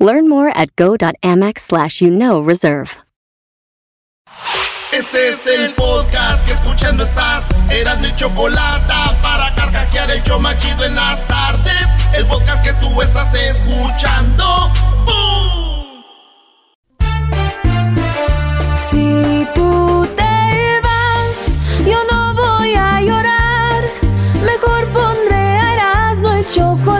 Learn more at go.amex slash you know reserve. Este es el podcast que escuchando estás. Eran mi chocolate para carcajear el yo machido en las tardes. El podcast que tú estás escuchando. ¡Bum! Si tú te vas, yo no voy a llorar. Mejor pondré a Erasmo y chocolate,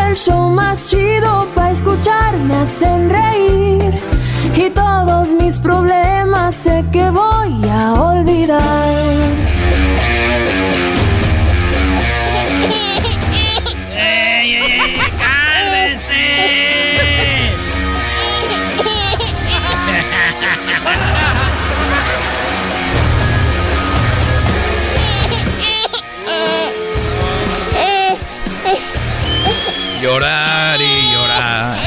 el show más chido para escuchar, me hacen reír. Y todos mis problemas sé que voy a olvidar. Llorar y llorar.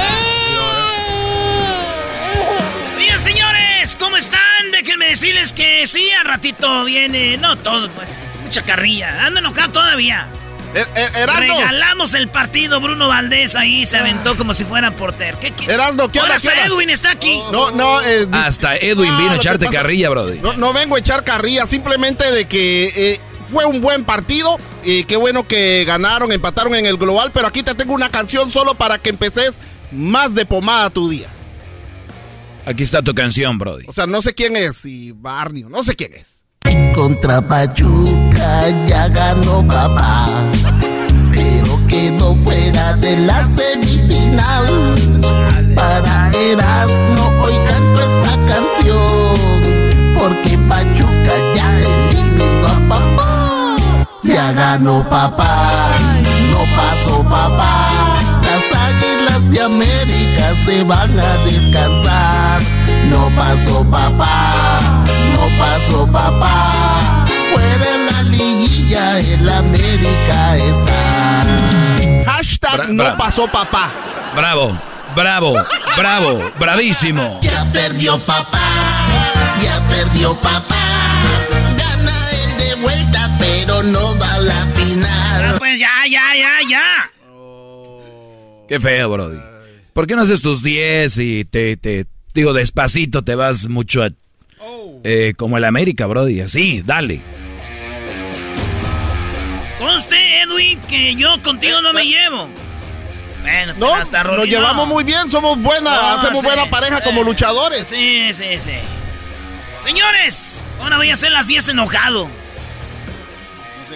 Señoras, señores, ¿cómo están? Déjenme decirles que sí, al ratito viene. No todo, pues. Mucha carrilla. Ando enojado todavía. Er- er- Erasmo. Regalamos el partido. Bruno Valdés ahí se aventó como si fuera porter. ¿Qué quieres? Erasmo, ¿qué Ahora qué hasta? Edwin está aquí. No, no, eh, Hasta Edwin No, vino a echarte pasa- carrilla, Brody. no, no vengo a echar carrilla, simplemente de que eh, fue un buen partido. Y qué bueno que ganaron, empataron en el global. Pero aquí te tengo una canción solo para que empeces más de pomada tu día. Aquí está tu canción, Brody. O sea, no sé quién es, si Barney, no sé quién es. Contra Pachuca ya ganó papá, pero quedó fuera de la semifinal. Para Erasmo hoy canto esta canción, porque Pachuca Ya ganó papá, no pasó papá. Las águilas de América se van a descansar. No pasó papá, no pasó papá. Fuera en la liguilla, el América está. Hashtag Bra- no pasó papá. Bravo, bravo, bravo, bravísimo. Ya perdió papá, ya perdió papá. Gana el de vuelta, pero no va a la Ah, final. pues ya, ya, ya, ya. Qué feo, Brody. ¿Por qué no haces tus 10 y te, te digo, despacito te vas mucho a, eh, como el América, Brody? Así, dale. Conste, Edwin, que yo contigo no me llevo. Bueno, No, hasta nos llevamos no. muy bien, somos buena, No, hacemos sí, buena pareja como eh, luchadores. Sí, sí, sí. Señores, ahora voy a hacer las 10 enojado.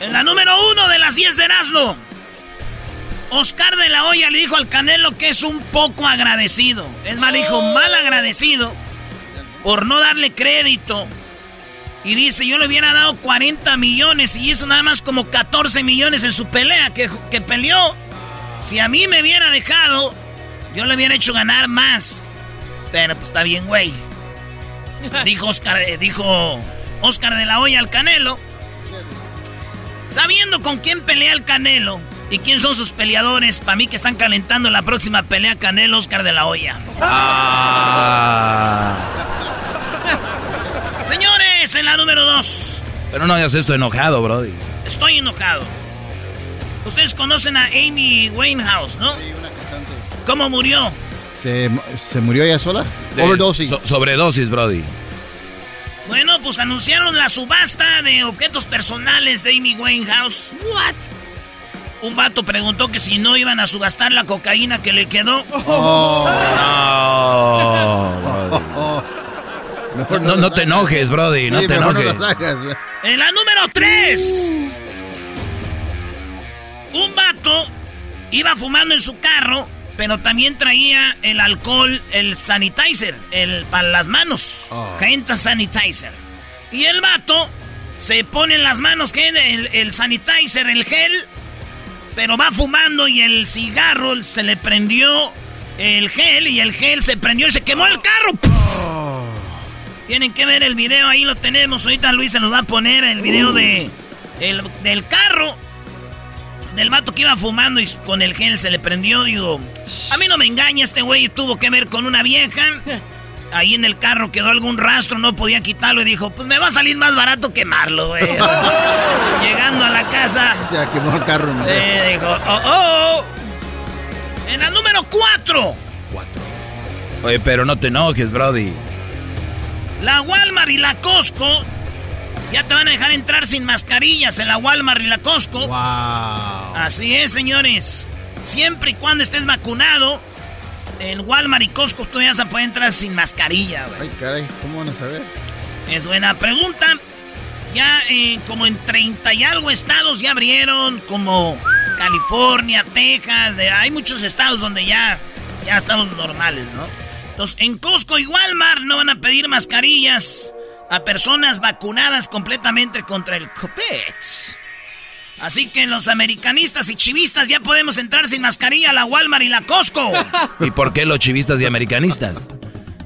En la número uno de las 10 de Erasmo. Oscar de la Hoya le dijo al Canelo que es un poco agradecido. Es más, le dijo mal agradecido por no darle crédito. Y dice, yo le hubiera dado 40 millones y hizo nada más como 14 millones en su pelea que, que peleó. Si a mí me hubiera dejado, yo le hubiera hecho ganar más. Pero pues está bien, güey. Dijo Oscar, eh, dijo Oscar de la Hoya al Canelo. Sabiendo con quién pelea el Canelo y quién son sus peleadores, para mí que están calentando la próxima pelea Canelo Oscar de la Hoya. Ah. Señores, en la número 2. Pero no hagas esto enojado, Brody. Estoy enojado. Ustedes conocen a Amy Winehouse, ¿no? ¿Cómo murió? ¿Se, se murió ella sola? De- Overdosis. so- sobredosis, Brody. Bueno, pues anunciaron la subasta de objetos personales de Amy Winehouse. What? Un vato preguntó que si no iban a subastar la cocaína que le quedó. No, Brody. Oh, No, no te enojes, Brody, no Sí, te enojes. En la número 3. Un vato Iba fumando en su carro, pero también traía el alcohol, el sanitizer, el para las manos. Oh. Gente sanitizer. Y el vato se pone en las manos que el, el sanitizer, el gel, pero va fumando y el cigarro se le prendió el gel y el gel se prendió y se quemó el carro. Tienen que ver el video, ahí lo tenemos. Ahorita Luis se nos va a poner el video de el- del carro. Del vato que iba fumando y con el gel se le prendió. Digo, a mí no me engaña, este güey tuvo que ver con una vieja. Ahí en el carro quedó algún rastro, no podía quitarlo y dijo, pues me va a salir más barato quemarlo, güey. Llegando a la casa, Se quemó el carro. ¿no? eh, dijo, oh, oh. En la número 4. Cuatro. Oye, pero no te enojes, Brody. La Walmart y la Costco ya te van a dejar entrar sin mascarillas en la Walmart y la Costco. Wow. Así es, señores. Siempre y cuando estés vacunado, en Walmart y Costco tú ya a poder entrar sin mascarilla. güey. Ay, caray, ¿cómo van a saber? Es buena pregunta. Ya eh, como en 30 y algo estados ya abrieron, como California, Texas, de- hay muchos estados donde ya, ya estamos normales, ¿no? Entonces, en Costco y Walmart no van a pedir mascarillas a personas vacunadas completamente contra el COVID. Así que los americanistas y chivistas ya podemos entrar sin mascarilla a la Walmart y la Costco. ¿Y por qué los chivistas y americanistas?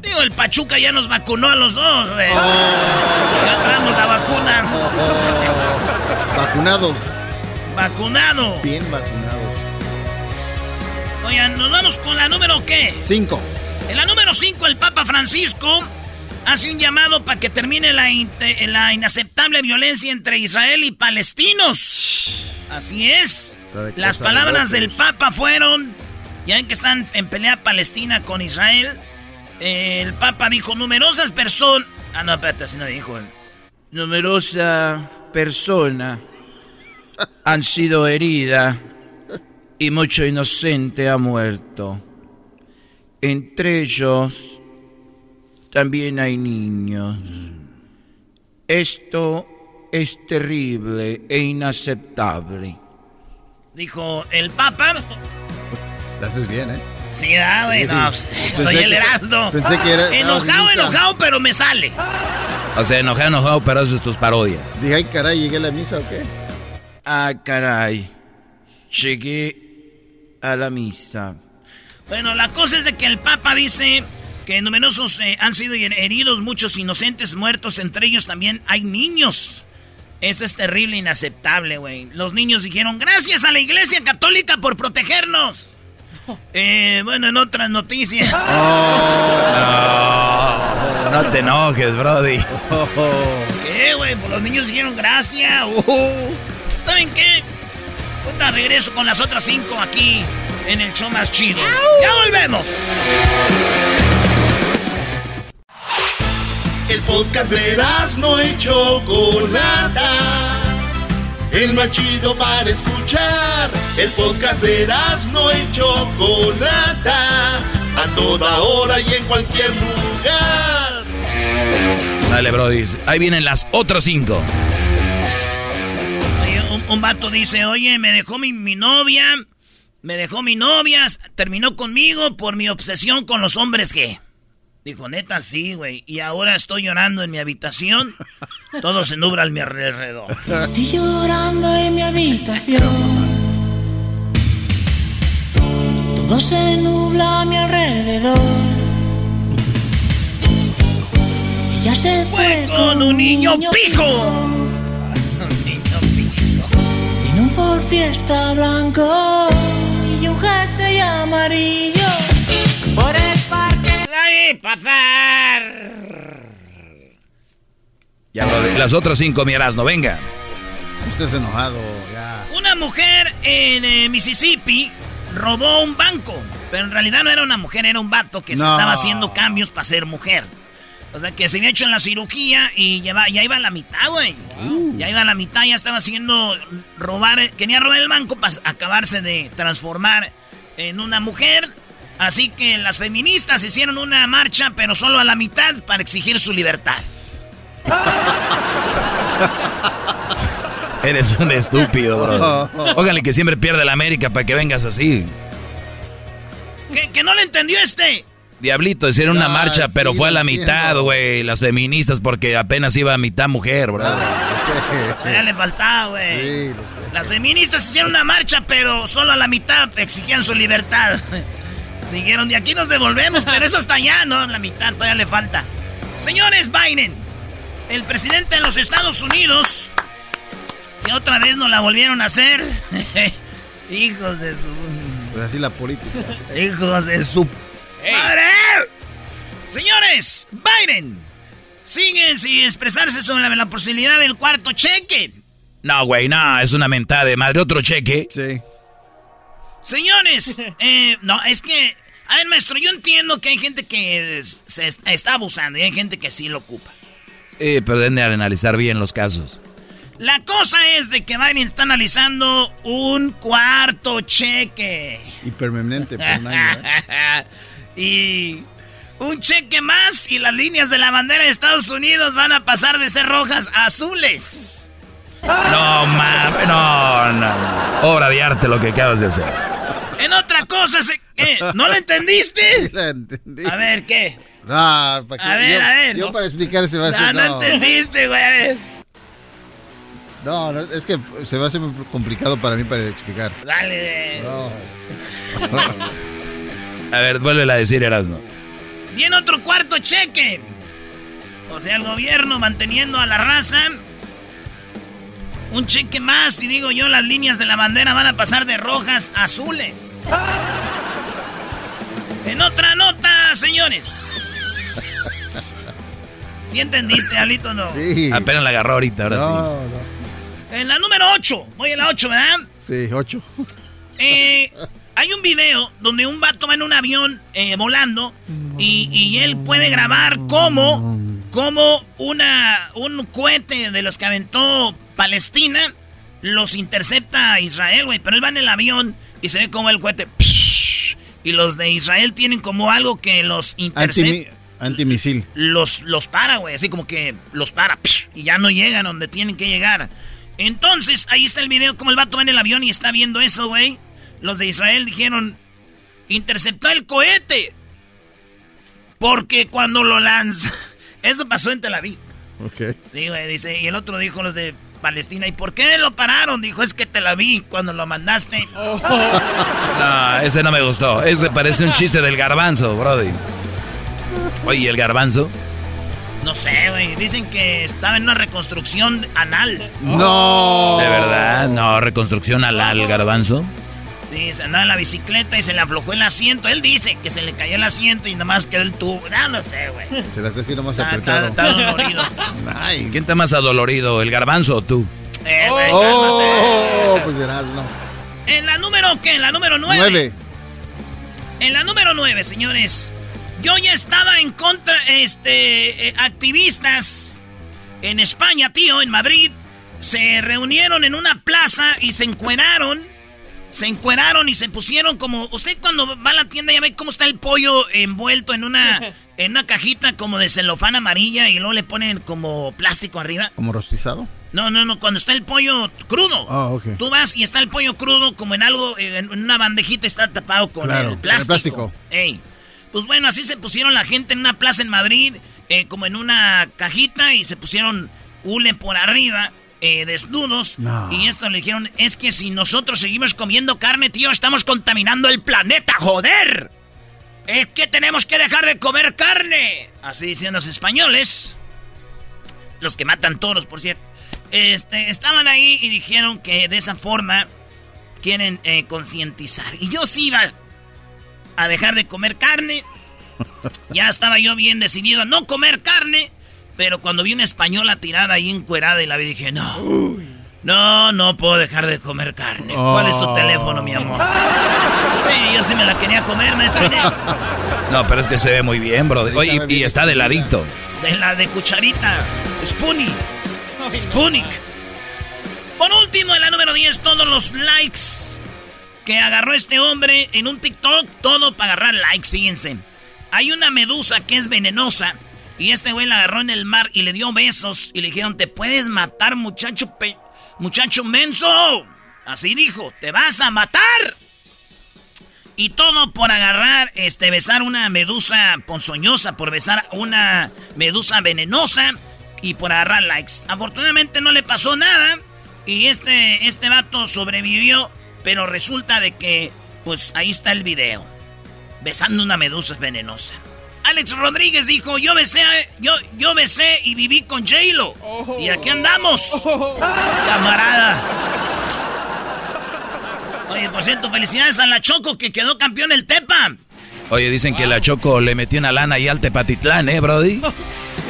Digo, el Pachuca ya nos vacunó a los dos, güey. Ya traemos la vacuna. Vacunados. Vacunado. Bien vacunados. Oigan, nos vamos con la número qué. Cinco. En la número 5, el Papa Francisco hace un llamado para que termine la, inaceptable violencia entre Israel y palestinos. Así es. Las palabras del. Papa fueron, ya ven que están en pelea Palestina con Israel. eh, el Papa dijo, numerosas personas... Ah, no, espérate, así no dijo. él. Numerosa persona han sido herida y mucho inocente ha muerto. Entre ellos también hay niños. Esto es terrible e inaceptable. Dijo el Papa. La haces bien, ¿eh? Sí, ah, güey, no, soy el Erasmo. pensé que era- Enojado, enojado, pero me sale. O sea, enojado, enojado, pero eso es tus parodias. Dije, ay, caray, llegué a la misa o qué? Ah, caray. Llegué a la misa. Bueno, la cosa es de que el Papa dice que numerosos eh, han sido heridos, muchos inocentes muertos, entre ellos también hay niños. Esto es terrible e inaceptable, güey. Los niños dijeron, gracias a la Iglesia Católica por protegernos. Eh, bueno, en otras noticias. No te enojes, Brody. ¿Qué, güey? Pues los niños dijeron gracias. Uh. ¿Saben qué? Ahorita regreso con las otras cinco aquí en el show más chido. ¡Ya volvemos! El podcast de no y Chocolata. El más chido para escuchar. El podcast de no y Chocolata. A toda hora y en cualquier lugar. Dale, Brody. Ahí vienen las otras cinco. Oye, un, un vato dice, oye, me dejó mi, mi novia, me dejó mi novia, terminó conmigo por mi obsesión con los hombres que... Dijo, neta, sí, güey. Y ahora estoy llorando en mi habitación. Todo se nubla a mi alrededor. Estoy llorando en mi habitación. Todo se nubla a mi alrededor. Ella se fue Fue con un niño pijo. pijo. Niño pijo. Tiene un Ford Fiesta blanco y un jersey amarillo. Por ¡Ay, pasar! Ya. Las otras cinco, mi Erasmo, venga. Usted enojado, ya. Una mujer en eh, Mississippi robó un banco. Pero en realidad no era una mujer, era un vato que se No. estaba haciendo cambios para ser mujer. O sea, que se había hecho en la cirugía y lleva- ya iba a la mitad, güey. Ya iba a la mitad, ya estaba haciendo robar, quería robar el banco para acabarse de transformar en una mujer. Así que las feministas hicieron una marcha, pero solo a la mitad, para exigir su libertad. Eres un estúpido, bro. Ógale que siempre pierde la América para que vengas así. ¿Que, que no le entendió este? Diablito, hicieron una Ah, marcha, pero fue a la mitad, güey. Las feministas, porque apenas iba a mitad mujer, bro. Ya le faltaba, güey. Sí, lo sé. Las feministas hicieron una marcha, pero solo a la mitad exigían su libertad. Dijeron, de aquí nos devolvemos, pero eso hasta allá, ¿no? La mitad todavía le falta. Señores Biden, el presidente de los Estados Unidos, que otra vez nos la volvieron a hacer. Hijos de su... Pues así la política. Hijos de su... ¡Madre! Señores, Biden, siguen sin expresarse sobre la, la posibilidad del cuarto cheque. No, güey, no, es una mentada de madre. Otro cheque. Sí. Señores, eh, no, es que, a ver, maestro, yo entiendo que hay gente que es- se est- está abusando y hay gente que sí lo ocupa. Sí, pero deben de analizar bien los casos. La cosa es de que Biden está analizando un cuarto cheque. Y permanente por un año, ¿eh? y un cheque más y las líneas de la bandera de Estados Unidos van a pasar de ser rojas a azules. No, mames, no, no, no. Obra de arte lo que acabas de hacer. En otra cosa, se- ¿qué? ¿no lo entendiste? La entendí. A ver, ¿qué? No, ¿para qué? A ver, yo, a ver. Yo para explicar se va a No, hacer. no No, entendiste, güey. A ver. no, no, es que se va a hacer muy complicado para mí para explicar. Dale. No. A ver, vuelve a decir, Erasmo. Y en otro cuarto cheque. O sea, el gobierno manteniendo a la raza. Un cheque más y digo yo, las líneas de la bandera van a pasar de rojas a azules. En otra nota, señores. ¿Sí entendiste, Alito, no? Sí. Apenas la agarró ahorita, ahora sí. No, no. En la número 8. Voy a la 8, ¿verdad? Sí, ocho. Eh, hay un video donde un vato va en un avión eh, volando y, y él puede grabar cómo, cómo una, un cohete de los que aventó Palestina los intercepta a Israel, güey. Pero él va en el avión y se ve como el cohete... y los de Israel tienen como algo que los intercepta. Antimi- antimisil. los, los para, güey. Así como que los para. y ya no llegan donde tienen que llegar. Entonces, ahí está el video como el vato va en el avión y está viendo eso, güey. Los de Israel dijeron, interceptó el cohete. Porque cuando lo lanza... Eso pasó en Tel Aviv. Ok. Sí, güey, dice. Y el otro dijo los de Palestina. ¿Y por qué lo pararon? Dijo, es que te la vi cuando lo mandaste. No, ese no me gustó. Ese parece un chiste del garbanzo, brody. Oye, ¿el garbanzo? No sé, güey. Dicen que estaba en una reconstrucción anal. No. ¿De verdad? No, reconstrucción al, al garbanzo. Sí, se andaba en la bicicleta y se le aflojó el asiento. Él dice que se le cayó el asiento y nada más quedó el tubo. No, no sé, güey. Se la está haciendo más Está, apretado. está- está dolorido. Nice. ¿Quién está más adolorido, el garbanzo o tú? Eh, Oh, pues verás, no. En la número, ¿qué? En la número 9. Nueve. En la número 9, señores. Yo ya estaba en contra, este, eh, activistas en España, tío, en Madrid, se reunieron en una plaza y se encueraron. Se encueraron y se pusieron como... Usted cuando va a la tienda ya ve cómo está el pollo envuelto en una, en una cajita como de celofán amarilla y luego le ponen como plástico arriba. ¿Como rostizado? No, no, no, cuando está el pollo crudo. Ah, ok. Tú vas y está el pollo crudo como en algo, eh, en una bandejita está tapado con Claro, el con el plástico. plástico. Ey. Pues bueno, así se pusieron la gente en una plaza en Madrid, eh, como en una cajita y se pusieron hule por arriba, eh, desnudos. No. Y esto le dijeron, es que si nosotros seguimos comiendo carne, tío, estamos contaminando el planeta, joder. Es que tenemos que dejar de comer carne. Así dicen los españoles. Los que matan toros, por cierto. Este, estaban ahí y dijeron que de esa forma quieren eh, concientizar. Y yo sí iba a dejar de comer carne. Ya estaba yo bien decidido a no comer carne. Pero cuando vi una española tirada ahí encuerada y la vi, dije, no. No, no puedo dejar de comer carne. ¿Cuál es tu Oh. teléfono, mi amor? Sí, yo sí me la quería comer, maestro. No, pero es que se ve muy bien. Oye, y, y está de ladito. De la de cucharita. Spoonie. Spoonik. Por último, en la número 10, todos los likes que agarró este hombre en un TikTok. Todo para agarrar likes, fíjense. Hay una medusa que es venenosa. Y este güey la agarró en el mar y le dio besos. Y le dijeron, te puedes matar, muchacho. pe- muchacho menso. Así dijo, te vas a matar. Y todo por agarrar, este, besar una medusa ponzoñosa, por besar una medusa venenosa y por agarrar likes. Afortunadamente no le pasó nada y este, este vato sobrevivió, pero resulta de que, pues ahí está el video. Besando una medusa venenosa. Alex Rodríguez dijo, yo besé, yo, yo besé y viví con J-Lo. Y aquí andamos, camarada. Oye, por cierto, felicidades a la Choco que quedó campeón el Tepa. Oye, dicen que la Choco le metió una lana ahí al Tepatitlán, ¿eh, Brody?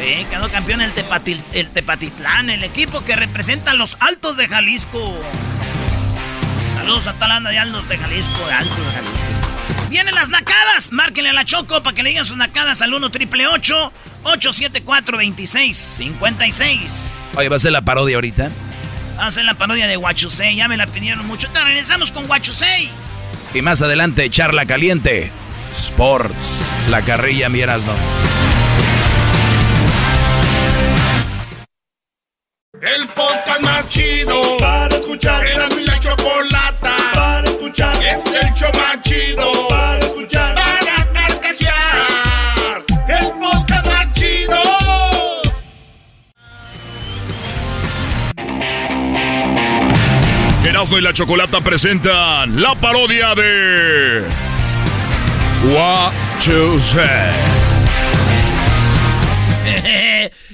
Sí, quedó campeón el, el Tepatitlán, el equipo que representa a los Altos de Jalisco. Saludos a Talanda de Altos de Jalisco, de Altos de Jalisco. Vienen las nacadas. Márquenle a la Choco para que le digan sus nacadas al 1 triple 874 2656. Oye, ¿va a ser la parodia ahorita? Va a ser la parodia de Huachusei. Ya me la pidieron mucho. Te regresamos con Huachusei. Y más adelante, charla caliente. Sports. La carrilla, mi no. El podcast más chido para escuchar. Era mi la chocolata para escuchar. Es el show más chido y la Chocolata presentan la parodia de What You Say.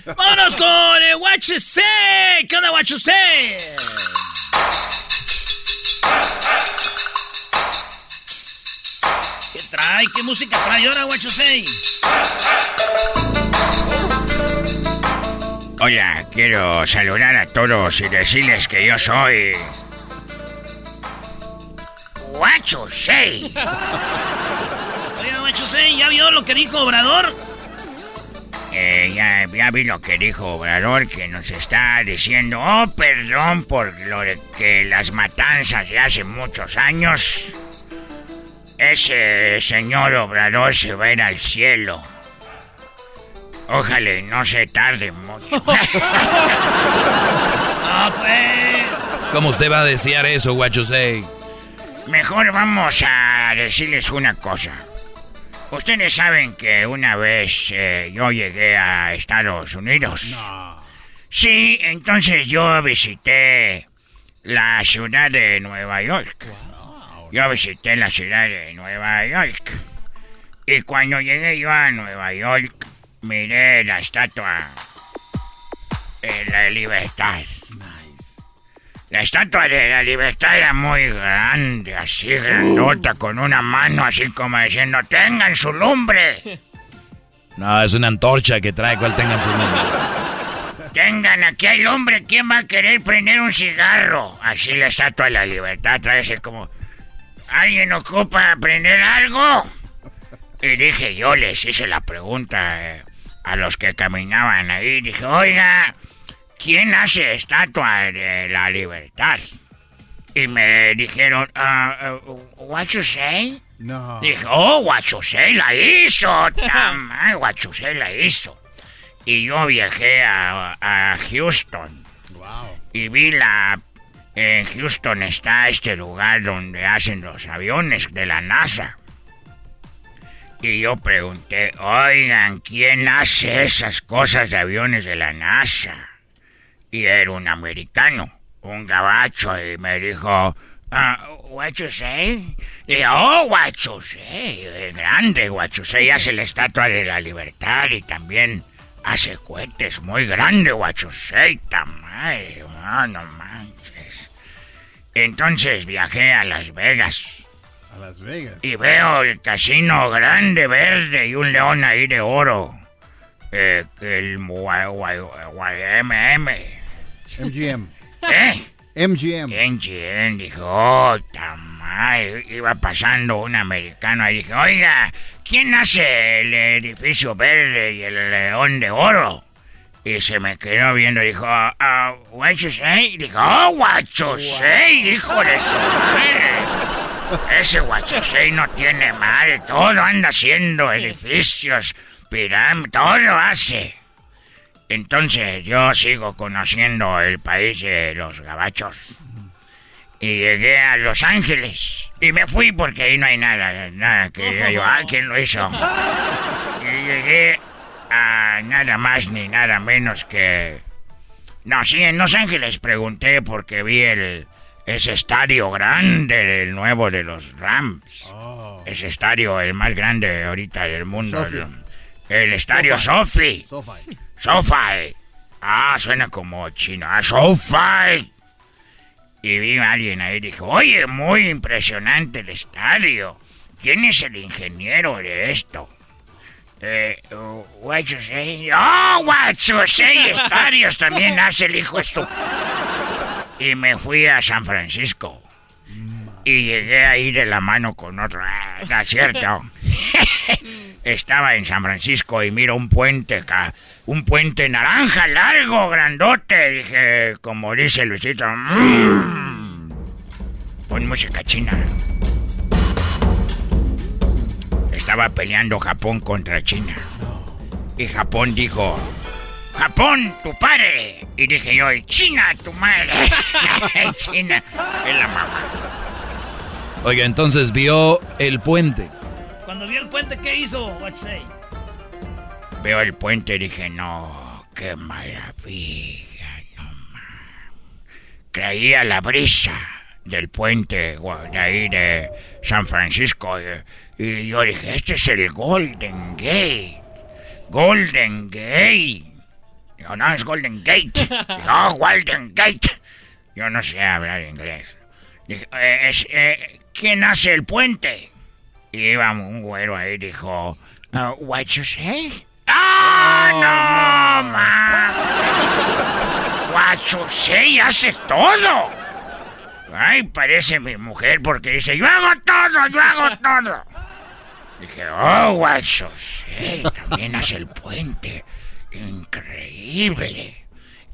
Vámonos con el What You Say. ¿Qué onda, What You Say? ¿Qué trae? ¿Qué música trae ahora, What You Say? Hola, quiero saludar a todos y decirles que yo soy Guacho Say. Oiga, Guacho ¿ya vio lo que dijo Obrador? Eh, ya, ya vi lo que dijo Obrador, que nos está diciendo, oh, perdón por lo de que las matanzas de hace muchos años. Ese señor Obrador se va a ir al cielo. Ojalá no se tarde mucho. ah, pues. ¿Cómo usted va a desear eso, Guacho Mejor vamos a decirles una cosa. Ustedes saben que una vez eh, yo llegué a Estados Unidos. No. Sí, entonces yo visité la ciudad de Nueva York. Yo visité la ciudad de Nueva York. Y cuando llegué yo a Nueva York, miré la estatua de la libertad. La estatua de la libertad era muy grande, así grandota, con una mano así como diciendo, tengan su lumbre. No, es una antorcha que trae cual tengan su lumbre. Tengan, aquí hay lumbre, ¿quién va a querer prender un cigarro? Así la estatua de la libertad trae así como, ¿alguien ocupa prender algo? Y dije, yo les hice la pregunta eh, a los que caminaban ahí, dije, oiga... ¿quién hace estatua de la libertad? Y me dijeron, uh, what you say? No. Dije, oh, say la hizo, you say la hizo. Y yo viajé a, a Houston. Wow. Y vi la... En Houston está este lugar donde hacen los aviones de la NASA. Y yo pregunté, oigan, ¿quién hace esas cosas de aviones de la NASA? Y era un americano, un gabacho, y me dijo, uh, what you say? Y oh, what you say, grande, what you say, hace la estatua de la libertad y también hace cohetes muy grande, what you say, tamaño, no manches. Entonces viajé a Las Vegas. A Las Vegas. Y veo el casino grande, verde y un león ahí de oro. Eh, el MMM. MGM. ¿Eh? MGM. MGM dijo, oh, tamal. Iba pasando un americano y dije, oiga, ¿quién hace el edificio verde y el león de oro? Y se me quedó viendo y dijo, uh, what you say? Y dijo, oh, what you say, hijo de su madre. Ese say no tiene madre, todo anda haciendo edificios, pirámides, todo hace. Entonces yo sigo conociendo el país de los gabachos. Y llegué a Los Ángeles. Y me fui porque ahí no hay nada, nada que diga yo, ah, ¿quién lo hizo? Y llegué a nada más ni nada menos que... No, sí, en Los Ángeles pregunté porque vi el ese estadio grande, el nuevo de los Rams. Ese estadio, el más grande ahorita del mundo. Sophie. El, el estadio Sofi. Sofi. Ah, suena como chino. Ah, Sofi. Y vi a alguien ahí y dijo, oye, muy impresionante el estadio. ¿Quién es el ingeniero de esto? Eh, what you say? Oh, what you estadios también hace el hijo esto. Y me fui a San Francisco. Y llegué ahí de la mano con otro. Ah, no es cierto. Estaba en San Francisco y miro un puente, ca- un puente naranja largo, grandote. Dije, como dice Luisito, "Mm". pon música china. Estaba peleando Japón contra China. Y Japón dijo, Japón, tu padre. Y dije yo, "Y China, tu madre. China es la mamá. Oiga, entonces vio el puente. Cuando vio el puente, ¿qué hizo? Say? Veo el puente y dije, no, qué maravilla, no ma. Creía la brisa del puente de ahí de San Francisco. Y yo dije, este es el Golden Gate. Golden Gate. Digo, no, es Golden Gate. Digo, oh, Golden Gate. Yo no sé hablar inglés. Dije, "Eh, es, eh, ¿quién hace el puente? Y iba un güero ahí y dijo, "Uh, what you say? ¡Ah, no, ma! Hace todo. Ay, parece mi mujer porque dice, yo hago todo, yo hago todo. Dije, oh, say, también hace el puente. Increíble.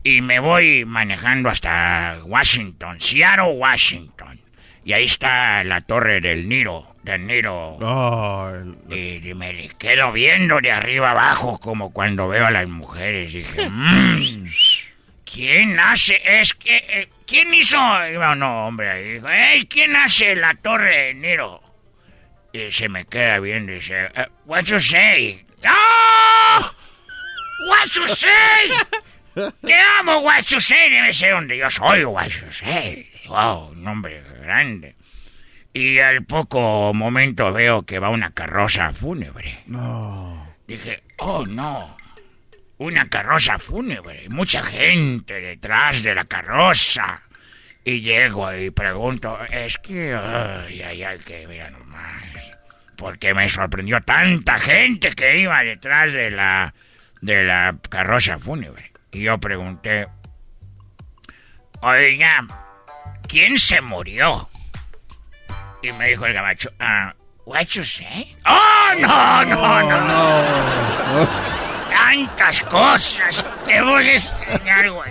Y me voy manejando hasta Washington, Seattle, Washington. Y ahí está la torre del Niro, del Niro. Oh, el- Y, y me quedo viendo de arriba abajo como cuando veo a las mujeres. Dije, "Mm, ¿quién hace? Es que, eh, ¿quién hizo? Iba un hombre ahí. Dijo, "Ey, ¿quién hace la torre de Niro? Y se me queda viendo y dice, "Eh, what you say? ¡Oh! What you say? Te amo, what you say. Debe ser donde yo soy, what you say. Wow, un hombre grande. Y al poco momento veo que va una carroza fúnebre. No. Dije, oh no, una carroza fúnebre, mucha gente detrás de la carroza. Y llego y pregunto, es que, ay, ay, ay, que mira nomás. Porque me sorprendió tanta gente que iba detrás de la, de la carroza fúnebre. Y yo pregunté, oiga, ¿quién se murió? Y me dijo el gabacho, ah, what you say? ¡Oh, no, no, no! No. tantas cosas. Te voy a enseñar, güey.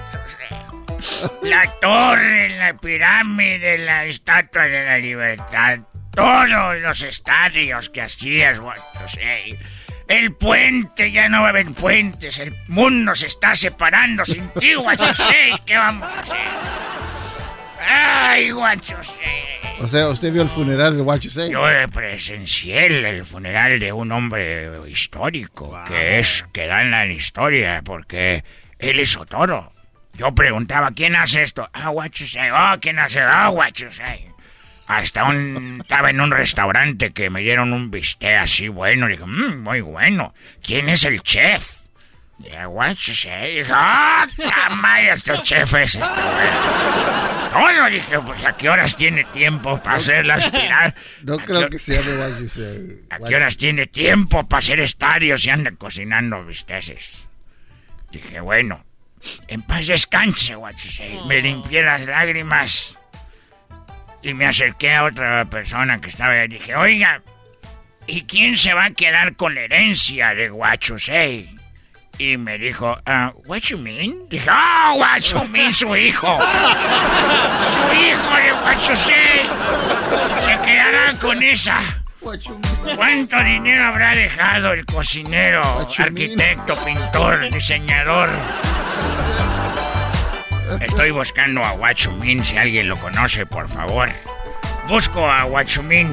La torre, la pirámide, la estatua de la libertad. Todos los estadios que hacías, güey. no sé. El puente, ya no va a haber puentes. El mundo se está separando sin ti, guachosei. ¿Qué vamos a hacer? Ay, guachosei. O sea, usted vio el funeral de Say. Yo presencié el, funeral de un hombre histórico, que es, que da en la historia, porque él hizo todo. Yo preguntaba, ¿quién hace esto? Ah, say. Oh, ¿quién hace? Ah, say. Hasta un, estaba en un restaurante que me dieron un bistec así bueno. Dije, "Mm, muy bueno. ¿Quién es el chef? Dije, what you say. Ah, tamaya, este chef es este güey. Todo, dije, pues, ¿a qué horas tiene tiempo para hacer las pirar? No creo que sea de What You Say. ¿A qué horas tiene tiempo para hacer estadios y anda cocinando bisteces? Dije, bueno, en paz descanse, what you say. Me limpié las lágrimas y me acerqué a otra persona que estaba ahí. Dije, oiga, ¿y quién se va a quedar con la herencia de what you say? Y me dijo, ah, what you mean? Dije, oh, what you mean, su hijo. su hijo de what you say. Se quedará con esa ¿Cuánto dinero habrá dejado el cocinero, arquitecto, pintor, diseñador? Estoy buscando a Guachumín, si alguien lo conoce, por favor. Busco a Guachumín.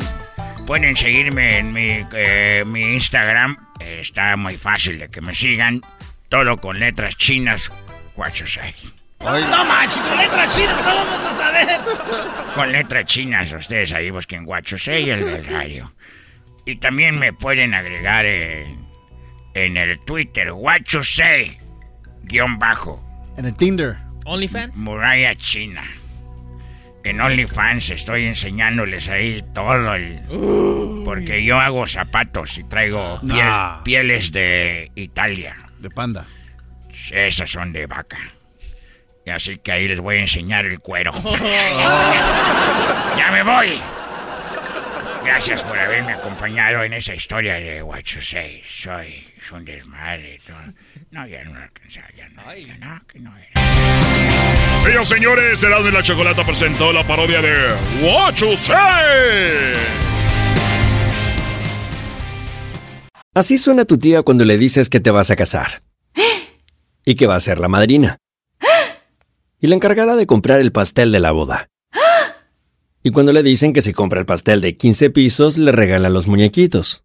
Pueden seguirme en mi, eh, mi Instagram. Está muy fácil de que me sigan. Todo con letras chinas. Guachusei. No manches, con letras chinas, ¿cómo vamos a saber? Con letras chinas, ustedes ahí busquen Guachusei el del radio. Y también me pueden agregar en, en el Twitter, Guachusei, guion bajo. En el Tinder. OnlyFans. Muralla China. En OnlyFans estoy enseñándoles ahí todo el... Porque yo hago zapatos y traigo piel- Nah. pieles de Italia. De panda. Esas son de vaca. Y así que ahí les voy a enseñar el cuero. ¡Ya me voy! Gracias por haberme acompañado en esa historia de What You Say. Soy es un desmadre. todo. No, ya no alcanzaba, ya no. ya no, que no era. Señores, Erasmo y la Chocolata presentó la parodia de What You Say. Así suena tu tía cuando le dices que te vas a casar. Y que va a ser la madrina. Y la encargada de comprar el pastel de la boda. Y cuando le dicen que si compra el pastel de 15 pisos, le regalan los muñequitos.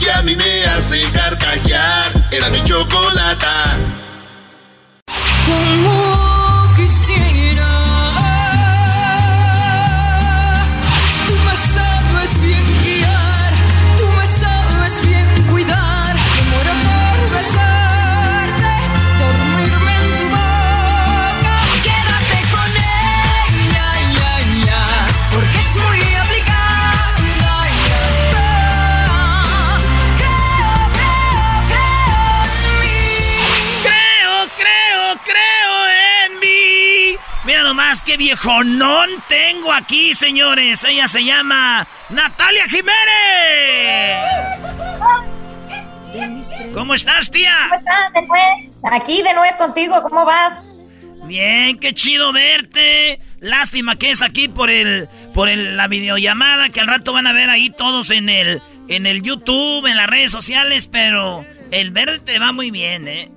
que a mí me hace carcajear. Era mi chocolata. Como viejonón tengo aquí, señores. Ella se llama Natalia Jiménez. ¿Cómo estás, tía? ¿Cómo estás, de nuez? Aquí de nuez contigo, ¿cómo vas? Bien, qué chido verte. Lástima que es aquí por el por el- la videollamada que al rato van a ver ahí todos en el en el YouTube, en las redes sociales, pero el verde te va muy bien, ¿eh?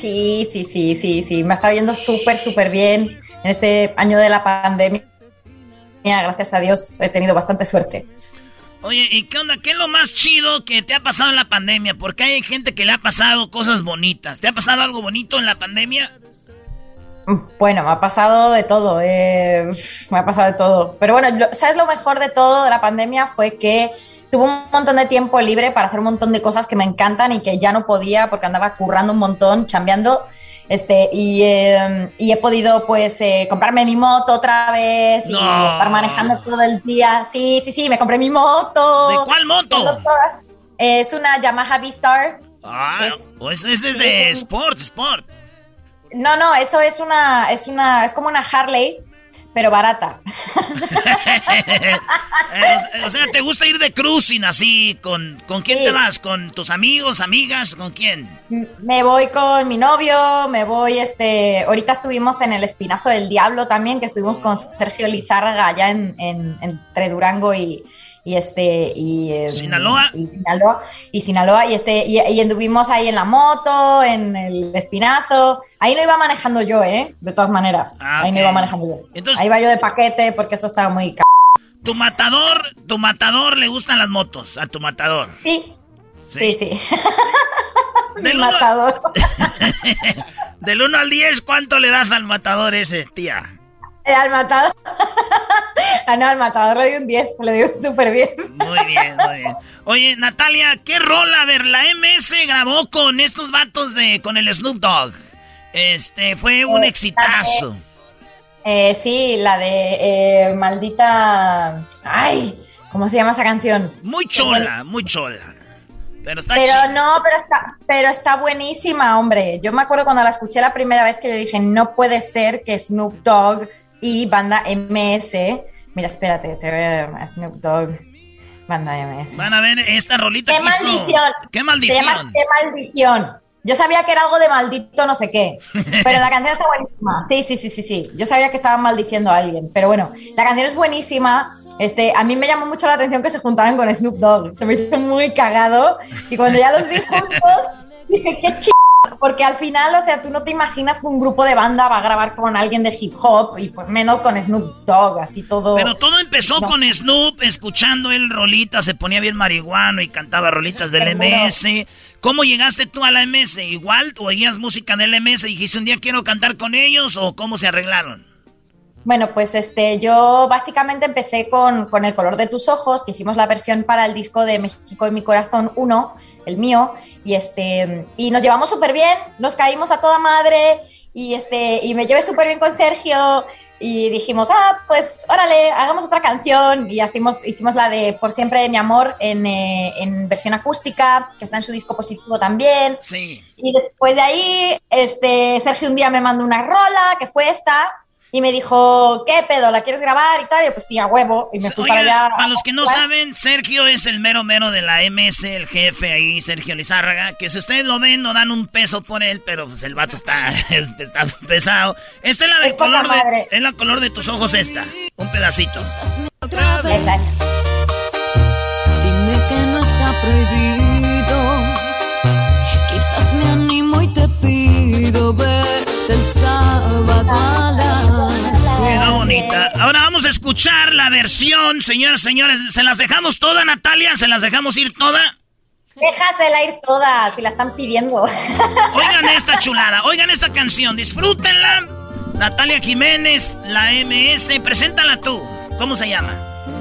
Sí, sí, sí, sí, sí. Me está yendo súper, súper bien en este año de la pandemia. Gracias a Dios he tenido bastante suerte. Oye, ¿y qué onda? ¿Qué es lo más chido que te ha pasado en la pandemia? Porque hay gente que le ha pasado cosas bonitas. ¿Te ha pasado algo bonito en la pandemia? Bueno, me ha pasado de todo, eh, me ha pasado de todo. Pero bueno, ¿sabes lo mejor de todo de la pandemia? Fue que tuve un montón de tiempo libre para hacer un montón de cosas que me encantan y que ya no podía porque andaba currando un montón, chambeando. Este, y, eh, y he podido pues eh, comprarme mi moto otra vez y estar manejando todo el día. Sí, sí, sí, me compré mi moto. ¿De cuál moto? Es una Yamaha V-Star. Ah, es, es desde Sport, Sport. No, no, eso es una, es una, es como una Harley, pero barata. Eh, o sea, ¿te gusta ir de cruising así? ¿Con, con quién te vas? ¿Con tus amigos, amigas? ¿Con quién? Me voy con mi novio, me voy, este, ahorita estuvimos en el Espinazo del Diablo también, que estuvimos con Sergio Lizárraga allá en, en- entre Durango y, y este y em, Sinaloa. y Sinaloa y Sinaloa y este y, y anduvimos ahí en la moto en el espinazo ahí no iba manejando yo eh de todas maneras Ah, ahí no ok. iba manejando yo Entonces- ahí iba yo de paquete porque eso estaba muy ca- Tu matador, tu matador le gustan las motos, a tu matador. sí sí sí, Del Mi uno- matador Del 1 al 10, ¿cuánto le das al matador ese, tía? Eh, al matador ah no al matador le di un 10 le di un súper bien Muy bien, muy bien. Oye, Natalia, ¿qué rola? A ver, la MS grabó con estos vatos de. con el Snoop Dogg. Este, fue un Eh, exitazo. Eh, sí, la de eh, maldita. Ay, ¿cómo se llama esa canción? Muy chola, muy chola. Pero está Pero no, pero está, pero está buenísima, hombre. Yo me acuerdo cuando la escuché la primera vez que yo dije, no puede ser que Snoop Dogg y banda MS. Mira, espérate, te voy a Snoop Dogg, banda MS. Van a ver esta rolita ¡Qué que hizo- maldición! ¡Qué Se maldición! llama ¡Qué maldición! Yo sabía que era algo de maldito no sé qué, pero la canción está buenísima. Sí, sí, sí, sí, sí. Yo sabía que estaban maldiciendo a alguien, pero bueno, la canción es buenísima. Este, a mí me llamó mucho la atención que se juntaran con Snoop Dogg. Se me hizo muy cagado y cuando ya los vi juntos dije qué ch porque al final, o sea, tú no te imaginas que un grupo de banda va a grabar con alguien de hip hop y pues menos con Snoop Dogg, así todo. Pero todo empezó No. con Snoop, escuchando él rolitas, se ponía bien marihuano y cantaba rolitas del Seguro. MS. ¿Cómo llegaste tú a la MS? ¿Igual oías música del MS y dijiste un día quiero cantar con ellos o cómo se arreglaron? Bueno, pues este, yo básicamente empecé con, con El color de tus ojos, que hicimos la versión para el disco de México y mi corazón 1, el mío, y este, y nos llevamos súper bien, nos caímos a toda madre, y este, y me llevé súper bien con Sergio, y dijimos, ah, pues órale, hagamos otra canción, y hicimos, hicimos la de Por siempre mi amor en, eh, en versión acústica, que está en su disco positivo también. Sí. Y después de ahí, este, Sergio un día me mandó una rola, que fue esta, y me dijo, ¿qué pedo? ¿La quieres grabar y tal? Y yo, pues sí, a huevo. Y me fui Oiga, para allá. para los que no ¿Cuál? saben, Sergio es el mero mero de la MS, el jefe ahí, Sergio Lizárraga, que si ustedes lo ven no dan un peso por él, pero pues el vato está, es- está pesado. Esta es la del Es poca color de, es la color de tus ojos esta, un pedacito. Dime que no está prohibido. El sábado a las Queda bonita. Ahora vamos a escuchar la versión, señoras y señores. ¿Se las dejamos toda, Natalia? ¿Se las dejamos ir toda? Déjasela ir toda, si la están pidiendo. Oigan esta chulada, oigan esta canción, disfrútenla. Natalia Jiménez, la MS, preséntala tú. ¿Cómo se llama?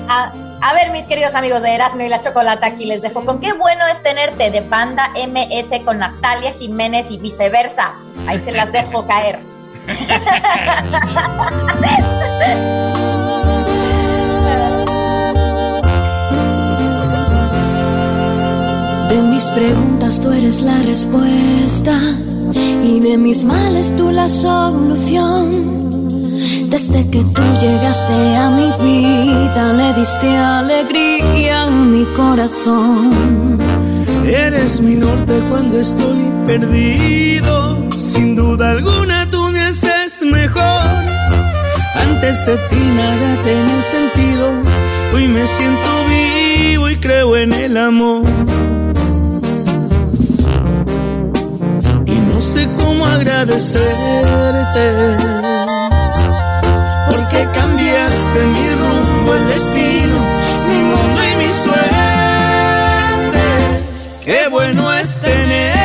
A, a ver, mis queridos amigos de Erasmo y la Chocolata, aquí les dejo con qué bueno es tenerte de banda MS con Natalia Jiménez y viceversa. Ahí se las dejo caer. De mis preguntas tú eres la respuesta y de mis males tú la solución. Desde que tú llegaste a mi vida le diste alegría a mi corazón. Eres mi norte cuando estoy perdido. Sin duda alguna tú me haces mejor. Antes de ti nada tenía sentido. Hoy me siento vivo y creo en el amor. Y no sé cómo agradecerte. Cambiaste mi rumbo, el destino, mi mundo y mi suerte. Qué bueno es tenerte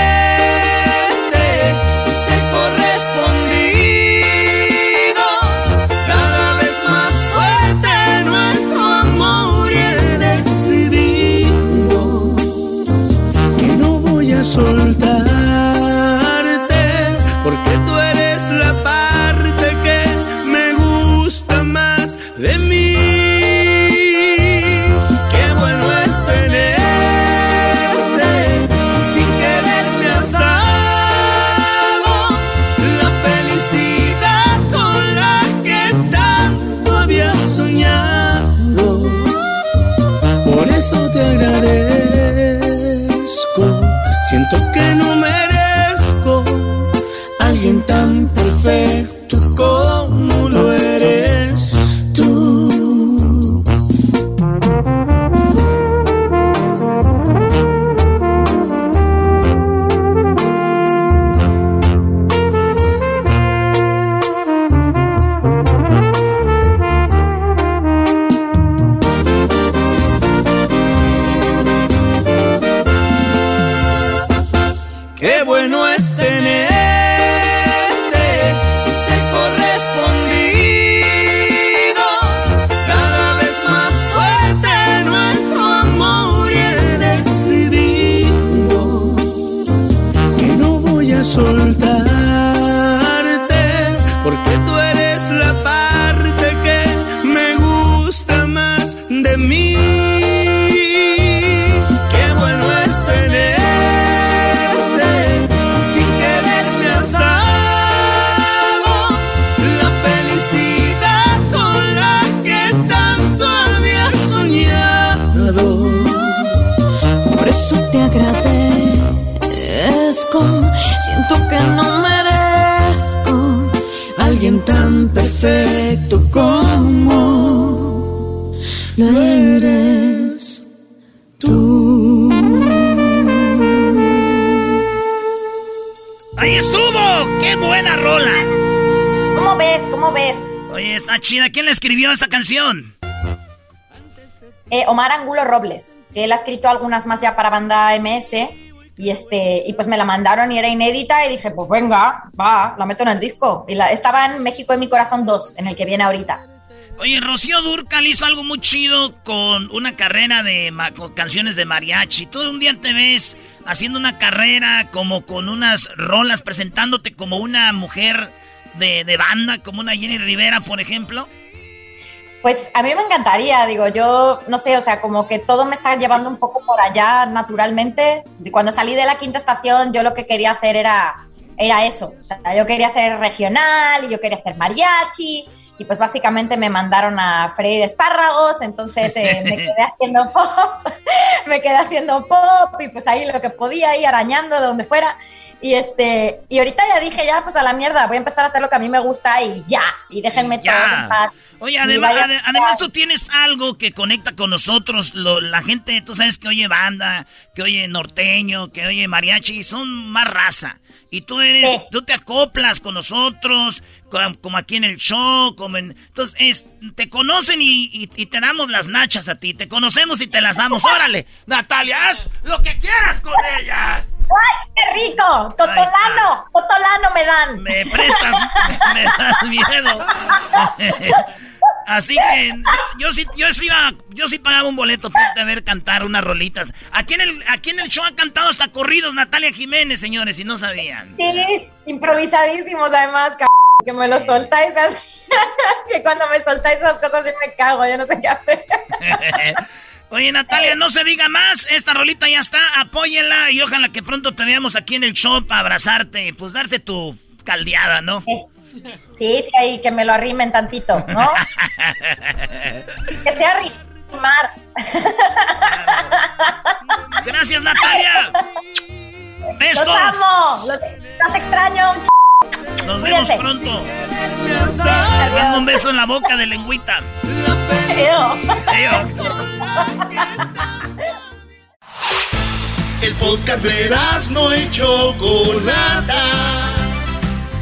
esta canción? Eh, Omar Angulo Robles, que él ha escrito algunas más ya para banda MS y este y pues me la mandaron y era inédita y dije, pues venga, va, la meto en el disco. Y la, estaba en México en mi corazón 2, en el que viene ahorita. Oye, Rocío Durcal hizo algo muy chido con una carrera de con canciones de mariachi. Todo un día te ves haciendo una carrera como con unas rolas, presentándote como una mujer de, de banda, como una Jenny Rivera, por ejemplo. Pues a mí me encantaría, digo, yo no sé, o sea, como que todo me está llevando un poco por allá naturalmente. Cuando salí de la quinta estación, yo lo que quería hacer era, era eso. O sea, yo quería hacer regional y yo quería hacer mariachi. Y pues básicamente me mandaron a freír espárragos, entonces eh, me quedé haciendo pop, me quedé haciendo pop y pues ahí lo que podía ir arañando de donde fuera. Y este, y ahorita ya dije, ya pues a la mierda, voy a empezar a hacer lo que a mí me gusta y ya, y déjenme Ya. todos en paz. Oye, además, además tú tienes algo que conecta con nosotros. lo- la gente, tú sabes que oye banda, que oye norteño, que oye mariachi, son más raza. Y tú eres, Sí. tú te acoplas con nosotros, co- como, aquí en el show, como en... Entonces, es- te conocen y, y- y te damos las nachas a ti. Te conocemos y te las damos. Órale, Natalia, haz lo que quieras con ellas. ¡Ay, qué rico! ¡Totolano! ¡Totolano me dan! Me prestas, me, me das miedo. Así que yo sí, yo sí iba, yo sí pagaba un boleto por ver cantar unas rolitas. Aquí en el, aquí en el show han cantado hasta corridos Natalia Jiménez, señores, si no sabían. Sí, improvisadísimos además, c que me lo soltáis. que cuando me soltáis esas cosas yo me cago, yo no sé qué hacer. Oye, Natalia, no se diga más. Esta rolita ya está. Apóyenla y ojalá que pronto te veamos aquí en el show para abrazarte y pues darte tu caldeada, ¿no? Sí, ahí que me lo arrimen tantito, ¿no? que sea arrimar. Gracias, Natalia. Besos. Los amo, los, los extraño un ch... Nos vemos pronto. Dame un beso en la boca de lengüita. El podcast de no y Chocolata.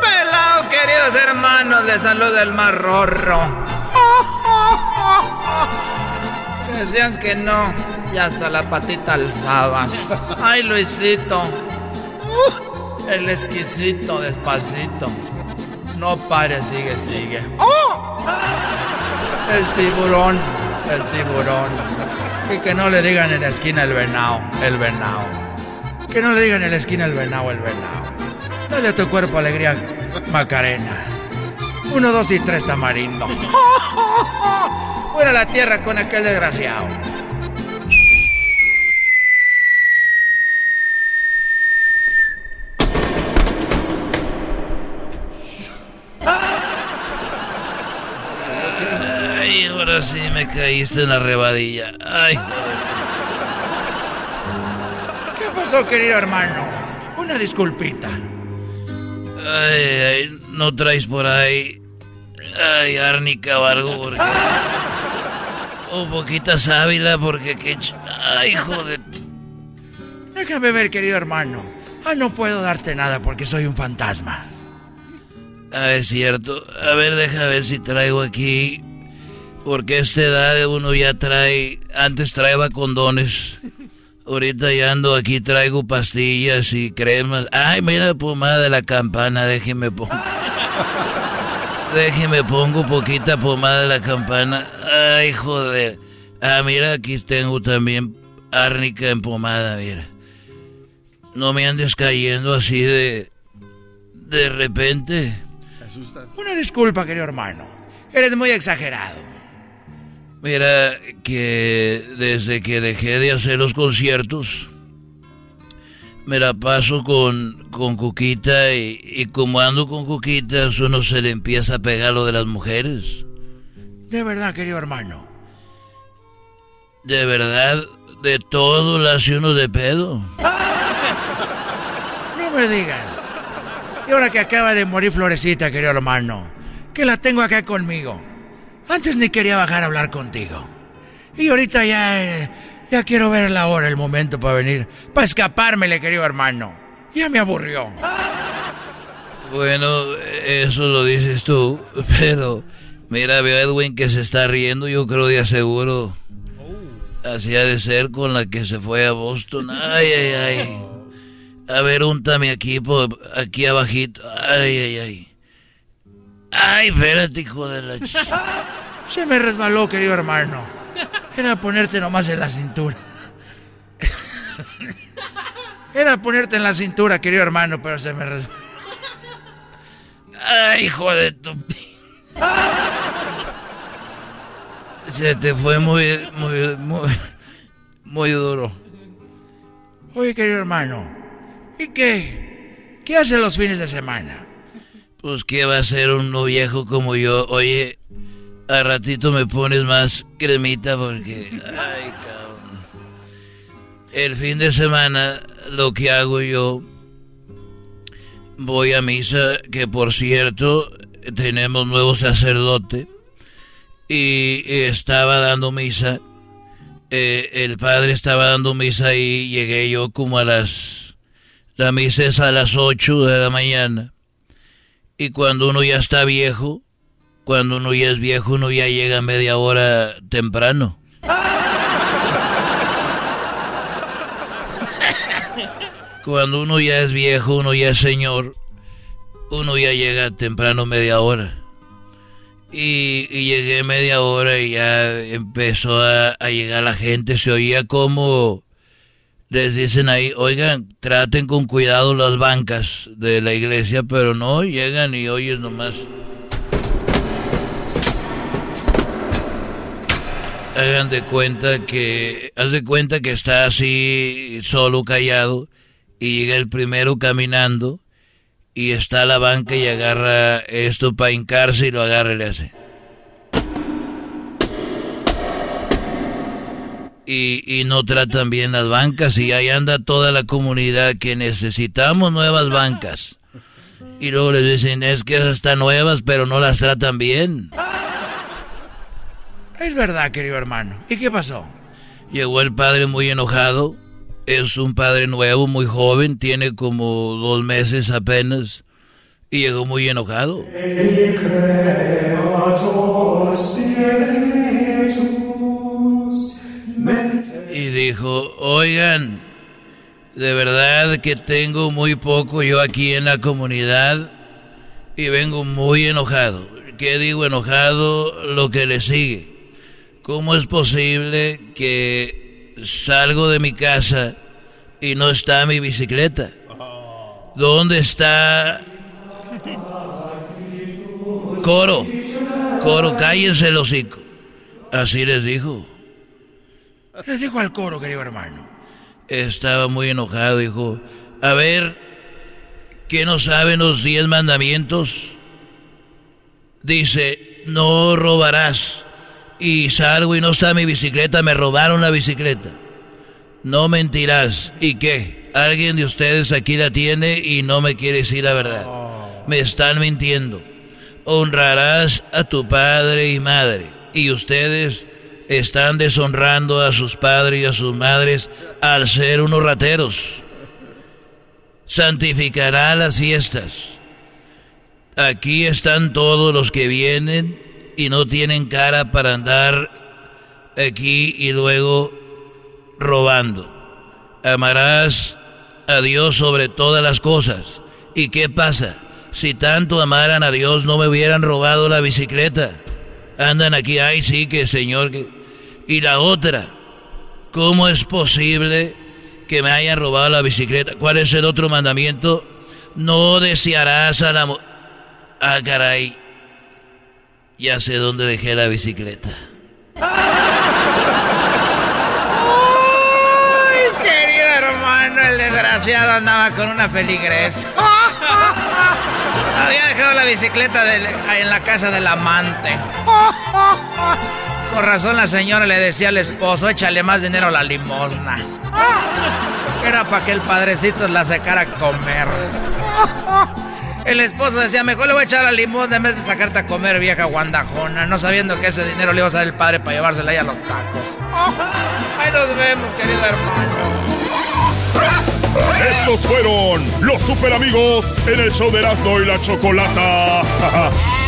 Pelado, queridos hermanos! Les saluda el más rorro. Decían que no, y hasta la patita alzabas. ¡Ay, Luisito! Uh, el exquisito, despacito. No pare, sigue, sigue. ¡Oh! El tiburón, el tiburón. Y que no le digan en la esquina el venado, el venado. Que no le digan en la esquina el venado, el venado. Dale a tu cuerpo alegría, Macarena. Uno, dos y tres tamarindo. Fuera la tierra con aquel desgraciado. Ahora sí me caíste en la rebadilla. Ay, ¿Qué pasó, querido hermano? Una disculpita. ay, ay, no traes por ahí. Ay, árnica o algo, porque. Un poquita sábila, porque que. ch- Ay, joder. Déjame ver, querido hermano. Ah, no puedo darte nada porque soy un fantasma. Ah, es cierto. A ver, deja ver si traigo aquí. Porque a esta edad uno ya trae. Antes traía condones. Ahorita ya ando aquí, traigo pastillas y cremas. Ay, mira, pomada de la campana, déjeme pongo. Déjeme pongo poquita pomada de la campana. Ay, joder. Ah, mira, aquí tengo también árnica en pomada, mira. No me andes cayendo así de. de repente. Una disculpa, querido hermano. Eres muy exagerado. Mira, que desde que dejé de hacer los conciertos, me la paso con, con Cuquita y, y como ando con Cuquitas, uno se le empieza a pegar lo de las mujeres. De verdad, querido hermano. De verdad, de todo lo hace uno de pedo. No me digas. Y ahora que acaba de morir Florecita, querido hermano, que la tengo acá conmigo. Antes ni quería bajar a hablar contigo. Y ahorita ya, ya quiero ver la hora, el momento para venir, para escapármele, querido hermano. Ya me aburrió. Bueno, eso lo dices tú, pero mira, veo a Edwin que se está riendo, yo creo de aseguro. Así ha de ser con la que se fue a Boston. Ay, ay, ay. A ver, úntame aquí, po- aquí abajito. Ay, ay, ay. Ay, espérate, hijo de la... ch- Se me resbaló, querido hermano. Era ponerte nomás en la cintura. Era ponerte en la cintura, querido hermano, pero se me resbaló. Ay, hijo de tu... Se te fue muy, muy, muy, muy duro. Oye, querido hermano, ¿y qué? ¿Qué hace los fines de semana? Pues que va a ser uno viejo como yo. Oye, a ratito me pones más cremita porque... Ay, cabrón. El fin de semana lo que hago yo... Voy a misa, que por cierto, tenemos nuevo sacerdote. Y estaba dando misa. Eh, el padre estaba dando misa y llegué yo como a las... La misa es a las 8 de la mañana. Y cuando uno ya está viejo, cuando uno ya es viejo, uno ya llega media hora temprano. Cuando uno ya es viejo, uno ya es señor, uno ya llega temprano media hora. Y, llegué media hora y ya empezó a, a llegar la gente, se oía como les dicen ahí, oigan, traten con cuidado las bancas de la iglesia, pero no, llegan y oyes nomás. Hagan de cuenta que, haz de cuenta que está así solo callado y llega el primero caminando y está la banca y agarra esto para hincarse y lo agarra y le hace. Y, y no tratan bien las bancas y ahí anda toda la comunidad que necesitamos nuevas bancas. Y luego les dicen, es que esas están nuevas, pero no las tratan bien. Es verdad, querido hermano. ¿Y qué pasó? Llegó el padre muy enojado. Es un padre nuevo, muy joven, tiene como dos meses apenas. Y llegó muy enojado. Dijo, oigan, de verdad que tengo muy poco yo aquí en la comunidad y vengo muy enojado. ¿Qué digo enojado? Lo que le sigue. ¿Cómo es posible que salgo de mi casa y no está mi bicicleta? ¿Dónde está Coro? Coro, cállense el hocico. Así les dijo. Les dijo al coro, querido hermano. Estaba muy enojado, dijo, a ver, ¿qué no saben los diez mandamientos? Dice, no robarás. Y salgo y no está mi bicicleta, me robaron la bicicleta. No mentirás. ¿Y qué? Alguien de ustedes aquí la tiene y no me quiere decir la verdad. Me están mintiendo. Honrarás a tu padre y madre. Y ustedes están deshonrando a sus padres y a sus madres al ser unos rateros. Santificará las fiestas. Aquí están todos los que vienen y no tienen cara para andar aquí y luego robando. Amarás a Dios sobre todas las cosas. ¿Y qué pasa? Si tanto amaran a Dios no me hubieran robado la bicicleta. Andan aquí, ay sí, que Señor. Que... Y la otra, ¿cómo es posible que me hayan robado la bicicleta? ¿Cuál es el otro mandamiento? No desearás a la... Ah, caray. Ya sé dónde dejé la bicicleta. Ay, querido hermano, el desgraciado andaba con una feligres. Había dejado la bicicleta en la casa del amante. Con razón la señora le decía al esposo, échale más dinero a la limosna. Era para que el padrecito la sacara a comer. El esposo decía, mejor le voy a echar la limosna en vez de sacarte a comer, vieja guandajona, no sabiendo que ese dinero le iba a dar el padre para llevársela ahí a los tacos. Ahí nos vemos, querido hermano. Estos fueron los super amigos en el show de Erasmo y la Chocolata.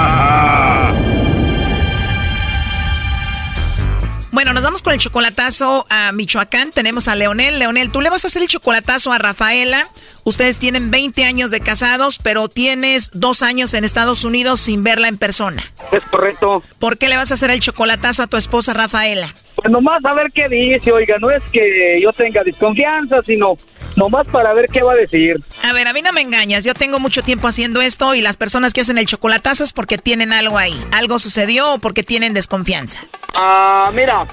Bueno, nos vamos con el chocolatazo a Michoacán. Tenemos a Leonel. Leonel, tú le vas a hacer el chocolatazo a Rafaela. Ustedes tienen 20 años de casados, pero tienes dos años en Estados Unidos sin verla en persona. Es correcto. ¿Por qué le vas a hacer el chocolatazo a tu esposa Rafaela? Pues nomás a ver qué dice, oiga, no es que yo tenga desconfianza, sino nomás para ver qué va a decir. A ver, a mí no me engañas, yo tengo mucho tiempo haciendo esto y las personas que hacen el chocolatazo es porque tienen algo ahí. ¿Algo sucedió o porque tienen desconfianza? Ah, mira,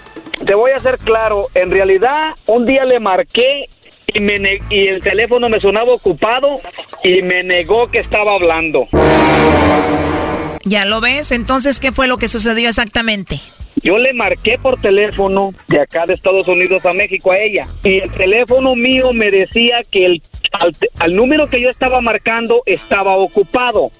te voy a ser claro, en realidad un día le marqué y, me y el teléfono me sonaba ocupado y me negó que estaba hablando. ¿Ya lo ves? Entonces, ¿qué fue lo que sucedió exactamente? Yo le marqué por teléfono de acá de Estados Unidos a México a ella y el teléfono mío me decía que el, al, al número que yo estaba marcando estaba ocupado.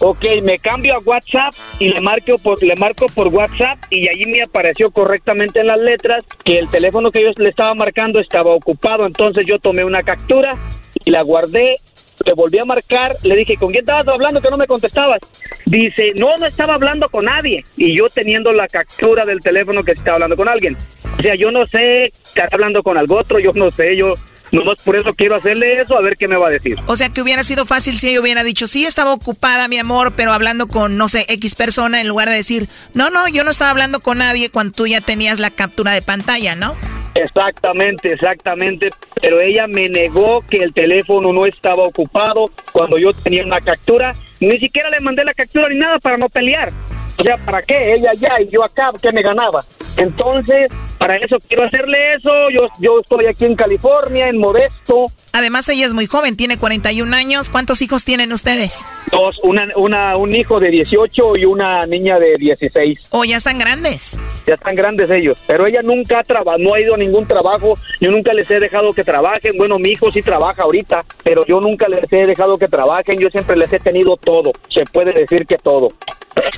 Ok, me cambio a WhatsApp y le marco por le marco por WhatsApp y allí me apareció correctamente en las letras que el teléfono que yo le estaba marcando estaba ocupado. Entonces yo tomé una captura y la guardé. Le volví a marcar, le dije, ¿con quién estabas hablando que no me contestabas? Dice, no, no estaba hablando con nadie. Y yo teniendo la captura del teléfono que estaba hablando con alguien. O sea, yo no sé, está hablando con algo otro, yo no sé, yo Nomás por eso quiero hacerle eso, a ver qué me va a decir. O sea, que hubiera sido fácil si ella hubiera dicho, sí, estaba ocupada, mi amor, pero hablando con, no sé, X persona, en lugar de decir, no, no, yo no estaba hablando con nadie cuando tú ya tenías la captura de pantalla, ¿no? Exactamente, exactamente. Pero ella me negó que el teléfono no estaba ocupado cuando yo tenía una captura. Ni siquiera le mandé la captura ni nada para no pelear. O sea, ¿para qué? Ella allá y yo acá, ¿qué me ganaba? Entonces, para eso quiero hacerle eso. Yo, yo estoy aquí en California, en Modesto. Además, ella es muy joven, tiene 41 años. ¿Cuántos hijos tienen ustedes? Dos, una, una, un hijo de 18 y una niña de 16. ¿O ya están grandes? Ya están grandes ellos. Pero ella nunca ha trabajado, no ha ido a ningún trabajo. Yo nunca les he dejado que trabajen. Bueno, mi hijo sí trabaja ahorita, pero yo nunca les he dejado que trabajen. Yo siempre les he tenido todo. Se puede decir que todo.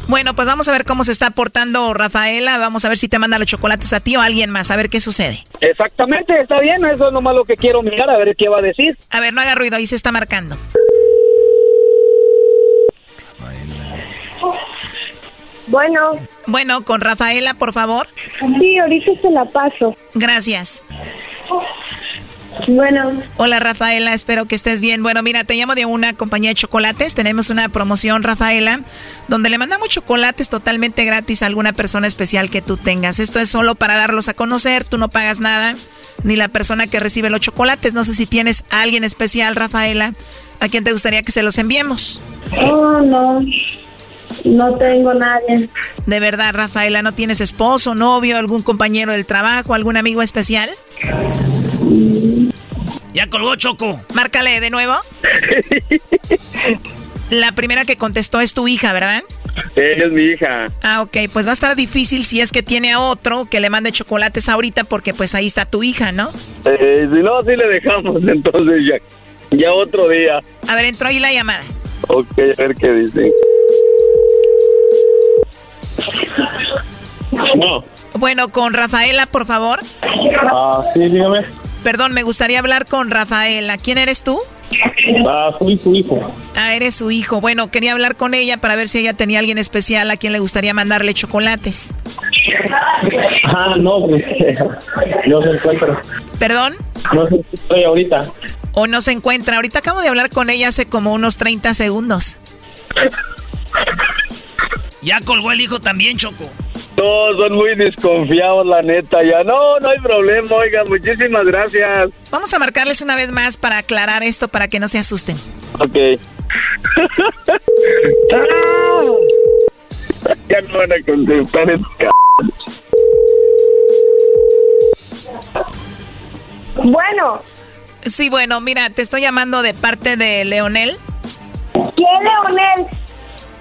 Bueno, pues vamos a ver cómo se está portando Rafaela. Vamos a ver si te manda los chocolates a ti o a alguien más. A ver qué sucede. Exactamente, está bien. Eso es nomás lo que quiero mirar, a ver qué va a decir. A ver, no haga ruido, ahí se está marcando. Bueno. Bueno, con Rafaela, por favor. Sí, ahorita se la paso. Gracias. Bueno. Hola Rafaela, espero que estés bien. Bueno, mira, te llamo de una compañía de chocolates. Tenemos una promoción, Rafaela, donde le mandamos chocolates totalmente gratis a alguna persona especial que tú tengas. Esto es solo para darlos a conocer, tú no pagas nada, ni la persona que recibe los chocolates. No sé si tienes a alguien especial, Rafaela, a quien te gustaría que se los enviemos. Oh, no. No tengo nadie. De verdad, Rafaela, ¿no tienes esposo, novio, algún compañero del trabajo, algún amigo especial? Ya colgó Choco. Márcale de nuevo. La primera que contestó es tu hija, ¿verdad? Ella es mi hija. Ah, ok, pues va a estar difícil si es que tiene a otro que le mande chocolates ahorita porque pues ahí está tu hija, ¿no? Eh, si no, sí le dejamos entonces ya, ya otro día. A ver, entró ahí la llamada. Ok, a ver qué dice. No. Bueno, con Rafaela, por favor. Ah, sí, dígame. Perdón, me gustaría hablar con Rafaela. ¿Quién eres tú? Ah, soy su hijo. Ah, eres su hijo. Bueno, quería hablar con ella para ver si ella tenía alguien especial a quien le gustaría mandarle chocolates. Ah, no, pues, no se encuentra. ¿Perdón? No se estoy ahorita. ¿O no se encuentra? Ahorita acabo de hablar con ella hace como unos 30 segundos. Ya colgó el hijo también, Choco. Todos son muy desconfiados, la neta. Ya no, no hay problema, oiga, muchísimas gracias. Vamos a marcarles una vez más para aclarar esto, para que no se asusten. Ok. ya no van a contestar, es Bueno. Sí, bueno, mira, te estoy llamando de parte de Leonel. ¿Quién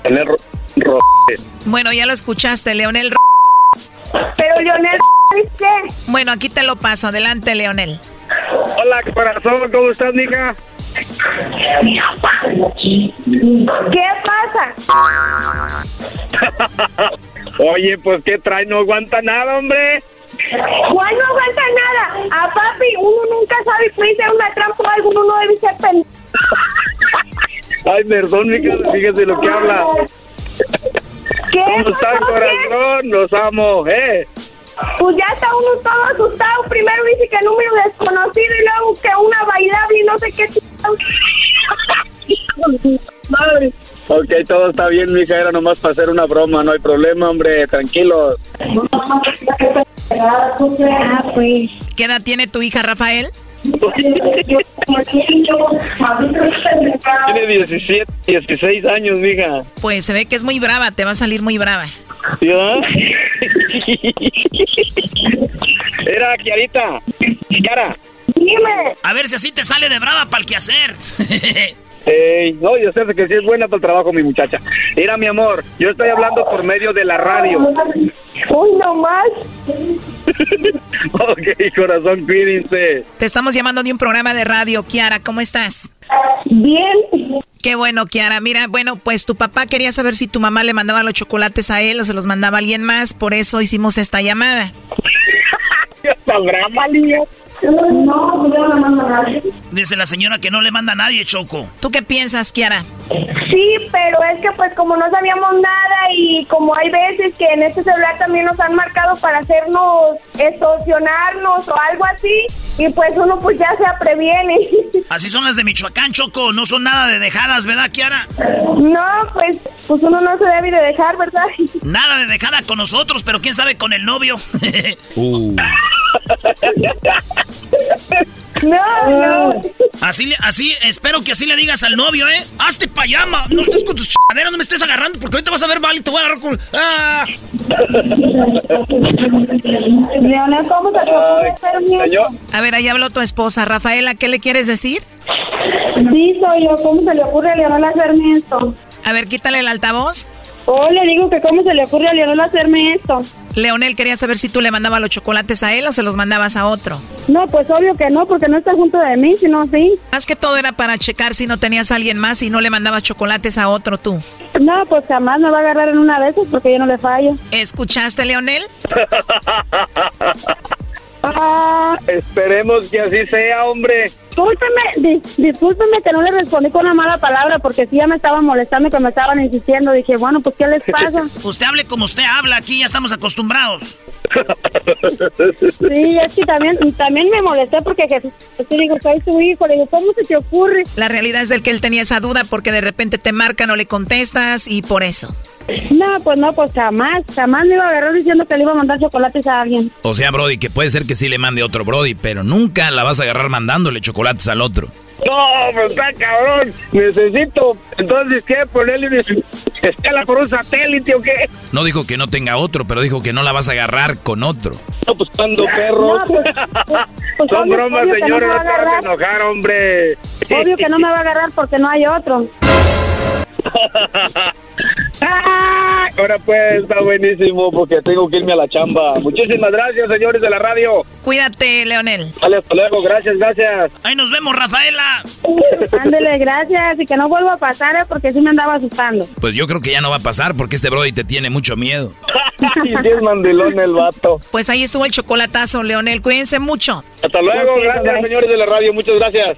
Leonel? Leonel Bueno, ya lo escuchaste, Leonel Ro Pero Leonel ¿qué? Bueno, aquí te lo paso. Adelante, Leonel. Hola, corazón, ¿cómo estás, mija? ¿Qué pasa? Oye, pues, ¿qué trae? No aguanta nada, hombre. ¿Cuál no aguanta nada? A papi, uno nunca sabe si puede ser una trampa o algo, uno no debe ser pen... Ay, perdón, mija, fíjese lo que habla. ¿Qué ¿Cómo están, corazón? Los amo, ¿eh? Pues ya está uno todo asustado. Primero dice que número desconocido y luego que una bailable y no sé qué. Madre. Ok, todo está bien, mija. Era nomás para hacer una broma. No hay problema, hombre. Tranquilos. Ah, pues. ¿Qué edad tiene tu hija, Rafael? Tiene 17, 16 años, mija. Pues se ve que es muy brava, te va a salir muy brava. ¿Ya? Era Kiarita. Kiara. Dime. A ver si así te sale de brava para el quehacer. Ey, no, yo sé que sí es buena para el trabajo, mi muchacha. Mira, mi amor, yo estoy hablando por medio de la radio. Uy, no más. ok, corazón, cuídense. Te estamos llamando de un programa de radio, Kiara, ¿cómo estás? Bien. Qué bueno, Kiara. Mira, bueno, pues tu papá quería saber si tu mamá le mandaba los chocolates a él o se los mandaba a alguien más, por eso hicimos esta llamada. ¿Sabrá, Malía? No, yo no mando a nadie. Dice la señora que no le manda a nadie, Choco. ¿Tú qué piensas, Kiara? Sí, pero es que pues como no sabíamos nada y como hay veces que en este celular también nos han marcado para hacernos extorsionarnos o algo así y pues uno pues ya se previene. Así son las de Michoacán, Choco. No son nada de dejadas, ¿verdad, Kiara? No, pues, pues uno no se debe de dejar, ¿verdad? Nada de dejada con nosotros, pero quién sabe con el novio. Uh. No, no. Así, le- así, espero que así le digas al novio, ¿eh? Hazte payama. No estés con tus chingaderas, no me estés agarrando porque ahorita vas a ver mal y te voy a agarrar con. ¡Ah! A ver, ahí habló tu esposa. Rafaela, ¿qué le quieres decir? Sí, soy yo. ¿Cómo se le ocurre a Leonel hacerme esto? A ver, quítale el altavoz. Oh, le digo que cómo se le ocurre a Leonel hacerme esto. Leonel quería saber si tú le mandabas los chocolates a él o se los mandabas a otro. No, pues obvio que no, porque no está junto de mí, sino sí. Más que todo era para checar si no tenías a alguien más y no le mandabas chocolates a otro tú. No, pues jamás me va a agarrar en una de esas porque yo no le fallo. ¿Escuchaste, Leonel? Ah, Esperemos que así sea, hombre. Discúlpeme, dis- discúlpeme que no le respondí con una mala palabra porque sí ya me estaban molestando y que me estaban insistiendo. Dije, bueno, pues ¿qué les pasa? Usted hable como usted habla, aquí ya estamos acostumbrados. Sí, es que también, y también me molesté porque Jesús, sí, digo, soy su hijo. Le digo, ¿cómo se te ocurre? La realidad es del que él tenía esa duda porque de repente te marcan o le contestas y por eso. No, pues no, pues jamás, jamás me iba a agarrar diciendo que le iba a mandar chocolates a alguien. O sea, Brody, que puede ser que sí le mande otro Brody, pero nunca la vas a agarrar mandándole chocolates al otro. No, pues está cabrón. Necesito, entonces, ¿qué? Ponerle una escala por un satélite o qué? No dijo que no tenga otro, pero dijo que no la vas a agarrar con otro. No, pues cuando perros. No, pues, pues, Son bromas, señores, no te vas a enojar, hombre. Obvio que no me va a agarrar porque no hay otro. Ah, Ahora pues, está buenísimo porque tengo que irme a la chamba. Muchísimas gracias, señores de la radio. Cuídate, Leonel. Vale, hasta luego, gracias, gracias. Ahí nos vemos, Rafaela. Ándele, gracias. Y que no vuelva a pasar, ¿eh? porque sí me andaba asustando. Pues yo creo que ya no va a pasar porque este Brody te tiene mucho miedo. Y es mandilón el vato. Pues ahí estuvo el chocolatazo, Leonel. Cuídense mucho. Hasta luego, gracias, señores de la radio. Muchas gracias.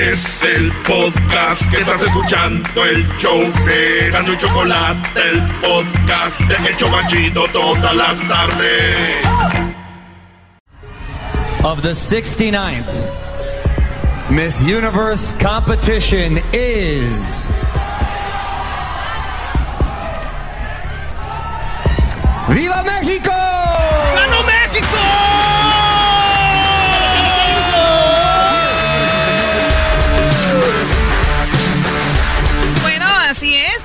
Es el podcast que estás escuchando, el show de Gano y Chocolate, el podcast de El Chobachito todas las tardes. of the 69th Miss Universe competition is ¡Viva México! ¡Ganó México!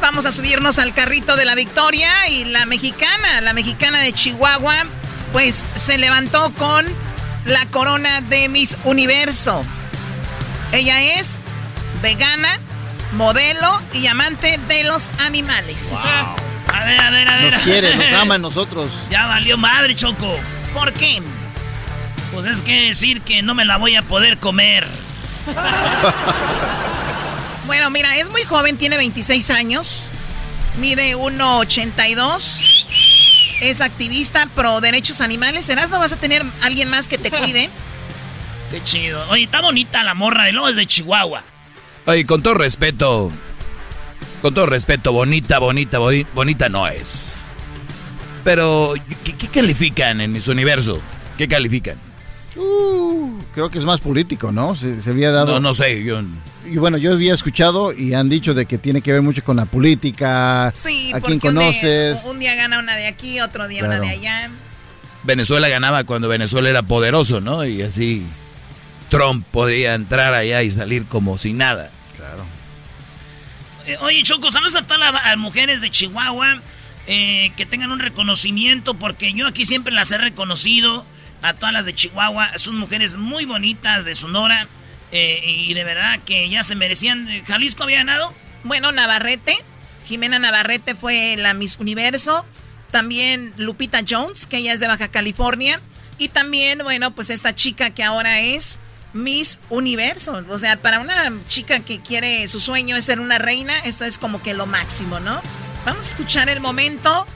Vamos a subirnos al carrito de la victoria y la mexicana, la mexicana de Chihuahua, pues se levantó con la corona de Miss Universo. Ella es vegana, modelo y amante de los animales. A ver, a ver, a ver. Nos quiere, nos ama a nosotros. Ya valió madre, Choco. ¿Por qué? Pues es que decir que no me la voy a poder comer. Bueno, mira, es muy joven, tiene 26 años, mide 1,82, es activista pro derechos animales. ¿Serás no vas a tener alguien más que te cuide? Qué chido. Oye, está bonita la morra de Lobos de Chihuahua. Oye, con todo respeto, con todo respeto, bonita, bonita, boni- bonita no es. Pero, ¿qué, qué califican en mis universo? ¿Qué califican? Uh, creo que es más político, ¿no? Se, se había dado. No, no sé, yo... Y bueno, yo había escuchado y han dicho de que tiene que ver mucho con la política. Sí, a porque quién conoces. Un, día, un día gana una de aquí, otro día una de allá. Venezuela ganaba cuando Venezuela era poderoso, ¿no? Y así Trump podía entrar allá y salir como sin nada. Claro. Eh, oye, Choco, saludos a todas las a mujeres de Chihuahua eh, que tengan un reconocimiento, porque yo aquí siempre las he reconocido. A todas las de Chihuahua, son mujeres muy bonitas de Sonora eh, y de verdad que ya se merecían. ¿Jalisco había ganado? Bueno, Navarrete, Jimena Navarrete fue la Miss Universo. También Lupita Jones, que ella es de Baja California. Y también, bueno, pues esta chica que ahora es Miss Universo. O sea, para una chica que quiere, su sueño es ser una reina, esto es como que lo máximo, ¿no? Vamos a escuchar el momento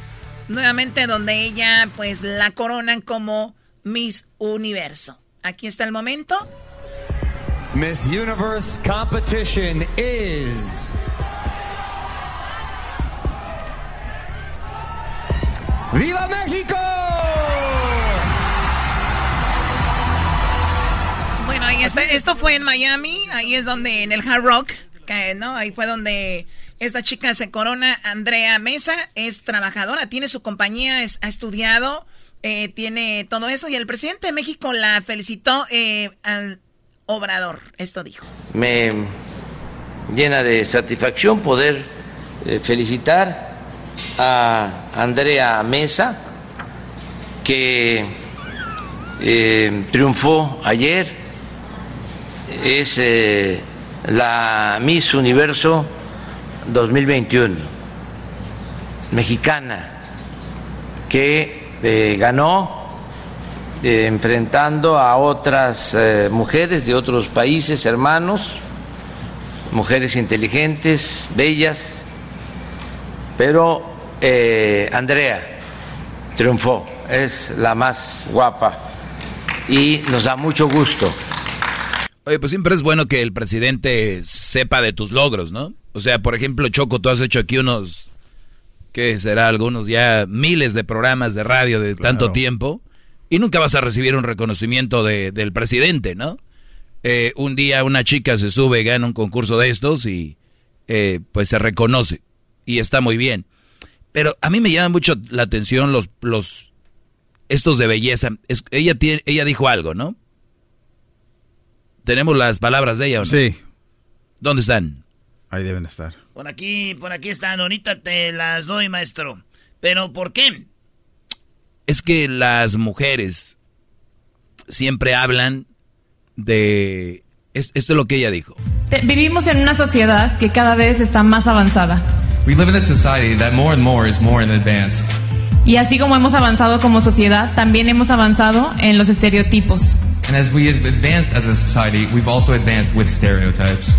nuevamente donde ella, pues, la coronan como Miss Universo. Aquí está el momento. Miss Universe competition is. ¡Viva México! Bueno, este, esto fue en Miami, ahí es donde, en el Hard Rock, ¿no? Ahí fue donde esta chica se corona, Andrea Mesa, es trabajadora, tiene su compañía, ha estudiado, eh, tiene todo eso y el presidente de México la felicitó eh, al Obrador. Esto dijo. Me llena de satisfacción poder eh, felicitar a Andrea Mesa, que triunfó ayer, es la Miss Universo 2021, mexicana, que eh, ganó eh, enfrentando a otras eh, mujeres de otros países hermanos, mujeres inteligentes, bellas, pero Andrea triunfó, es la más guapa y nos da mucho gusto. Oye, pues siempre es bueno que el presidente sepa de tus logros, ¿no? O sea, por ejemplo, Choco, tú has hecho aquí unos, ¿qué será? Algunos ya miles de programas de radio de tanto tiempo y nunca vas a recibir un reconocimiento del presidente, ¿no? Eh, un día una chica se sube, gana un concurso de estos y eh, pues se reconoce y está muy bien. Pero a mí me llama mucho la atención los, los estos de belleza. ella, tiene, ella dijo algo, ¿no? Tenemos las palabras de ella, ¿o no? Sí. ¿Dónde están? Ahí deben estar. Por aquí, por aquí están. Ahorita te las doy, maestro. ¿Pero por qué? Es que las mujeres siempre hablan de... esto es lo que ella dijo. Vivimos en una sociedad que cada vez está más avanzada. We live in a society that more and more is more in advance. Y así como hemos avanzado como sociedad, también hemos avanzado en los estereotipos. And as we have advanced as a society, we've also advanced with stereotypes.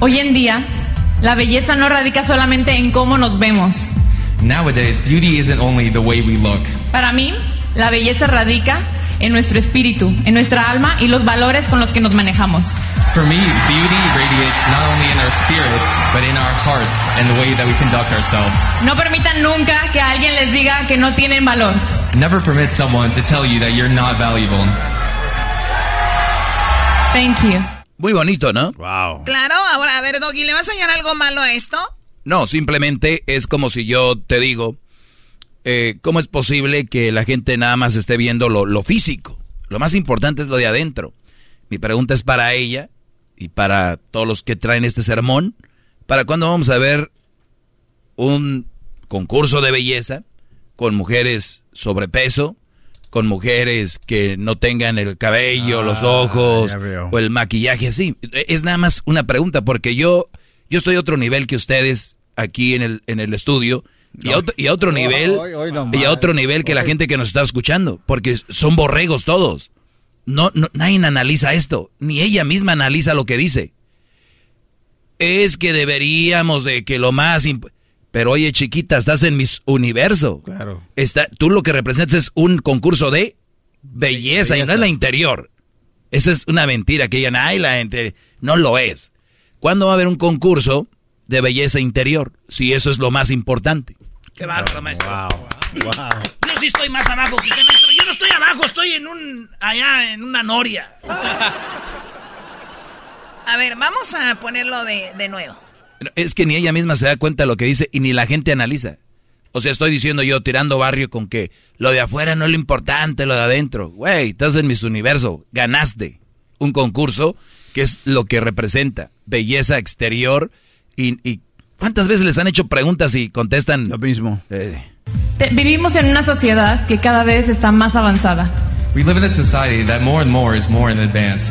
Hoy en día, la belleza no radica solamente en cómo nos vemos. Nowadays, beauty isn't only the way we look. Para mí, la belleza radica en nuestro espíritu, en nuestra alma y los valores con los que nos manejamos. For me, beauty radiates not only in our spirit, but in our hearts and the way that we conduct ourselves. No permitan nunca que alguien les diga que no tienen valor. Never permit someone to tell you that you're not valuable. Thank you. Muy bonito, ¿no? Wow. Claro, ahora, a ver, Doggy, ¿le vas a hallar algo malo a esto? No, simplemente es como si yo te digo, eh, ¿cómo es posible que la gente nada más esté viendo lo, físico? Lo más importante es lo de adentro. Mi pregunta es para ella y para todos los que traen este sermón. ¿Para cuándo vamos a ver un concurso de belleza con mujeres sobrepeso, con mujeres que no tengan el cabello, los ah, ojos o el maquillaje así. Es nada más una pregunta porque yo yo estoy a otro nivel que ustedes aquí en el en el estudio y, a otro, y a otro nivel y a otro nivel que la gente que nos está escuchando porque son borregos todos. No, no nadie analiza esto, ni ella misma analiza lo que dice. Es que deberíamos de que lo más pero oye, chiquita, estás en mis universo. Claro. Está, tú lo que representas es un concurso de belleza, y no es la interior. Esa es una mentira que digan, ay, la gente no lo es. ¿Cuándo va a haber un concurso de belleza interior? Si eso es lo más importante. Qué bárbaro, maestro. Wow. wow. Yo sí estoy más abajo que usted, maestro. Yo no estoy abajo, estoy en un allá en una noria. A ver, vamos a ponerlo de, de nuevo. Es que ni ella misma se da cuenta de lo que dice y ni la gente analiza. O sea, estoy diciendo yo, tirando barrio con que lo de afuera no es lo importante, lo de adentro. Güey, estás en mis universo, ganaste un concurso que es lo que representa belleza exterior y, ¿cuántas veces les han hecho preguntas y contestan lo mismo? Eh. Vivimos en una sociedad que cada vez está más avanzada. We live in a society that more and more is more in advance.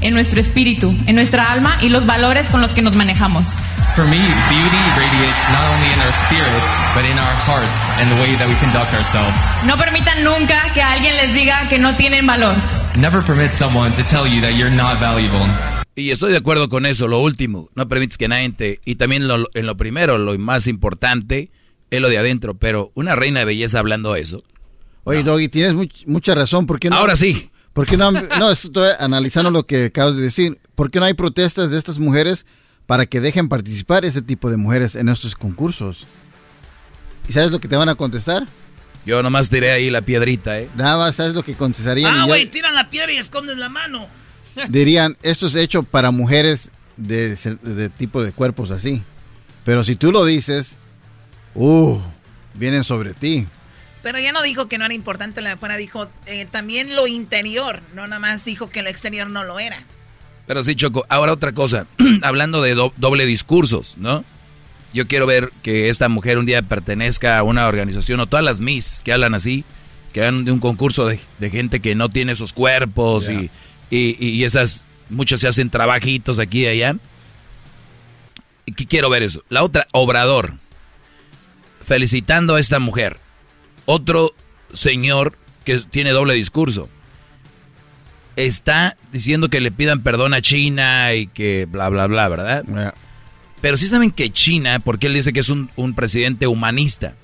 en nuestro espíritu, en nuestra alma y los valores con los que nos manejamos. For me, beauty radiates not only in our spirit, but in our hearts and the way that we conduct ourselves. No permitan nunca que alguien les diga que no tienen valor. Never permit someone to tell you that you're not valuable. Y estoy de acuerdo con eso, lo último, no permites que nadie te... Y también lo, en lo primero, lo más importante, es lo de adentro, pero una reina de belleza hablando eso. Oye, Doggy, tienes much- mucha razón. ¿por qué no, Ahora sí. ¿Por qué no? No, estoy analizando lo que acabas de decir. ¿Por qué no hay protestas de estas mujeres para que dejen participar ese tipo de mujeres en estos concursos? ¿Y sabes lo que te van a contestar? Yo nomás tiré ahí la piedrita, ¿eh? Nada más, ¿sabes lo que contestarían? Ah, güey, tiran la piedra y esconden la mano. dirían, esto es hecho para mujeres de, de tipo de cuerpos así. Pero si tú lo dices, uh, vienen sobre ti. Pero ya no dijo que no era importante la de afuera, dijo eh, también lo interior, no nada más dijo que lo exterior no lo era. Pero sí, Choco. Ahora otra cosa. Hablando de do- doble discursos, ¿no? Yo quiero ver que esta mujer un día pertenezca a una organización o todas las Miss que hablan así, que hagan de un concurso de, de gente que no tiene esos cuerpos y, y, y esas, muchos se hacen trabajitos aquí y allá. Y quiero ver eso. La otra, Obrador. Felicitando a esta mujer. Otro señor que tiene doble discurso está diciendo que le pidan perdón a China y que bla, bla, bla, ¿verdad? Pero sí saben que China, porque él dice que es un, un presidente humanista,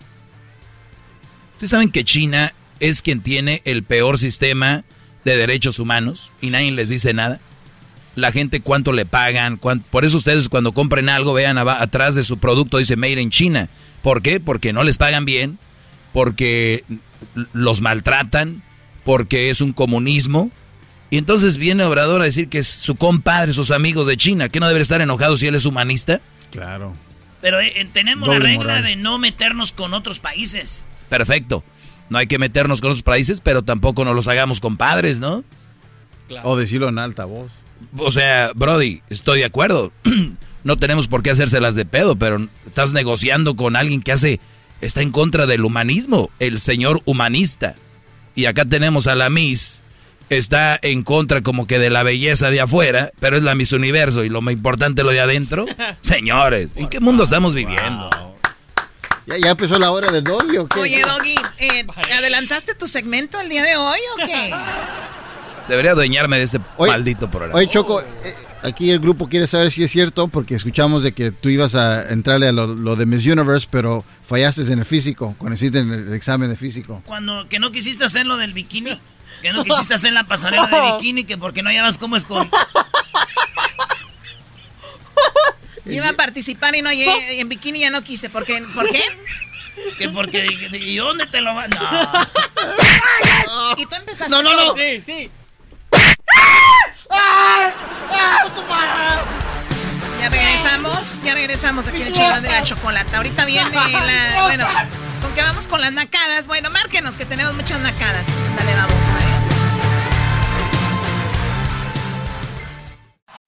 sí saben que China es quien tiene el peor sistema de derechos humanos y nadie les dice nada. La gente cuánto le pagan, por eso ustedes cuando compren algo vean atrás de su producto dice Made in China. ¿Por qué? Porque no les pagan bien, porque los maltratan, porque es un comunismo. Y entonces viene Obrador a decir que es su compadre, sus amigos de China, que no debe estar enojado si él es humanista. Claro. Pero eh, eh, tenemos Doble la regla moral. de no meternos con otros países. Perfecto. No hay que meternos con otros países, pero tampoco nos los hagamos compadres, ¿no? O decirlo en alta voz. O sea, Brody, estoy de acuerdo. no tenemos por qué hacérselas de pedo, pero estás negociando con alguien que hace, está en contra del humanismo, el señor humanista. Y acá tenemos a la Miss, está en contra como que de la belleza de afuera, pero es la Miss Universo y lo más importante lo de adentro. Señores, ¿en qué mundo estamos viviendo? ¿Ya, ya empezó la hora del doggy o qué? Oye, Doggy, eh, ¿adelantaste tu segmento el día de hoy o qué? Debería adueñarme de este maldito programa. Oye, Choco, eh, aquí el grupo quiere saber si es cierto, porque escuchamos de que tú ibas a entrarle a lo, lo de Miss Universe, pero fallaste en el físico, cuando hiciste el, el examen de físico. Cuando que no quisiste hacer lo del bikini, que no quisiste hacer la pasarela de bikini, que porque no hallabas cómo es con... Iba a participar y no llegué, y en bikini ya no quise. ¿Por qué? ¿Por qué? Que porque ¿y dónde te lo vas? No. Y tú empezaste. No, no, no. Sí, sí. Ya regresamos, ya regresamos aquí en el de la chocolata. Ahorita viene la. Bueno, con que vamos con las nacadas. Bueno, márquenos que tenemos muchas nacadas. Dale, vamos, Mario.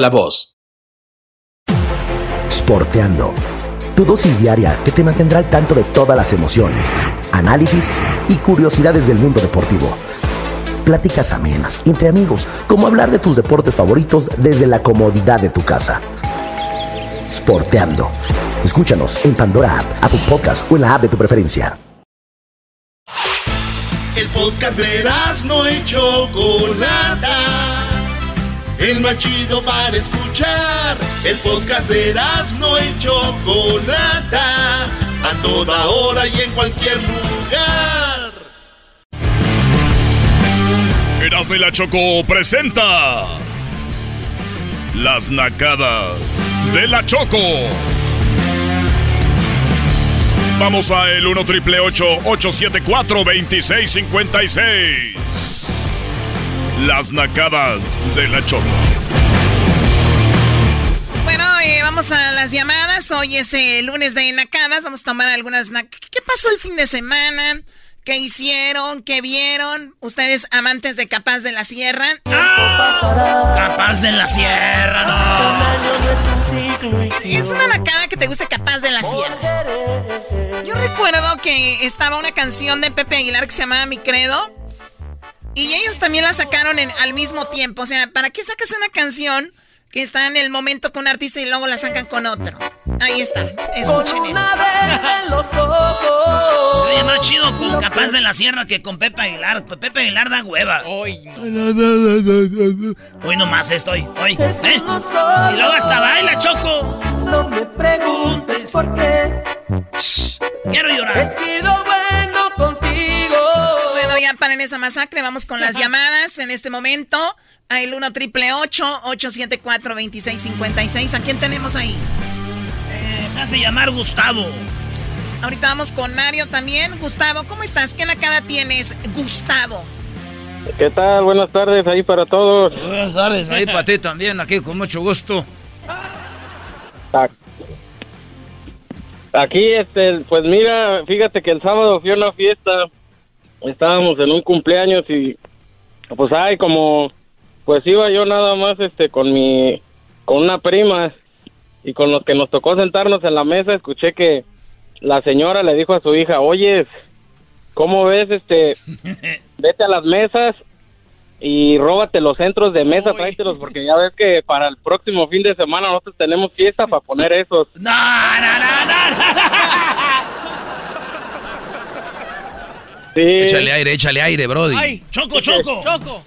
la voz. Sporteando. Tu dosis diaria que te mantendrá al tanto de todas las emociones, análisis y curiosidades del mundo deportivo. Pláticas amenas, entre amigos, como hablar de tus deportes favoritos desde la comodidad de tu casa. Sporteando. Escúchanos en Pandora App, Apple Podcast o en la app de tu preferencia. El podcast de no y Chocolata. El más chido para escuchar. El podcast de no y Chocolata. A toda hora y en cualquier lugar. Erasmo y la Choco presenta Las Nacadas de la Choco. Vamos a el 1 triple 874 2656. Las Nacadas de la Choco. Bueno, eh, vamos a las llamadas. Hoy es el lunes de nacadas. Vamos a tomar algunas. ¿Qué pasó el fin de semana? ¿Qué hicieron? ¿Qué vieron? Ustedes amantes de Capaz de la Sierra. ¡Ah! Capaz de la Sierra, no. Es una nacada que te guste Capaz de la Sierra. Yo recuerdo que estaba una canción de Pepe Aguilar que se llamaba Mi Credo. Y ellos también la sacaron en, al mismo tiempo. O sea, ¿para qué sacas una canción que está en el momento con un artista y luego la sacan con otro. Ahí está, escuchen eso. Se ve más chido con Capaz de la Sierra que con Pepe Aguilar. Pepe Aguilar da hueva. Hoy. Hoy nomás estoy. Hoy. ¿eh? Y luego hasta baila, Choco. No me preguntes por qué. quiero llorar. He sido ya paren esa masacre. Vamos con las llamadas en este momento. A el 1 triple 874 2656. ¿A quién tenemos ahí? Eh, se hace llamar Gustavo. Ahorita vamos con Mario también. Gustavo, ¿cómo estás? ¿Qué cara tienes, Gustavo? ¿Qué tal? Buenas tardes ahí para todos. Buenas tardes ahí para ti también, aquí con mucho gusto. Aquí, este, pues mira, fíjate que el sábado fui a una fiesta, estábamos en un cumpleaños y pues hay como pues iba yo nada más este con mi con una prima y con los que nos tocó sentarnos en la mesa escuché que la señora le dijo a su hija, "Oyes, ¿cómo ves este vete a las mesas y róbate los centros de mesa, tráetelos porque ya ves que para el próximo fin de semana nosotros tenemos fiesta para poner esos." No, no, no, no. Sí. Échale aire, échale aire, Brody. Ay, choco, choco. Choco.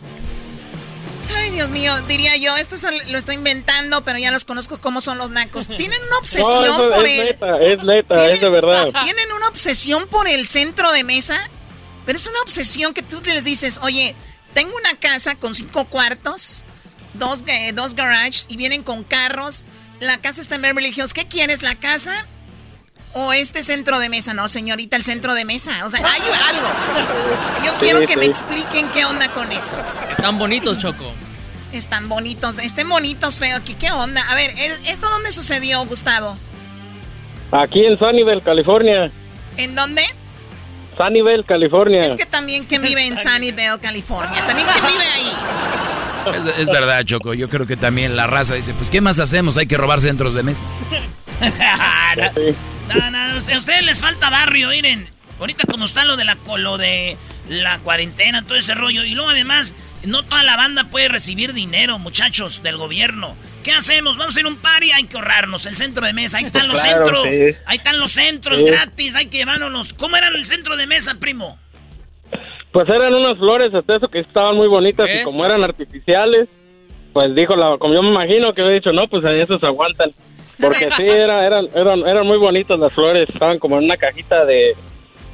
Ay, Dios mío, diría yo, esto lo estoy inventando, pero ya los conozco cómo son los nacos. Tienen una obsesión por es Neta, es neta, es de verdad. Tienen una obsesión por el centro de mesa, pero es una obsesión que tú les dices, oye, tengo una casa con cinco cuartos, dos, eh, dos garages y vienen con carros. La casa está en Beverly Hills. ¿Qué quieres, la casa? O este centro de mesa. No, señorita, el centro de mesa. O sea, hay algo. Yo quiero que me expliquen qué onda con eso. Están bonitos, Choco. Están bonitos. Estén bonitos, feo. aquí. ¿Qué onda? A ver, ¿esto dónde sucedió, Gustavo? Aquí en Sunnyvale, California. ¿En dónde? Sunnyvale, California. Es que también que vive en Sunnyvale, California. También que vive ahí. Es, verdad, Choco. Yo creo que también la raza dice, pues, ¿qué más hacemos? Hay que robar centros de mesa. No, no, a ustedes les falta barrio, miren. Ahorita como está lo de la, lo de la cuarentena, todo ese rollo. Y luego además, no toda la banda puede recibir dinero, muchachos, del gobierno. ¿Qué hacemos? Vamos a ir a un party, hay que ahorrarnos el centro de mesa. Ahí están los centros. Ahí están los centros gratis, hay que llevárnoslos. ¿Cómo era el centro de mesa, primo? Pues eran unas flores, hasta eso que estaban muy bonitas y como eran artificiales, pues dijo la, como yo me imagino que había dicho, no, pues eso se aguantan. Porque sí, era, eran, eran, eran muy bonitas las flores, estaban como en una cajita de,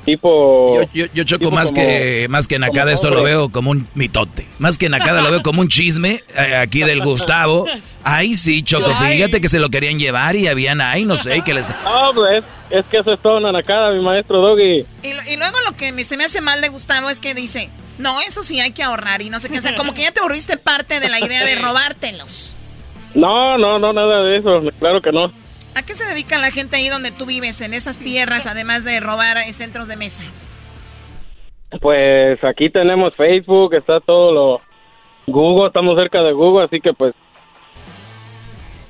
tipo yo, yo, choco más que más que Nakada esto lo veo como un mitote. Más que Nakada lo veo como un chisme eh, aquí del Gustavo. Ahí sí choco fíjate que se lo querían llevar y habían ahí no sé que les no pues es que eso es todo una Nakada mi maestro Doggy. Y, y luego lo que se me hace mal de Gustavo es que dice no eso sí hay que ahorrar y no sé qué o sea como que ya te aburriste parte de la idea de robártelos no no no nada de eso claro que no ¿A qué se dedica la gente ahí donde tú vives, en esas tierras, además de robar eh, centros de mesa? Pues aquí tenemos Facebook, está todo lo... Google, estamos cerca de Google, así que pues...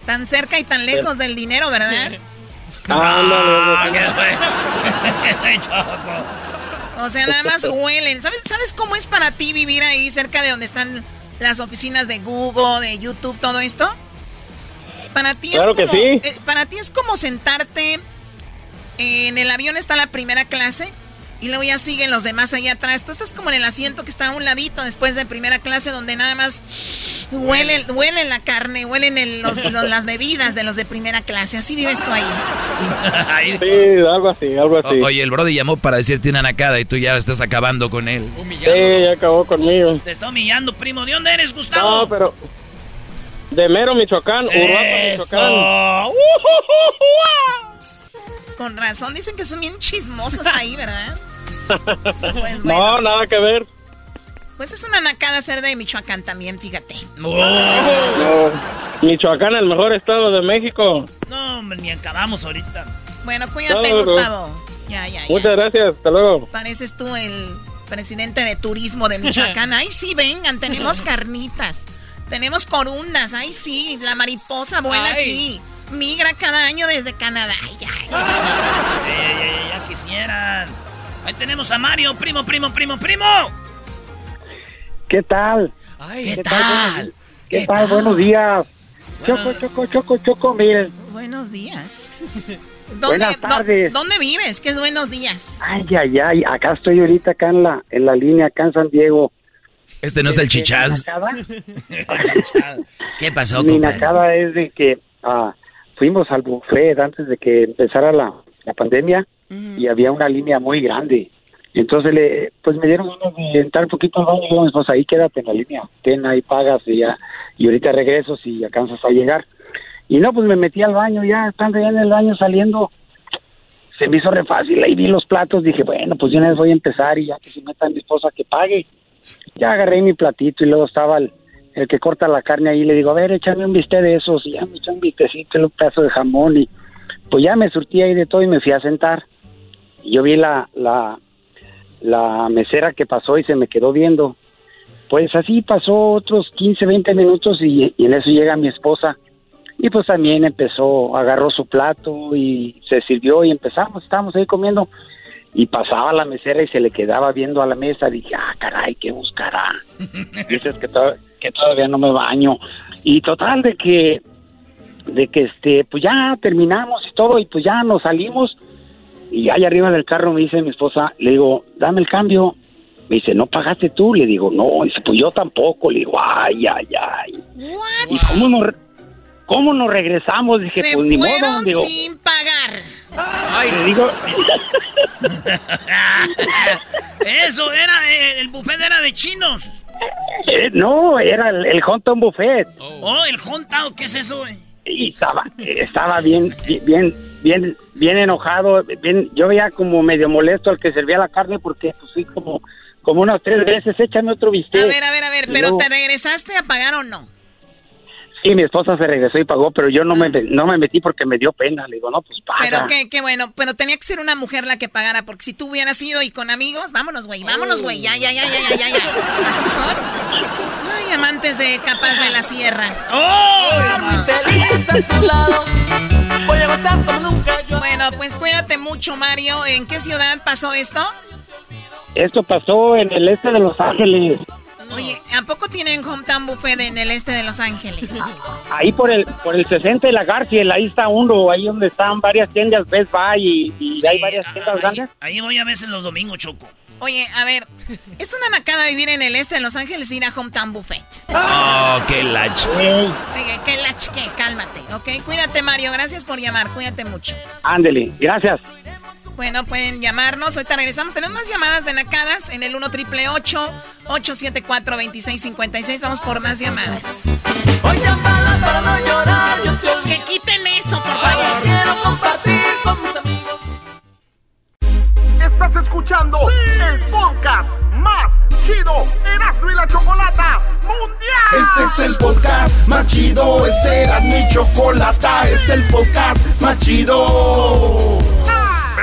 Tan cerca y tan lejos del dinero, ¿verdad? Ah, o sea, nada más huelen. ¿Sabes, ¿Sabes cómo es para ti vivir ahí cerca de donde están las oficinas de Google, de YouTube, todo esto? Para ti es como, eh, para ti es como sentarte en el avión está la primera clase Y luego ya siguen los demás allá atrás. Tú estás como en el asiento que está a un ladito después de primera clase donde nada más huelen, huelen la carne, huelen las bebidas de los de primera clase. Así vives tú ahí. sí, algo así, algo así. oye, el Brody llamó para decirte una nacada y tú ya estás acabando con él. Sí, ya acabó conmigo. Te está humillando, primo. ¿De dónde eres, Gustavo? No, pero... De Mero, Michoacán, Michoacán. Con razón, dicen que son bien chismosos ahí, ¿verdad? Pues no, nada que ver. Pues es una nacada ser de Michoacán también, fíjate. No. Michoacán, el mejor estado de México. No, hombre, ni acabamos ahorita. Bueno, cuídate, Gustavo. Ya, ya, ya. Muchas gracias, hasta luego. Pareces tú el presidente de turismo de Michoacán. Ay, sí, vengan, tenemos carnitas. Tenemos corundas. Ay, sí, la mariposa vuela aquí. Migra cada año desde Canadá. Ay, ay, ay. ya quisieran. Ahí tenemos a Mario, primo, primo, primo, primo. ¿Qué tal? ¿Qué, tal? ¿Qué, tal? Buenos días. Choco, choco, choco, choco, miren. Buenos días. Buenas tardes. ¿Dónde vives? ¿Qué es buenos días? Ay, ay, ay. Acá estoy ahorita, acá en la, en la línea, acá en San Diego. Este no es el chichaz. ¿Qué pasó, Mi nacada es de que ah, fuimos al buffet antes de que empezara la, la pandemia y había una línea muy grande. Entonces, le, pues me dieron ganas de entrar un poquito al baño y pues ahí quédate en la línea, ten ahí pagas y ya, y ahorita regreso si alcanzas a llegar. Y no, pues me metí al baño ya, estando ya en el baño saliendo, se me hizo re fácil, ahí vi los platos, dije, bueno, pues yo no voy a empezar y ya que se meta mi esposa que pague. Ya agarré mi platito y luego estaba el, el que corta la carne ahí, le digo, a ver, échame un bistec de esos, y ya me echó un bistecito, un pedazo de jamón y pues ya me surtí ahí de todo y me fui a sentar yo vi la, la, la mesera que pasó y se me quedó viendo. Pues así pasó otros 15, 20 minutos y, en eso llega mi esposa. Y pues también empezó, agarró su plato y se sirvió y empezamos, estábamos ahí comiendo. Y pasaba la mesera y se le quedaba viendo a la mesa. Dije, ah, caray, ¿qué buscará? Dices que, que todavía no me baño. Y total de que, de que este, pues ya terminamos y todo y pues ya nos salimos y allá arriba del carro me dice mi esposa, le digo, dame el cambio. Me dice, ¿no pagaste tú? Le digo, no. Dice, pues yo tampoco. Le digo, ay, ay, ay. ¿Y cómo nos, cómo nos regresamos? Dije, Se pues ni modo. Digo, sin pagar. Ay, le digo. Eso era, eh, el buffet era de chinos. Eh, no, era el, el Buffet. Oh, el Hontown, ¿qué es eso? Y estaba, estaba bien, bien, bien, bien enojado, bien, yo veía como medio molesto al que servía la carne porque pues fui como, como unas tres veces, échame otro bistec. A ver, a ver, a ver, pero ¿te regresaste a pagar o no? Sí, mi esposa se regresó y pagó, pero yo no me no me metí porque me dio pena. Le digo, no, pues paga. Pero qué, qué bueno, pero tenía que ser una mujer la que pagara, porque si tú hubieras ido y con amigos, vámonos, güey, vámonos, güey, ya, ya, ya, ya, ya, ya, Así son. Ay, amantes de capas de la sierra. ¡Oh! feliz a tu lado. Voy a como nunca Bueno, pues cuídate mucho, Mario. ¿En qué ciudad pasó esto? Esto pasó en el este de Los Ángeles. Oye, ¿a poco tienen hometown buffet en el este de Los Ángeles? Ahí por el por el 60 de la Garfield, ahí está uno, ahí donde están varias tiendas Best Buy y, hay varias tiendas grandes. Ahí voy a veces los domingos, Choco. Oye, a ver, es una nacada vivir en el este de Los Ángeles y ir a Hometown Buffet. Oh, qué lach. Oye, qué lach, qué, cálmate, ¿ok? Cuídate, Mario, gracias por llamar, cuídate mucho. Ándele, gracias. Bueno, pueden llamarnos. Ahorita regresamos. Tenemos más llamadas de nacadas en el 1 triple 874 2656. Vamos por más llamadas. Voy para no llorar. que quiten eso, por favor. Quiero compartir con mis amigos. Estás escuchando el podcast más chido Erasmo y la Chocolata Mundial. Este es el podcast más chido. Este era mi chocolata. Este es el podcast más chido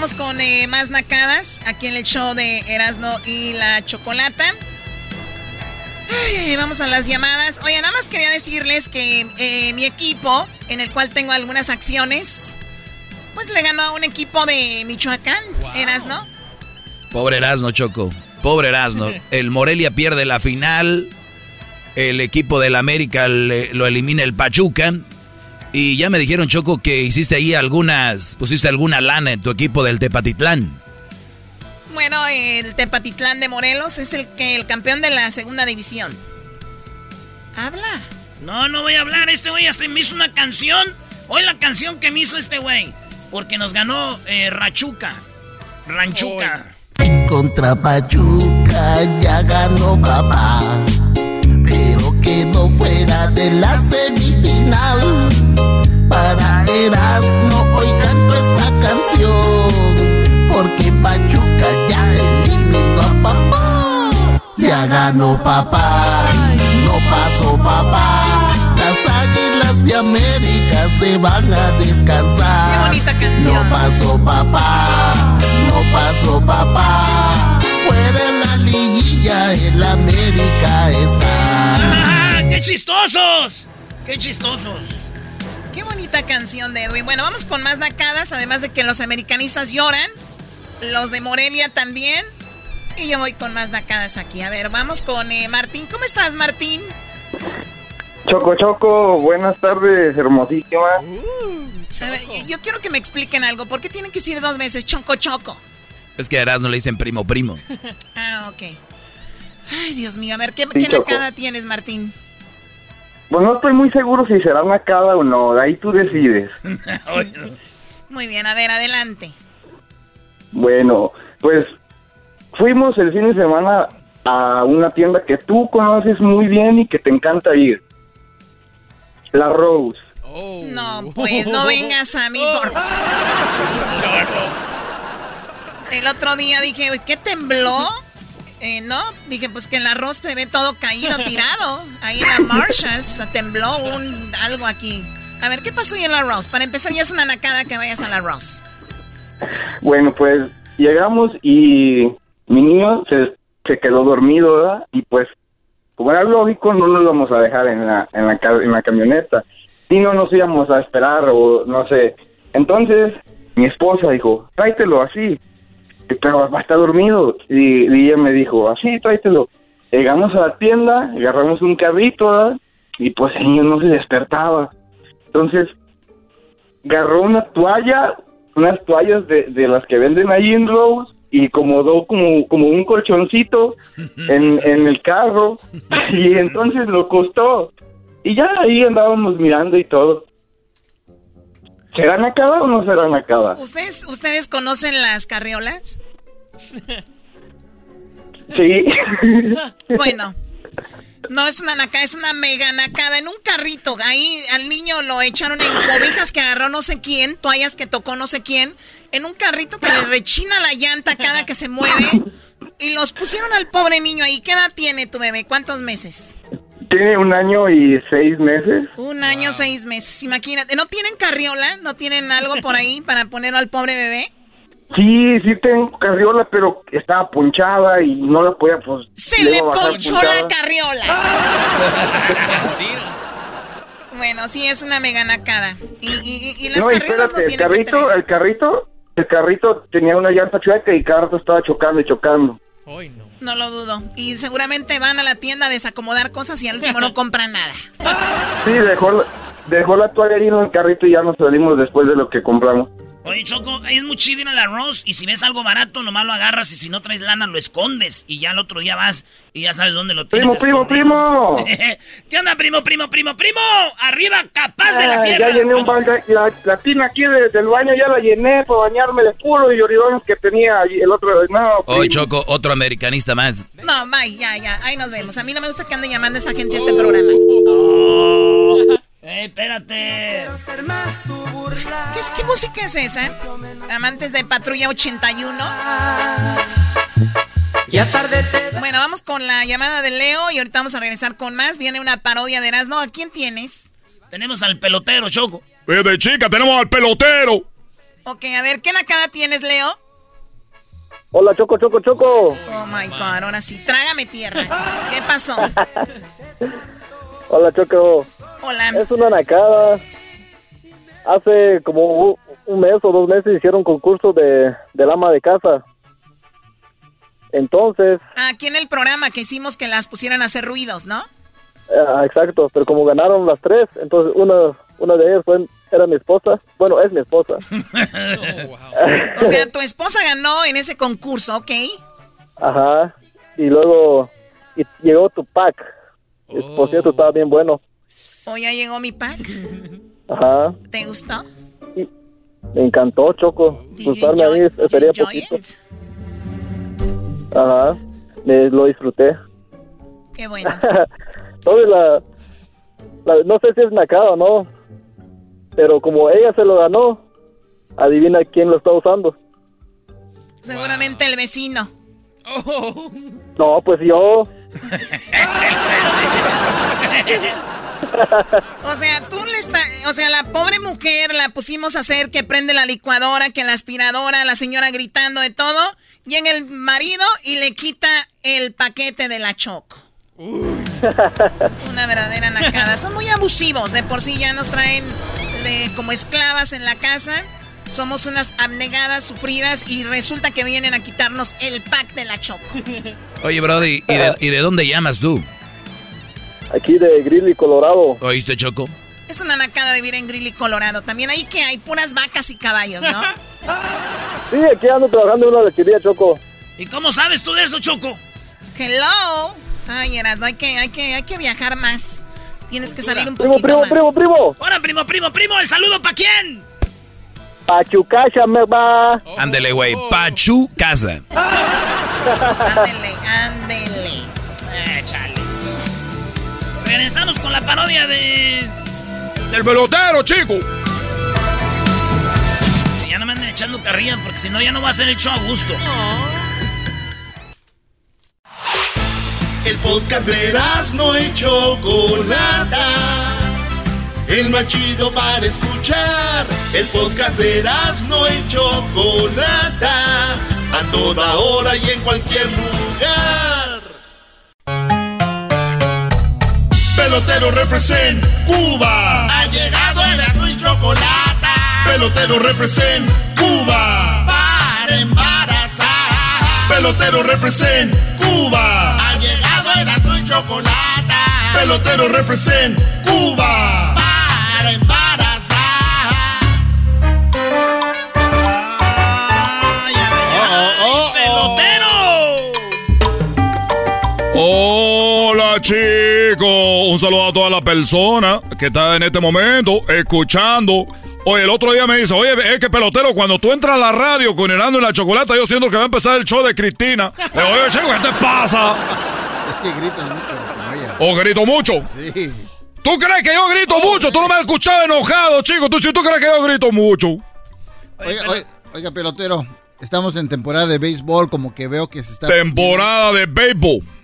Vamos con eh, más nacadas aquí en el show de Erasno y la Chocolata. vamos a las llamadas. Oye, nada más quería decirles que eh, mi equipo, en el cual tengo algunas acciones, pues le ganó a un equipo de Michoacán, Erasno. Pobre Erasno, Choco. Pobre Erasno. El Morelia pierde la final. El equipo del América lo elimina el Pachuca. Y ya me dijeron, Choco, que hiciste ahí algunas, pusiste alguna lana en tu equipo del Tepatitlán. Bueno, el Tepatitlán de Morelos es el que el campeón de la segunda división. Habla. No, no voy a hablar. Este güey hasta me hizo una canción. Hoy la canción que me hizo este güey. Porque nos ganó eh, Rachuca. Ranchuca. Contra Pachuca ya ganó papá. Pero quedó fuera de la semifinal. Para no hoy canto esta canción. Porque Pachuca ya eliminó a papá. Ya ganó papá. No pasó papá. Las águilas de América se van a descansar. No pasó papá. No pasó papá. Fuera la liguilla, el América está. ¡Qué chistosos! ¡Qué chistosos! Qué bonita canción de Edwin. Bueno, vamos con más nacadas, además de que los americanistas lloran, los de Morelia también. Y yo voy con más nacadas aquí. A ver, vamos con eh, Martín. ¿Cómo estás, Martín? Choco, Choco, buenas tardes, hermosísima. A ver, yo quiero que me expliquen algo. ¿Por qué tienen que decir dos veces Choco, Choco? Es que a Erasmo le dicen primo, primo. ah, ok. Ay, Dios mío. A ver, ¿qué, ¿qué nacada tienes, Martín? Pues no estoy muy seguro si será una cada o no, de ahí tú decides. muy bien, a ver, adelante. Bueno, pues fuimos el fin de semana a una tienda que tú conoces muy bien y que te encanta ir. La Rose. No, pues no vengas a mí por... El otro día dije, ¿qué tembló? Eh, no, dije, pues que el arroz se ve todo caído, tirado. Ahí en la Marshalls tembló un algo aquí. A ver, ¿qué pasó en el arroz? Para empezar, ya es una nacada que vayas al arroz. Bueno, pues llegamos y mi niño se, se quedó dormido, ¿verdad? Y pues, como era lógico, no lo íbamos a dejar en la, en la, en camioneta. Y no nos íbamos a esperar o no sé. Entonces, mi esposa dijo, tráetelo así pero a estar dormido. Y, ella me dijo, así, tráetelo. Llegamos a la tienda, agarramos un carrito, y pues el niño no se despertaba. Entonces, agarró una toalla, unas toallas de, de las que venden ahí en Rose, y acomodó como, como un colchoncito en, en el carro, y entonces lo costó. Y ya ahí andábamos mirando y todo. ¿Serán acaba o no acaba? ¿Ustedes, ¿Ustedes conocen las carriolas? Sí. bueno. No es una nacada, es una mega nacada en un carrito. Ahí al niño lo echaron en cobijas que agarró no sé quién, toallas que tocó no sé quién, en un carrito que le rechina la llanta cada que se mueve. Y los pusieron al pobre niño ahí. ¿Qué edad tiene tu bebé? ¿Cuántos meses? Tiene un año y seis meses. Un año, seis meses. Imagínate, ¿no tienen carriola? ¿No tienen algo por ahí para ponerlo al pobre bebé? Sí, sí tengo carriola, pero estaba ponchada y no la podía, pues... ¡Se le ponchó la carriola! bueno, sí, es una mega nacada. Y, y, y las no, carriolas no el carrito, el carrito, el carrito tenía una llanta chueca y cada rato estaba chocando y chocando. No. lo dudo. Y seguramente van a la tienda a desacomodar cosas y al último no compran nada. Sí, dejó, dejó la toalla en el carrito y ya nos salimos después de lo que compramos. Oye, Choco, es muy chido ir al arroz y si ves algo barato, nomás lo agarras y si no traes lana, lo escondes y ya el otro día vas y ya sabes dónde lo tienes. ¡Primo, primo, primo! ¿Qué onda, primo, primo, primo, primo? ¡Arriba, capaz de la sierra! Ya llené un baño, la, tina aquí del baño ya la llené para bañarme de puro y oridones que tenía el otro... No, Oye, Choco, otro americanista más. No, bye, ya, ya, ahí nos vemos. A mí no me gusta que anden llamando a esa gente a este programa. Oh. ¡Eh, espérate! ¿Qué, ¿Qué música es esa? Amantes de Patrulla 81. Ya tarde Bueno, vamos con la llamada de Leo y ahorita vamos a regresar con más. Viene una parodia de Erasmo. ¿A quién tienes? Tenemos al pelotero, Choco. de chica, tenemos al pelotero. Ok, a ver, ¿qué nacada tienes, Leo? Hola, Choco, Choco, Choco. Oh my God, ahora sí, trágame tierra. ¿Qué pasó? Hola, Choco. Hola. Es una nacada. Hace como un mes o dos meses hicieron un concurso de, del ama de casa. Entonces. Aquí en el programa que hicimos que las pusieran a hacer ruidos, ¿no? Ah, exacto, pero como ganaron las tres, entonces una, una de ellas fue, era mi esposa. Bueno, es mi esposa. O sea, tu esposa ganó en ese concurso, ¿ok? Ajá. Y luego y llegó tu pack. Por cierto, estaba bien bueno. ¿O ya llegó mi pack? Ajá. ¿Te gustó? Me encantó, Choco. Gustarme a mí sería poquito. Ajá. Me, lo disfruté. Qué bueno. Entonces, la, la- no sé si es nacada o no, pero como ella se lo ganó, adivina quién lo está usando. Seguramente el vecino. No, pues yo. O sea, tú le estás... O sea, la pobre mujer la pusimos a hacer que prende la licuadora, que la aspiradora, la señora gritando de todo. Llega el marido y le quita el paquete de la choco. Una verdadera nacada. Son muy abusivos. De por sí ya nos traen de, como esclavas en la casa. Somos unas abnegadas, sufridas y resulta que vienen a quitarnos el pack de la choco. Oye, Brody, ¿y de, y de dónde llamas tú? Aquí de Greeley, Colorado. ¿Oíste, Choco? Es una nacada vivir en Greeley, Colorado. También ahí que hay puras vacas y caballos, ¿no? Sí, aquí ando trabajando en una lechería, Choco. ¿Y cómo sabes tú de eso, Choco? Hello. Ay, Erasmo, hay que, hay que, hay que viajar más. Tienes que salir un Primo, poquito primo, más. primo, primo. Ahora, primo, primo, primo, ¿el saludo para quién? Pachucacha me va. Ándele, güey. Pachu Casa. Ándele, ándele. Échale. Regresamos con la parodia de... Del pelotero, chico. Si ya no me anden echando carrilla, porque si no ya no va a ser el show a gusto. El podcast de no y Chocolata. El más chido para escuchar. El podcast de no y Chocolata. A toda hora y en cualquier lugar. Pelotero represent Cuba. Ha llegado el y Chocolata. Pelotero represent Cuba. Para embarazar. Pelotero represent Cuba. Ha llegado el y Chocolata. Pelotero represent Cuba. Hola chicos, un saludo a toda la persona que está en este momento escuchando. Oye, el otro día me dice, oye, es que pelotero, cuando tú entras a la radio con Herando y la Chocolata, yo siento que va a empezar el show de Cristina. Le digo, oye, chico, ¿qué te pasa? Es que gritas mucho. ¿O grito mucho? Sí. ¿Tú crees que yo grito mucho? Tú no me has escuchado enojado, chico. ¿Tú, si tú crees que yo grito mucho? Oiga, oiga, oiga, pelotero, estamos en temporada de béisbol, como que veo que se está... Temporada de béisbol.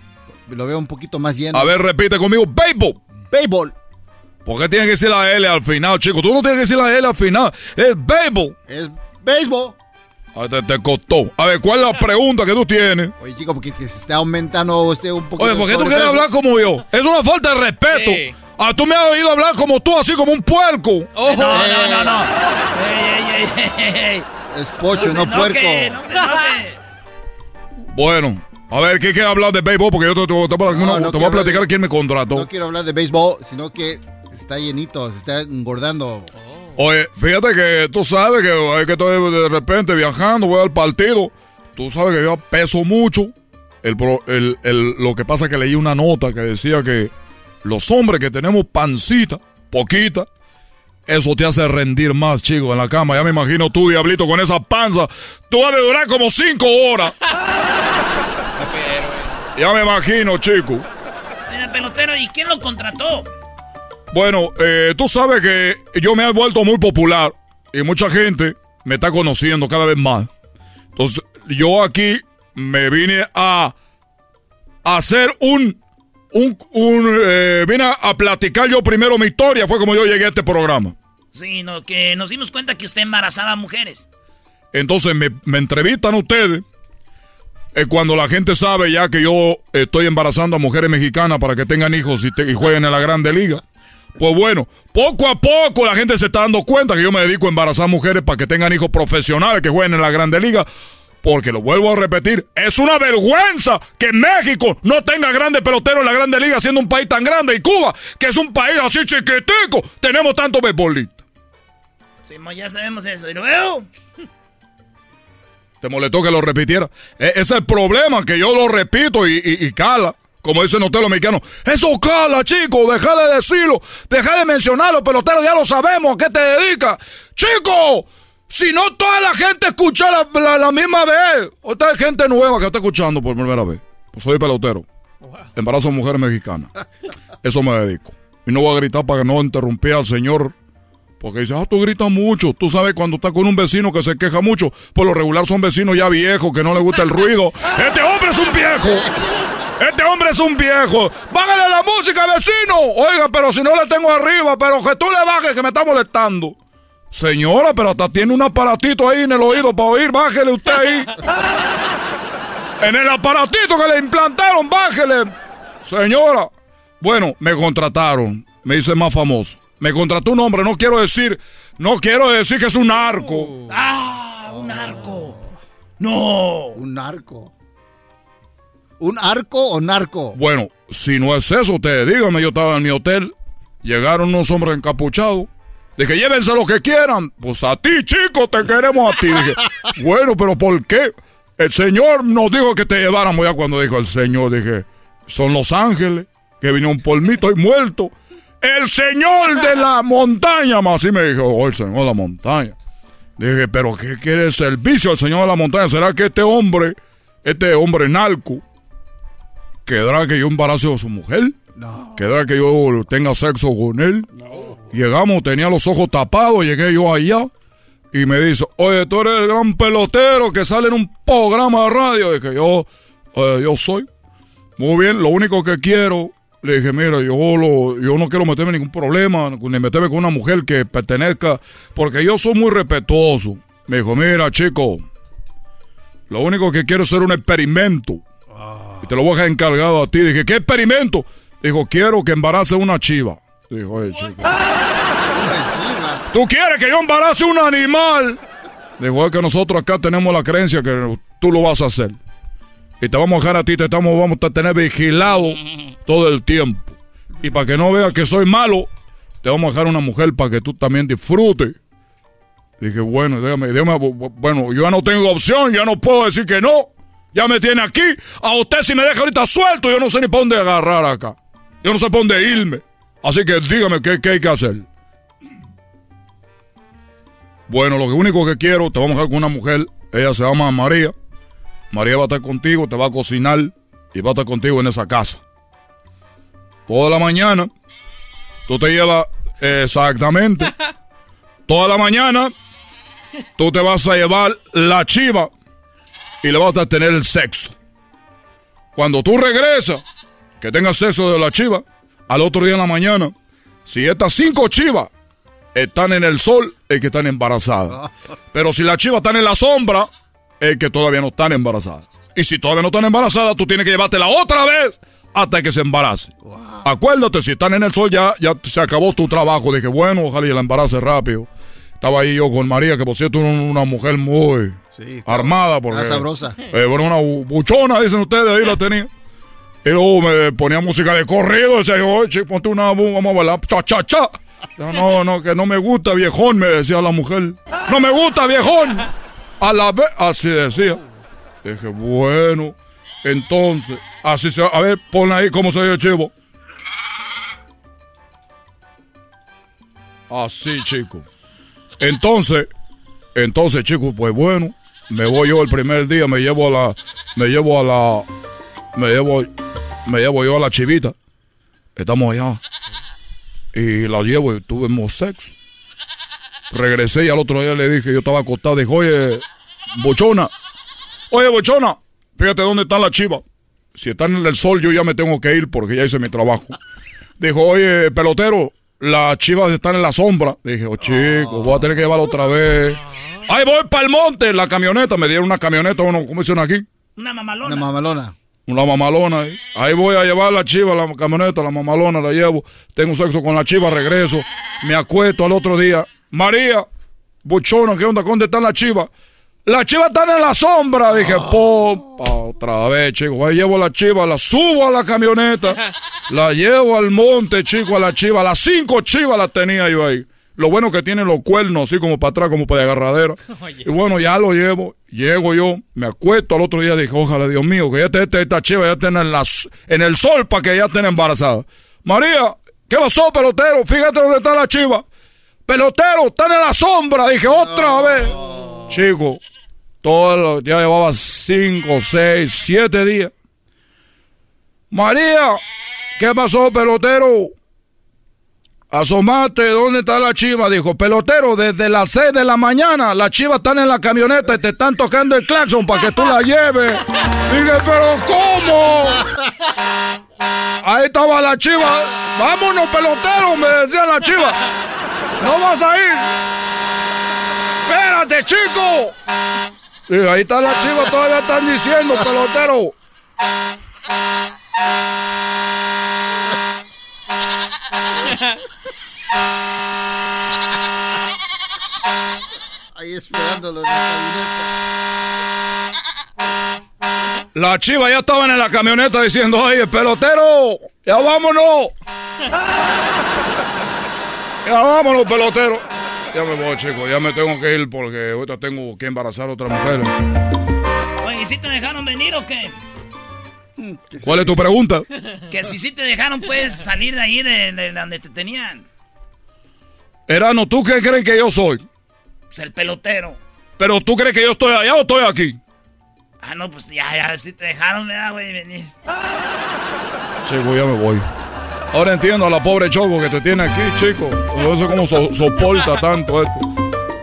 Lo veo un poquito más lleno. A ver, repite conmigo, béisbol. Béisbol. ¿Por qué tienes que decir la L al final, chico? Tú no tienes que decir la L al final. Es béisbol. Es béisbol. Te, te costó. A ver, ¿cuál es la pregunta que tú tienes? Oye, chico, porque que se está aumentando usted un poco... Oye, ¿por qué tú quieres hablar como yo? Es una falta de respeto. Sí. Ah, tú me has oído hablar como tú, así como un puerco. No, no, no, no. Ey, ey, ey, ey, ey. Es pocho, no, enoje, puerco. No se. Bueno, a ver, ¿qué quieres hablar de béisbol? Porque yo te, te- te voy a- No, te voy a no quiero platicar de- quién me contrató. No quiero hablar de béisbol, sino que está llenito, se está engordando. Oye, fíjate que tú sabes que que estoy de repente viajando, voy al partido. Tú sabes que yo peso mucho. El, pro- el- el- lo que pasa es que leí una nota que decía que los hombres que tenemos pancita, poquita, eso te hace rendir más, chico, en la cama. Ya me imagino tú, diablito, con esa panza. Tú vas a durar como cinco horas. Ya me imagino, chico. Pelotero, ¿y quién lo contrató? Bueno, eh, tú sabes que yo me he vuelto muy popular y mucha gente me está conociendo cada vez más. Entonces, yo aquí me vine a hacer un... un, un eh, vine a platicar yo primero mi historia, fue como yo llegué a este programa. Sí, no, que nos dimos cuenta que usted embarazaba a mujeres. Entonces me, me entrevistan ustedes. Es cuando la gente sabe ya que yo estoy embarazando a mujeres mexicanas para que tengan hijos y, jueguen en la Grande Liga. Pues bueno, poco a poco la gente se está dando cuenta que yo me dedico a embarazar mujeres para que tengan hijos profesionales que jueguen en la Grande Liga. Porque lo vuelvo a repetir, es una vergüenza que México no tenga grandes peloteros en la Grande Liga siendo un país tan grande y Cuba, que es un país así chiquitico, tenemos tantos beisbolistas. Sí, ya sabemos eso. Y luego, ¿Te molestó que lo repitiera? E- ese es el problema, que yo lo repito y, y- y cala. Como dicen ustedes los mexicanos. Eso cala, chico. Deja de decirlo. Deja de mencionarlo, pelotero. Ya lo sabemos. ¿A qué te dedicas? Chico, si no toda la gente escucha la, la- la misma vez. Esta hay gente nueva que está escuchando por primera vez. Pues soy pelotero. Embarazo a mujeres mexicanas. Eso me dedico. Y no voy a gritar para que no interrumpir al señor porque dice, ah, tú gritas mucho. Tú sabes cuando estás con un vecino que se queja mucho. Por lo regular son vecinos ya viejos que no le gusta el ruido. Este hombre es un viejo. Este hombre es un viejo. Bájale la música, vecino. Oiga, pero si no le tengo arriba, pero que tú le bajes que me está molestando. Señora, pero hasta tiene un aparatito ahí en el oído para oír. Bájele usted ahí. En el aparatito que le implantaron, bájele. Señora. Bueno, me contrataron. Me hice más famoso. Me contrató un hombre, no quiero decir, no quiero decir que es un narco. ¡Ah! Un arco. No. Un narco. ¿Un arco o narco? Bueno, si no es eso, ustedes díganme, yo estaba en mi hotel, llegaron unos hombres encapuchados. Dije, llévense lo que quieran. Pues a ti, chico, te queremos a ti. Dije, bueno, pero ¿por qué? El Señor nos dijo que te lleváramos ya cuando dijo el Señor. Dije, son los ángeles que vinieron por mí, estoy muerto. El Señor de la montaña, más así me dijo, oh, el Señor de la montaña. Dije, pero ¿qué quiere el servicio al Señor de la montaña? ¿Será que este hombre, este hombre narco, quedará que yo embarace a su mujer? No. ¿Quedará que yo tenga sexo con él? Llegamos, tenía los ojos tapados, llegué yo allá y me dice, oye, tú eres el gran pelotero que sale en un programa de radio. Dije, yo, eh, yo soy. Muy bien, lo único que quiero, le dije, mira, yo, lo, yo no quiero meterme en ningún problema, ni meterme con una mujer que pertenezca, porque yo soy muy respetuoso. Me dijo, mira, chico, lo único que quiero es hacer un experimento. Y te lo voy a dejar encargado a ti. Dije, ¿qué experimento? Dijo, quiero que embarace una chiva. Dijo, oye, chico. ¿Tú quieres que yo embarace un animal? Dijo, es que nosotros acá tenemos la creencia que tú lo vas a hacer. Y te vamos a dejar a ti, te estamos, vamos a tener vigilado todo el tiempo. Y para que no veas que soy malo, te vamos a dejar una mujer para que tú también disfrutes. Dije, bueno, déjame, déjame, bueno, yo ya no tengo opción, ya no puedo decir que no. Ya me tiene aquí. A usted si me deja ahorita suelto, yo no sé ni para dónde agarrar acá. Yo no sé para dónde irme. Así que dígame qué, qué hay que hacer. Bueno, lo único que quiero, te vamos a dejar con una mujer. Ella se llama María. María va a estar contigo, te va a cocinar y va a estar contigo en esa casa. Toda la mañana, tú te llevas eh, exactamente. Toda la mañana, tú te vas a llevar la chiva y le vas a tener el sexo. Cuando tú regresas, que tengas sexo de la chiva, al otro día en la mañana, si estas cinco chivas están en el sol, es que están embarazadas. Pero si las chivas están en la sombra, es que todavía no están embarazadas. Y si todavía no están embarazadas, tú tienes que llevártela otra vez hasta que se embarace. Acuérdate, si están en el sol ya, ya se acabó tu trabajo. Dije, bueno, ojalá y la embarace rápido. Estaba ahí yo con María, que por cierto era una mujer muy Sí, armada. Porque, está sabrosa. eh, bueno, una bu- buchona, dicen ustedes, ahí la tenía. Y luego me ponía música de corrido, decía yo, oye, ponte una, vamos a bailar, cha, cha, cha. No, no, que no me gusta, viejón, me decía la mujer. No me gusta, viejón. A la vez, así decía. Dije, bueno, entonces, así se, a ver, pon ahí cómo se oye el chivo. Así, chico. Entonces, entonces, chicos, pues bueno, me voy yo el primer día, me llevo a la, me llevo a la, me llevo, me llevo yo a la chivita. Estamos allá. Y la llevo y tuvimos sexo. Regresé y al otro día le dije, yo estaba acostado, dijo, oye, bochona, oye, bochona, fíjate dónde está la chiva. Si están en el sol, yo ya me tengo que ir porque ya hice mi trabajo. Dijo, oye, pelotero, las chivas están en la sombra. Dije, oh chico, voy a tener que llevarlo otra vez. Ahí voy para el monte, en la camioneta. Me dieron una camioneta, uno, ¿cómo dicen aquí? Una mamalona. Una mamalona. Una mamalona. Ahí. ahí voy a llevar la chiva, la camioneta, la mamalona, la llevo. Tengo sexo con la chiva, regreso. Me acuesto al otro día. María, buchona, ¿qué onda? ¿Dónde están las chivas? La chiva están en la sombra. Dije, popa, otra vez, chico. Ahí llevo la chiva, la subo a la camioneta, la llevo al monte, chico, a la chiva. Las cinco chivas las tenía yo ahí. Lo bueno que tiene los cuernos así como para atrás, como para agarradera. Y bueno, ya lo llevo. Llego yo, me acuesto al otro día, dije, ojalá, Dios mío, que ya esté esta, esta chiva, ya estén en, las, en el sol para que ya estén embarazadas. María, ¿qué pasó, pelotero? Fíjate dónde está la chiva. Pelotero, están en la sombra. Dije, otra vez. Chico, todo ya llevaba cinco, seis, siete días. María, ¿qué pasó, pelotero? Asomate, ¿dónde está la chiva? Dijo, pelotero, desde las seis de la mañana las chivas están en la camioneta y te están tocando el claxon para que tú la lleves. Dije, pero ¿cómo? Ahí estaba la chiva. Vámonos, pelotero, me decía la chiva. No vas a ir. Espérate, chico. Dije, ahí está la chiva, todavía están diciendo, pelotero. Ahí esperándolo en la camioneta. La chiva ya estaban en la camioneta diciendo, oye, pelotero, ya vámonos. Ya vámonos, pelotero. Ya me voy, chico, ya me tengo que ir porque ahorita tengo que embarazar a otra mujer. Oye, ¿y si te dejaron venir o qué? ¿Cuál es tu pregunta? Que si sí te dejaron, puedes salir de ahí, de, de donde te tenían. Erano, ¿tú qué crees que yo soy? Pues el pelotero. Pero tú crees que yo estoy allá o estoy aquí? Ah, no, pues ya, ya, si te dejaron, ¿verdad, güey, venir? Chico, ya me voy. Ahora entiendo a la pobre Choco que te tiene aquí, chico. No sé cómo so- soporta tanto esto.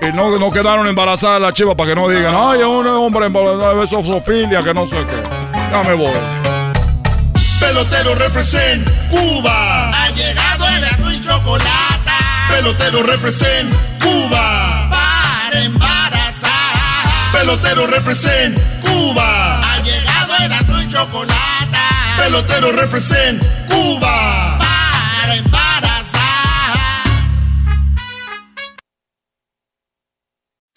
Y no, no quedaron embarazadas las chivas para que no digan, ay, es un hombre embarazado, eso es zoofilia, que no sé qué. Ya me voy. Pelotero represent Cuba. Ha llegado el azul y chocolate. Pelotero represent Cuba. Para embarazar. Pelotero represent Cuba. Ha llegado el azul y chocolate. Pelotero represent Cuba.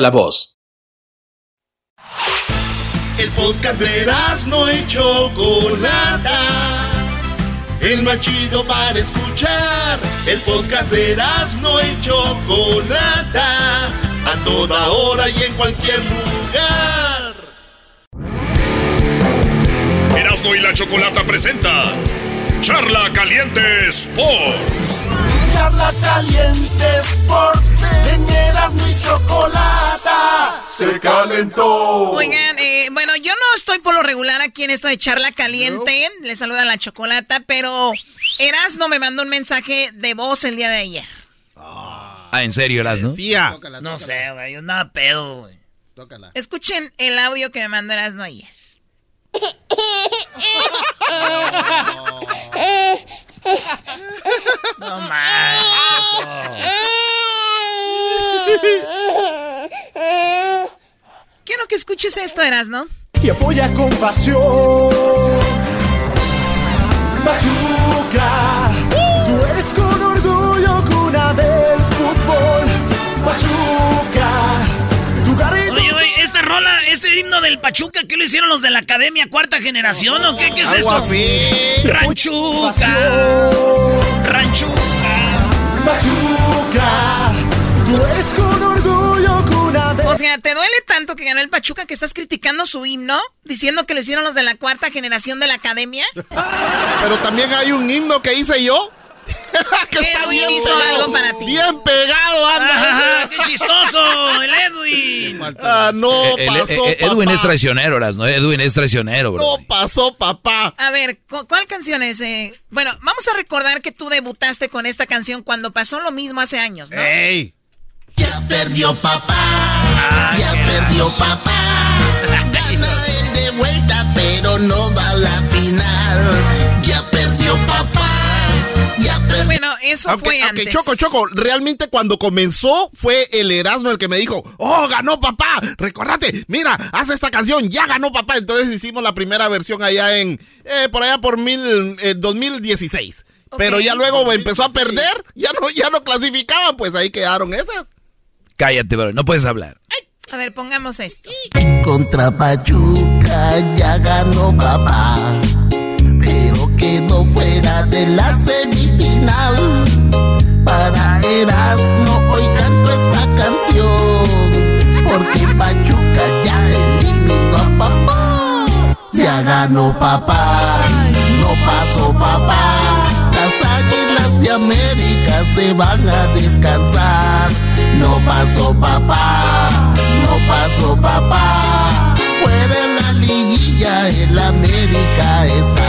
la voz. El podcast de no y Chocolata. El más chido para escuchar. El podcast de no y Chocolata. A toda hora y en cualquier lugar. Erasmo y la Chocolata presenta Charla Caliente Sports. Charla caliente Sports. En Erasmo y Chocolata. Se calentó. Oigan, eh, bueno, yo no estoy por lo regular aquí en esto de charla caliente. Le saluda la chocolata, pero Erasno me mandó un mensaje de voz el día de ayer. Ah, ¿en serio, Erasno? No sé, güey, yo nada pedo, güey. Escuchen el audio que me mandó Erasno ayer. No manches. Quiero que escuches esto, Erasno. Y apoya con pasión. Machuca. Tú eres con el himno del Pachuca? ¿Qué lo hicieron los de la Academia Cuarta Generación o qué, qué es esto? así. Ranchuca. Ranchuca. Pachuca, tú eres con orgullo cuna de... O sea, ¿te duele tanto que ganó el Pachuca que estás criticando su himno? Diciendo que lo hicieron los de la cuarta generación de la academia. Pero también hay un himno que hice yo. que está Edwin bien hizo pegado, algo para ti. Bien pegado, anda. Ajá, ¡Qué chistoso! ¡El Edwin! Ah, no El- el- pasó, el- Edwin papá. es traicionero, ¿no? Edwin es traicionero, bro. No pasó, papá. A ver, ¿cu- ¿cuál canción es? eh? Bueno, vamos a recordar que tú debutaste con esta canción cuando pasó lo mismo hace años, ¿no? ¡Ey! Ya perdió papá, ya perdió papá. Gana él de vuelta, pero no va a la final. Ya perdió papá. Bueno, eso Aunque, fue aunque antes. Choco, Choco, realmente cuando comenzó fue el Erasmo el que me dijo, oh, ganó papá, recordate, mira, haz esta canción, ya ganó papá. Entonces hicimos la primera versión allá en, eh, por allá por mil, eh, 2016. Pero ya luego empezó a perder, ya no, ya no clasificaban, pues ahí quedaron esas. Cállate, bro. No puedes hablar. A ver, pongamos esto. Contra Pachuca ya ganó papá, quedó fuera de la semifinal. Para Erasmo hoy canto esta canción, porque Pachuca ya eliminó a papá. Ya ganó papá, no pasó papá. Las águilas de América se van a descansar. No pasó papá, no pasó papá. Fuera de la liguilla, el América está.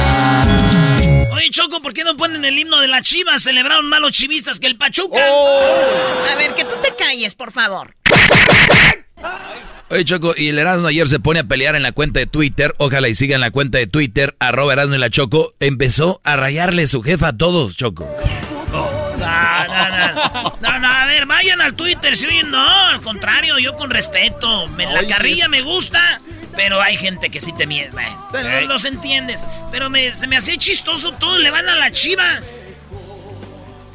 Oye, Choco, ¿por qué no ponen el himno de las chivas? Celebraron más los chivistas que el Pachuca. A ver, que tú te calles, por favor. Oye, Choco, y el Erasmo ayer se pone a pelear en la cuenta de Twitter. Ojalá y siga en la cuenta de Twitter, arroba Erasmo y la Choco. Empezó a rayarle su jefa a todos, Choco. No, no, no. No, no, a ver, vayan al Twitter, ¿sí? No, al contrario, yo con respeto. Me- la carrilla me gusta, pero hay gente que sí te miente. Pero no los entiendes. Pero me- se me hacía chistoso, todos le van a las chivas.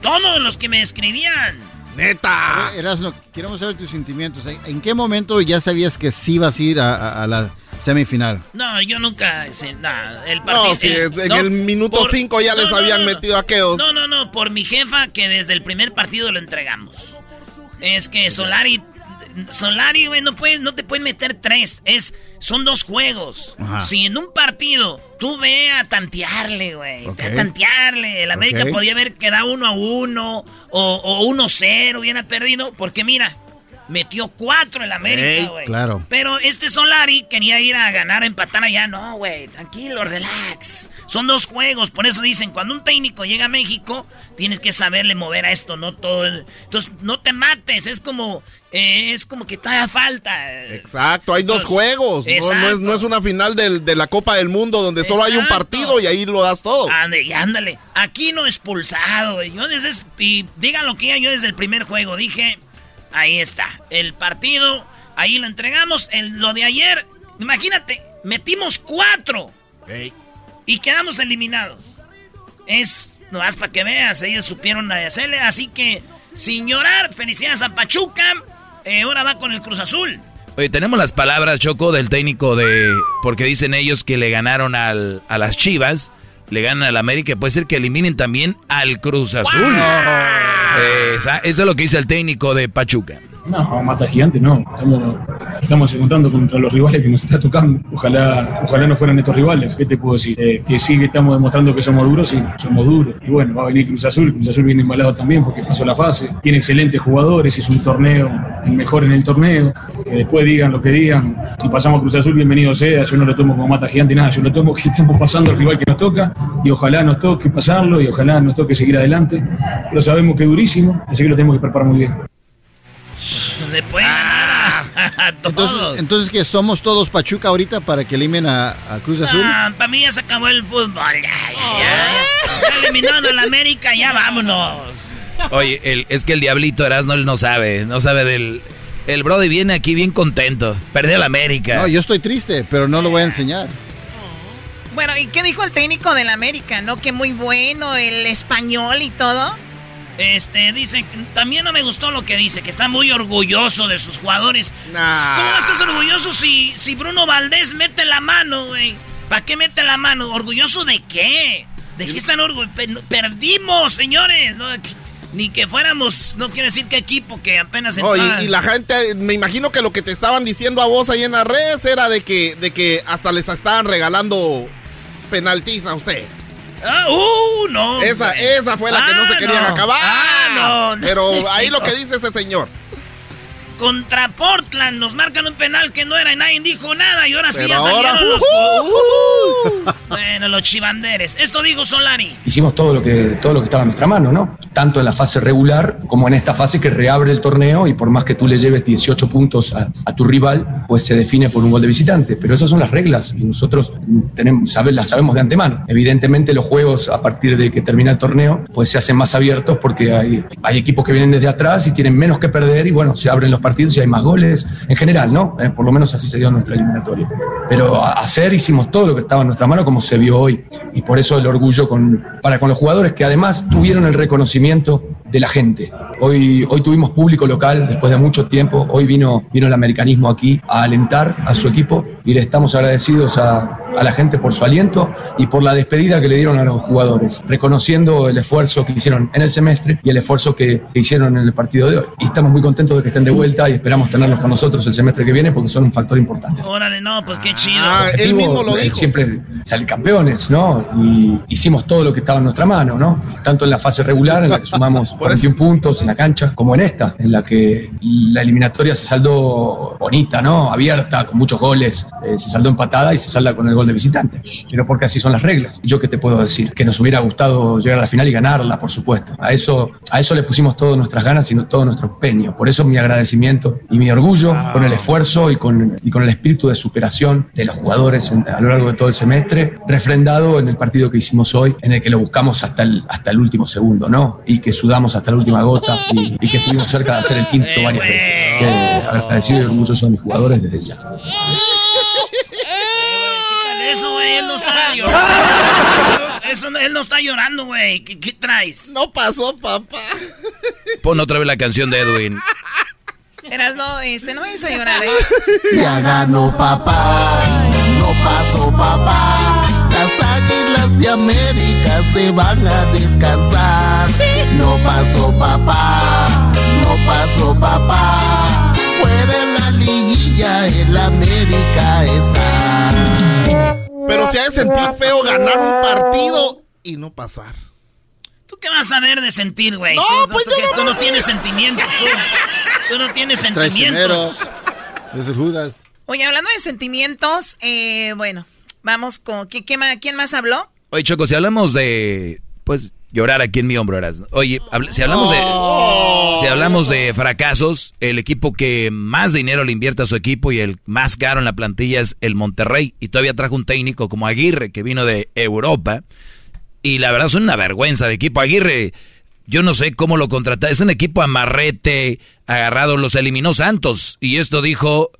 Todos los que me escribían. Neta. Erasno, queremos saber tus sentimientos. ¿En- ¿En qué momento ya sabías que sí ibas a ir a, a- a la semifinal? No, yo nunca. el No, partido. el- es- en no, el minuto por- 5 ya no, les no, habían no, no. metido aqueos. No, no, no, por mi jefa que desde el primer partido lo entregamos. Es que Solari, Solari, güey, no, puedes, no te pueden meter tres. Es, son dos juegos. Ajá. Si en un partido tú ve a tantearle, güey. Ok. A tantearle. El América Ok. podía haber quedado uno a uno o, o 1-0, hubiera perdido. Porque mira, metió cuatro el América, Ey, güey. claro. Pero este Solari quería ir a ganar, a empatar allá. No, güey, tranquilo, relax. Son dos juegos, por eso dicen, cuando un técnico llega a México, tienes que saberle mover a esto, no todo. el- Entonces, no te mates, es como, eh, es como que te haga falta. Exacto, hay dos Entonces, juegos. No, no es, no es una final del- de la Copa del Mundo donde solo hay un partido y ahí lo das todo. Ande, y ándale. Aquí no expulsado, güey. Yo desde, y digan lo que yo desde el primer juego dije, ahí está, el partido, ahí lo entregamos. El, lo de ayer, imagínate, metimos cuatro y quedamos eliminados. Es, no más para que veas, ellos supieron hacerle, así que, sin llorar, felicidades a Pachuca. Eh, ahora va con el Cruz Azul. Oye, tenemos las palabras, Choco, del técnico de... Porque dicen ellos que le ganaron al, a las Chivas, le ganan al América, puede ser que eliminen también al Cruz Azul. Eh, esa- eso es lo que dice el técnico de Pachuca. No, mata gigante no. Estamos, estamos contando contra los rivales que nos está tocando. Ojalá, ojalá no fueran estos rivales. ¿Qué te puedo decir? Eh, que sí que estamos demostrando que somos duros, sí, somos duros. Y bueno, va a venir Cruz Azul. Cruz Azul viene embalado también porque pasó la fase. Tiene excelentes jugadores, es un torneo, el mejor en el torneo. Que después digan lo que digan. Si pasamos Cruz Azul, bienvenido sea. Yo no lo tomo como mata gigante, nada. Yo lo tomo que estamos pasando al rival que nos toca y ojalá nos toque pasarlo y ojalá nos toque seguir adelante. Pero sabemos que es durísimo, así que lo tenemos que preparar muy bien. Le pueden ganar a, a todos. Entonces, entonces que somos todos Pachuca ahorita para que eliminen a, a Cruz Azul. para mí ya se acabó el fútbol. Ya, ya, ya, ya eliminaron a la América, ya vámonos. Oye, el- es que el diablito Erasmo él no sabe, no sabe del... El Brody viene aquí bien contento, perdió la América. No, yo estoy triste, pero no lo voy a enseñar. Bueno, ¿y qué dijo el técnico del América? ¿No? Que muy bueno el español y todo. Este, dice, también no me gustó lo que dice, que está muy orgulloso de sus jugadores. ¿Cómo estás orgulloso si, si Bruno Valdés mete la mano, güey? ¿Para qué mete la mano? ¿Orgulloso de qué? ¿De qué están orgullosos? Perdimos, señores. Ni que fuéramos, no quiero decir qué equipo, que apenas oh, y, la gente, me imagino que lo que te estaban diciendo a vos ahí en las redes era de que, de que hasta les estaban regalando penaltis a ustedes. Ah, uh, no. Esa, esa fue la que no se ah, querían acabar. Ah, no. Pero ahí lo que dice ese señor contra Portland. Nos marcan un penal que no era y nadie dijo nada. Y ahora sí ya salieron los. bueno, los chivanderes. Esto dijo Solari. Hicimos todo lo que todo lo que estaba en nuestra mano, ¿no? Tanto en la fase regular como en esta fase que reabre el torneo y por más que tú le lleves 18 puntos a, tu rival, pues se define por un gol de visitante. Pero esas son las reglas y nosotros tenemos, las sabemos de antemano. Evidentemente los juegos a partir de que termina el torneo, pues se hacen más abiertos porque hay, hay equipos que vienen desde atrás y tienen menos que perder y bueno, se abren los partidos y hay más goles, en general, ¿no? Eh, por lo menos así se dio en nuestra eliminatoria. Pero hacer, hicimos todo lo que estaba en nuestra mano como se vio hoy. Y por eso el orgullo con, para con los jugadores que además tuvieron el reconocimiento de la gente. Hoy, hoy tuvimos público local después de mucho tiempo. Hoy vino, vino el americanismo aquí a alentar a su equipo y le estamos agradecidos a, a la gente por su aliento y por la despedida que le dieron a los jugadores, reconociendo el esfuerzo que hicieron en el semestre y el esfuerzo que, hicieron en el partido de hoy. Y estamos muy contentos de que estén de vuelta y esperamos tenerlos con nosotros el semestre que viene porque son un factor importante. Órale, no, pues qué chido. Ah, él mismo lo dijo. Siempre salir campeones, ¿no? Y hicimos todo lo que estaba en nuestra mano, ¿no? Tanto en la fase regular, en la que sumamos 41 puntos en la cancha, como en esta, en la que la eliminatoria se saldó bonita, ¿no? Abierta, con muchos goles, eh, se saldó empatada y se salda con el gol de visitante. Pero porque así son las reglas. ¿Yo qué te puedo decir? Que nos hubiera gustado llegar a la final y ganarla, por supuesto. A eso, a eso le pusimos todas nuestras ganas y todo nuestro empeño. Por eso mi agradecimiento y mi orgullo con el esfuerzo y con, y con el espíritu de superación de los jugadores a lo largo de todo el semestre, refrendado en el partido que hicimos hoy, en el que lo buscamos hasta el, hasta el último segundo, ¿no? Y que sudamos hasta la última gota y, que estuvimos cerca de hacer el quinto eh, varias veces. Que agradecido y orgulloso de mis jugadores desde ya. Eso, él no está llorando, güey. ¿Qué, traes? No pasó, papá. Pon otra vez la canción de Edwin. Eras, no, este, no vayas a llorar, ¿eh? Ya ganó papá, no pasó papá. Las águilas de América se van a descansar. No pasó papá, no pasó papá. Fuera la liguilla, el América está. Pero se ha de sentir feo ganar un partido y no pasar. ¿Tú qué vas a ver de sentir, güey? No, tú, pues tú, no, tú no tienes sentimientos, tú. Tú no tienes sentimientos. Es el Judas. Oye, hablando de sentimientos, eh, bueno, vamos con... ¿Quién más habló? Oye, Choco, si hablamos de... Pues llorar aquí en mi hombro, eras. Oye, si hablamos de oh. si hablamos de fracasos, el equipo que más dinero le invierte a su equipo y el más caro en la plantilla es el Monterrey y todavía trajo un técnico como Aguirre que vino de Europa y la verdad es una vergüenza de equipo Aguirre. Yo no sé cómo lo contrata, es un equipo amarrete, agarrado, los eliminó Santos y esto dijo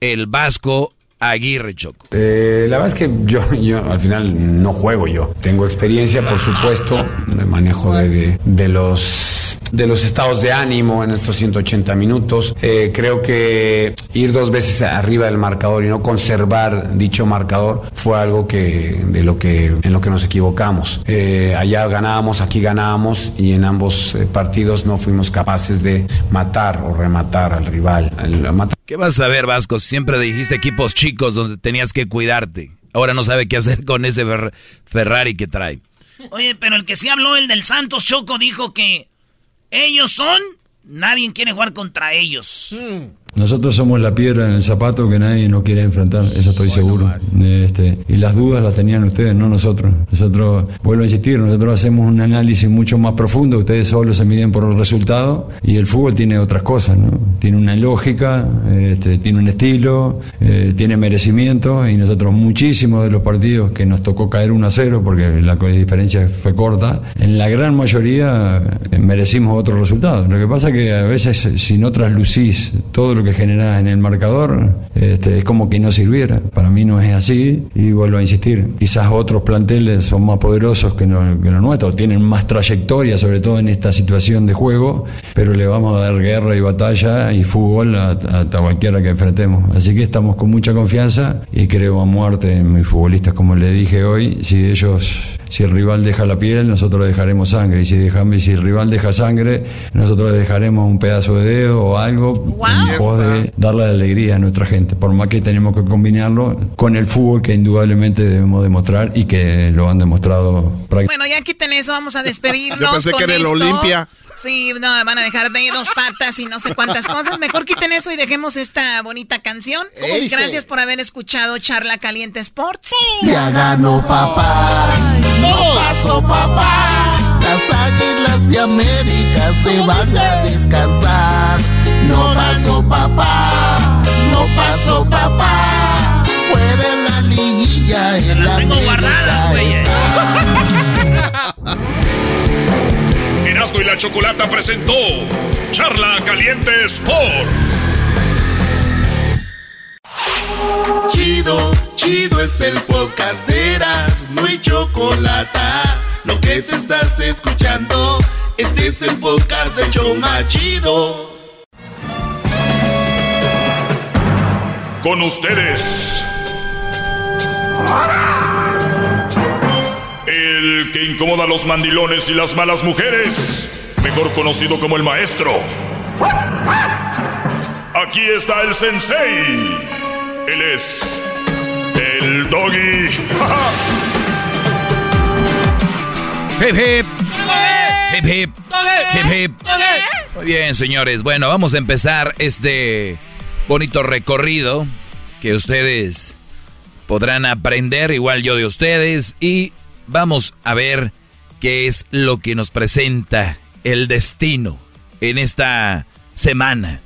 el Vasco Aguirre Choco. Eh, la verdad es que yo, yo al final no juego yo. Tengo experiencia, por supuesto, de manejo de, de, los de los estados de ánimo en estos 180 minutos. Eh, creo que ir dos veces arriba del marcador y no conservar dicho marcador fue algo que de lo que en lo que nos equivocamos. Eh, allá ganábamos, aquí ganábamos y en ambos partidos no fuimos capaces de matar o rematar al rival. ¿Qué vas a ver, Vasco? Siempre dijiste equipos chicos donde tenías que cuidarte. Ahora no sabe qué hacer con ese Ferrari que trae. Oye, pero el que sí habló, el del Santos Choco, dijo que ellos son, nadie quiere jugar contra ellos. Hmm. Nosotros somos la piedra en el zapato que nadie nos quiere enfrentar, eso estoy seguro. Este, y las dudas las tenían ustedes, no nosotros. Nosotros, vuelvo a insistir, nosotros hacemos un análisis mucho más profundo, ustedes solo se miden por el resultado y el fútbol tiene otras cosas, ¿no? Tiene una lógica, este, tiene un estilo, eh, tiene merecimiento y nosotros muchísimos de los partidos que nos tocó caer 1 a 0 porque la diferencia fue corta, en la gran mayoría eh, merecimos otro resultado. Lo que pasa es que a veces si no traslucís todo lo que que generás en el marcador, este, es como que no sirviera. Para mí no es así y vuelvo a insistir. Quizás otros planteles son más poderosos que, no, que los nuestros, tienen más trayectoria, sobre todo en esta situación de juego, pero le vamos a dar guerra y batalla y fútbol a, a cualquiera que enfrentemos. Así que estamos con mucha confianza y creo a muerte en mis futbolistas, como le dije hoy. Si ellos si el rival deja la piel, nosotros dejaremos sangre. Y si, dejamos, si el rival deja sangre, nosotros dejaremos un pedazo de dedo o algo en pos de darle alegría a nuestra gente. Por más que tenemos que combinarlo con el fútbol que indudablemente debemos demostrar y que lo han demostrado prácticamente. Bueno, ya quiten eso, vamos a despedirnos. Yo pensé que era el Olimpia. Sí, no, van a dejar de dos patas y no sé cuántas cosas. Mejor quiten eso y dejemos esta bonita canción. Gracias por haber escuchado Charla Caliente Sports. Ya ganó papá, no pasó papá. Las águilas de América se van a descansar. No pasó papá, no pasó papá. Fuera la liguilla en la tengo guardadas, güey. y la Chocolata presentó Charla Caliente Sports. Chido, chido es el podcast de Eras, no hay chocolate. Lo que te estás escuchando, este es el podcast de Choma Chido. Con ustedes. El que incomoda a los mandilones y las malas mujeres, mejor conocido como el maestro. Aquí está el sensei. Él es el doggy. hip hip. Hip hip. Hip hip. Muy bien, señores. Bueno, vamos a empezar este bonito recorrido que ustedes podrán aprender, igual yo de ustedes, y vamos a ver qué es lo que nos presenta el destino en esta semana.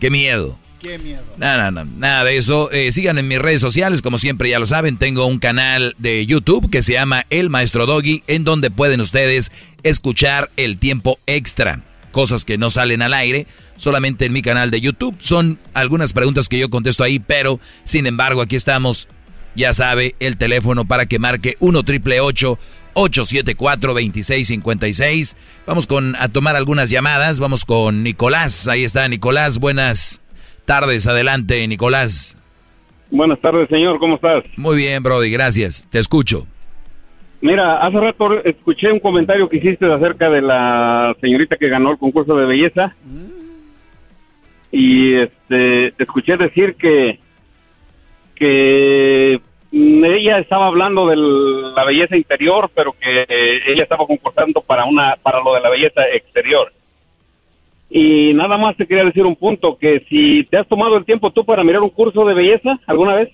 Qué miedo. Qué miedo. Nada, nada, nada de eso. Eh, sigan en mis redes sociales, como siempre ya lo saben. Tengo un canal de YouTube que se llama El Maestro Doggy, en donde pueden ustedes escuchar el tiempo extra. Cosas que no salen al aire, solamente en mi canal de YouTube. Son algunas preguntas que yo contesto ahí, pero sin embargo aquí estamos ya sabe, el teléfono para que marque 1 triple 874 2656. Vamos con a tomar algunas llamadas. Vamos con Nicolás. Ahí está Nicolás. Buenas tardes. Adelante, Nicolás. Buenas tardes, señor. ¿Cómo estás? Muy bien, Brody. Gracias. Te escucho. Mira, hace rato escuché un comentario que hiciste acerca de la señorita que ganó el concurso de belleza. Y este, te escuché decir que que ella estaba hablando de la belleza interior, pero que ella estaba concursando para una para lo de la belleza exterior. Y nada más te quería decir un punto, que si te has tomado el tiempo tú para mirar un curso de belleza alguna vez.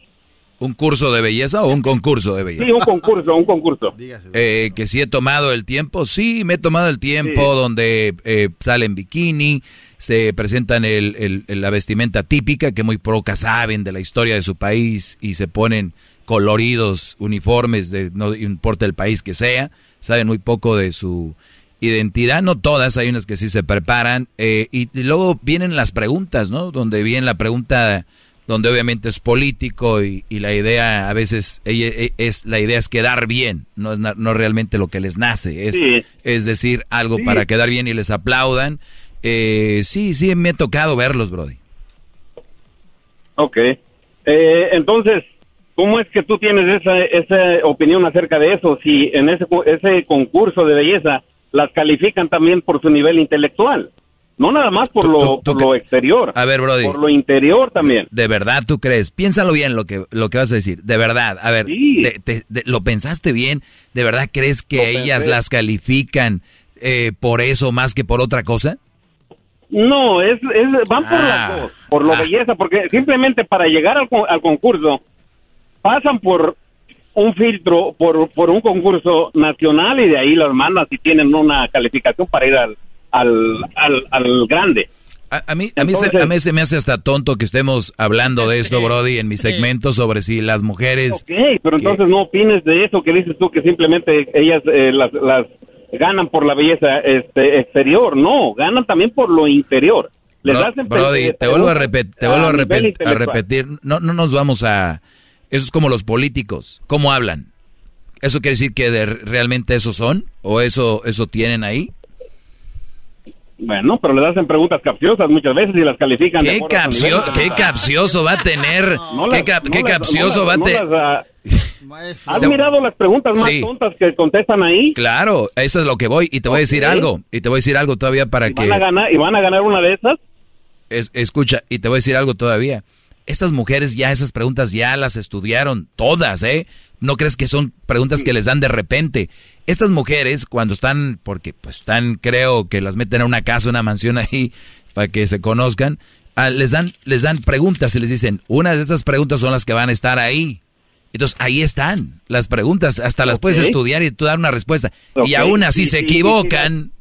¿Un curso de belleza o un concurso de belleza? Sí, un concurso, un concurso. Eh, que si he tomado el tiempo, sí, me he tomado el tiempo donde eh, salen bikini, se presentan el, la vestimenta típica, que muy pocas saben de la historia de su país y se ponen coloridos, uniformes, de no importa el país que sea, saben muy poco de su identidad, no todas, hay unas que sí se preparan, eh, y, luego vienen las preguntas, ¿no? Donde viene la pregunta, donde obviamente es político y, la idea a veces e, es la idea es quedar bien, no es no realmente lo que les nace, es, es decir algo para quedar bien y les aplaudan. Eh, sí, sí, me ha tocado verlos, Brody. Ok. Eh, entonces, ¿Cómo es que tú tienes esa, esa opinión acerca de eso? Si en ese, ese concurso de belleza las califican también por su nivel intelectual. No nada más por, lo, lo exterior. A ver, Brody. Por lo interior también. ¿De verdad tú crees? Piénsalo bien lo que, lo que vas a decir. De verdad. A ver, ¿lo pensaste bien? ¿De verdad crees que ellas las califican eh, por eso más que por otra cosa? No, es, es van por la ah. por lo ah. belleza, porque simplemente para llegar al, al concurso pasan por un filtro, por, por un concurso nacional y de ahí los mandan si tienen una calificación para ir al, al, al, grande. A, mí, a, mí se, a mí se me hace hasta tonto que estemos hablando de esto, Brody, en mi segmento sobre si las mujeres... Ok, pero entonces no opines de eso que dices tú, que simplemente ellas eh, las, las ganan por la belleza este, exterior. No, ganan también por lo interior. Les Bro- hacen Brody, te vuelvo a, preguntas repet- te vuelvo a, repet- a repetir. No, no nos vamos a... Eso es como los políticos. ¿Cómo hablan? ¿Eso quiere decir que de- realmente eso son? ¿O eso, eso tienen ahí? Bueno, pero les hacen preguntas capciosas muchas veces y las califican. de ¿Qué, nivel capcio- qué capcioso va a tener? No ¿Qué, las- cap- no qué las- capcioso no va a tener? ah, ¿Has mirado las preguntas más Sí. tontas que contestan ahí? Claro, eso es lo que voy. Y te voy a decir algo. Y te voy a decir algo todavía para que... ¿Van a ganar, ¿Y van a ganar una de esas? Es- escucha, y te voy a decir algo todavía. Estas mujeres ya esas preguntas ya las estudiaron todas, ¿eh? No crees que son preguntas que les dan de repente. Estas mujeres cuando están, porque pues están, creo que las meten a una casa, una mansión ahí para que se conozcan, ah, les dan, les dan preguntas y les dicen, una de estas preguntas son las que van a estar ahí. Entonces ahí están las preguntas, hasta las puedes estudiar y tú dar una respuesta. Y aún así se equivocan.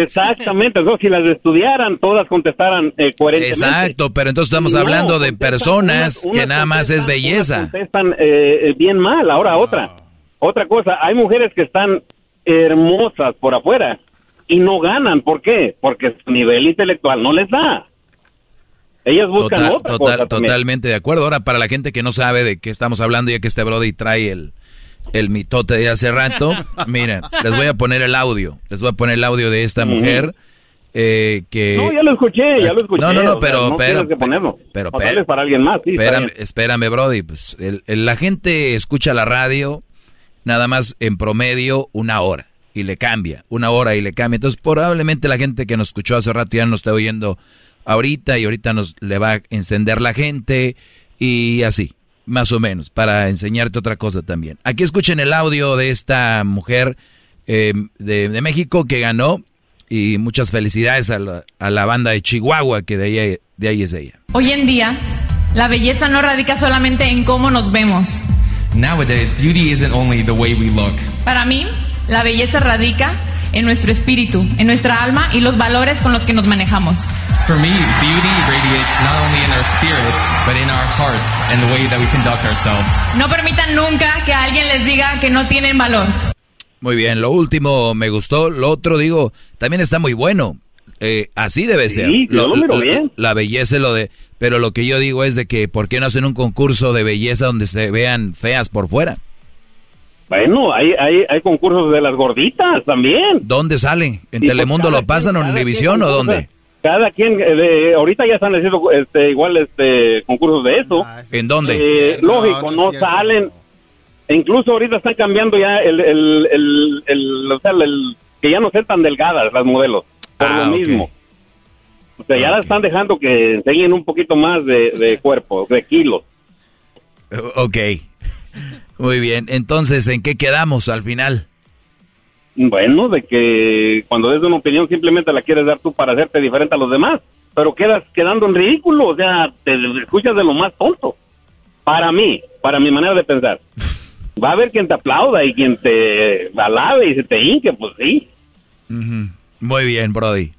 Exactamente, entonces si las estudiaran, todas contestaran eh, coherentemente. Exacto, pero entonces estamos No, hablando de personas unas- que nada más es belleza. contestan eh, eh, bien mal. Ahora otra, otra cosa, hay mujeres que están hermosas por afuera y no ganan. ¿Por qué? Porque su nivel intelectual no les da. Ellas buscan Total- otra total- cosa también. totalmente de acuerdo. Ahora, para la gente que no sabe de qué estamos hablando, ya que este Brody trae el, el mitote de hace rato, miren, les voy a poner el audio. Les voy a poner el audio de esta mujer eh, que... No, ya lo escuché, ya lo escuché. No, no, no, o sea, pero... no pero, para alguien más, sí, espérame, Brody. Pues, el- el- la gente escucha la radio nada más en promedio una hora y le cambia, una hora y le cambia. Entonces, probablemente la gente que nos escuchó hace rato ya nos está oyendo ahorita y ahorita nos le va a encender la gente y así, más o menos, para enseñarte otra cosa también. Aquí escuchen el audio de esta mujer eh, de, de México que ganó y muchas felicidades a la, a la banda de Chihuahua que de ahí, de ahí es ella. Hoy en día, la belleza no radica solamente en cómo nos vemos. Nowadays, beauty isn't only the way we look. Para mí, la belleza radica en nuestro espíritu, en nuestra alma y los valores con los que nos manejamos. For me, beauty radiates not only in our spirit, but in our hearts and the way that we conduct ourselves. No permitan nunca que alguien les diga que no tienen valor. Muy bien, lo último me gustó, lo otro digo, también está muy bueno. Eh, así debe ser. yo lo miro bien. La belleza es lo de, pero lo que yo digo es de que ¿por qué no hacen un concurso de belleza donde se vean feas por fuera? Bueno, hay, hay, hay concursos de las gorditas también. ¿Dónde salen? ¿En Sí, Telemundo pues, lo pasan o en Univisión o dónde? Cada quien, eh, de- ahorita ya están haciendo este, igual este, concursos de eso. ¿En dónde? Eh, lógico, no, salen. E incluso ahorita están cambiando ya el, el, el, el- o sea, el- que ya no sean tan delgadas las modelos, por Ah, lo ok. mismo. O sea, ya las están dejando que enseñen un poquito más de, de cuerpo, de kilos. Ok. Muy bien, entonces, ¿en qué quedamos al final? Bueno, de que cuando des una opinión simplemente la quieres dar tú para hacerte diferente a los demás, pero quedas quedando en ridículo, o sea, te escuchas de lo más tonto. Para mí, para mi manera de pensar. Va a haber quien te aplauda y quien te alabe y se te hinque, pues sí. Muy bien, Brody.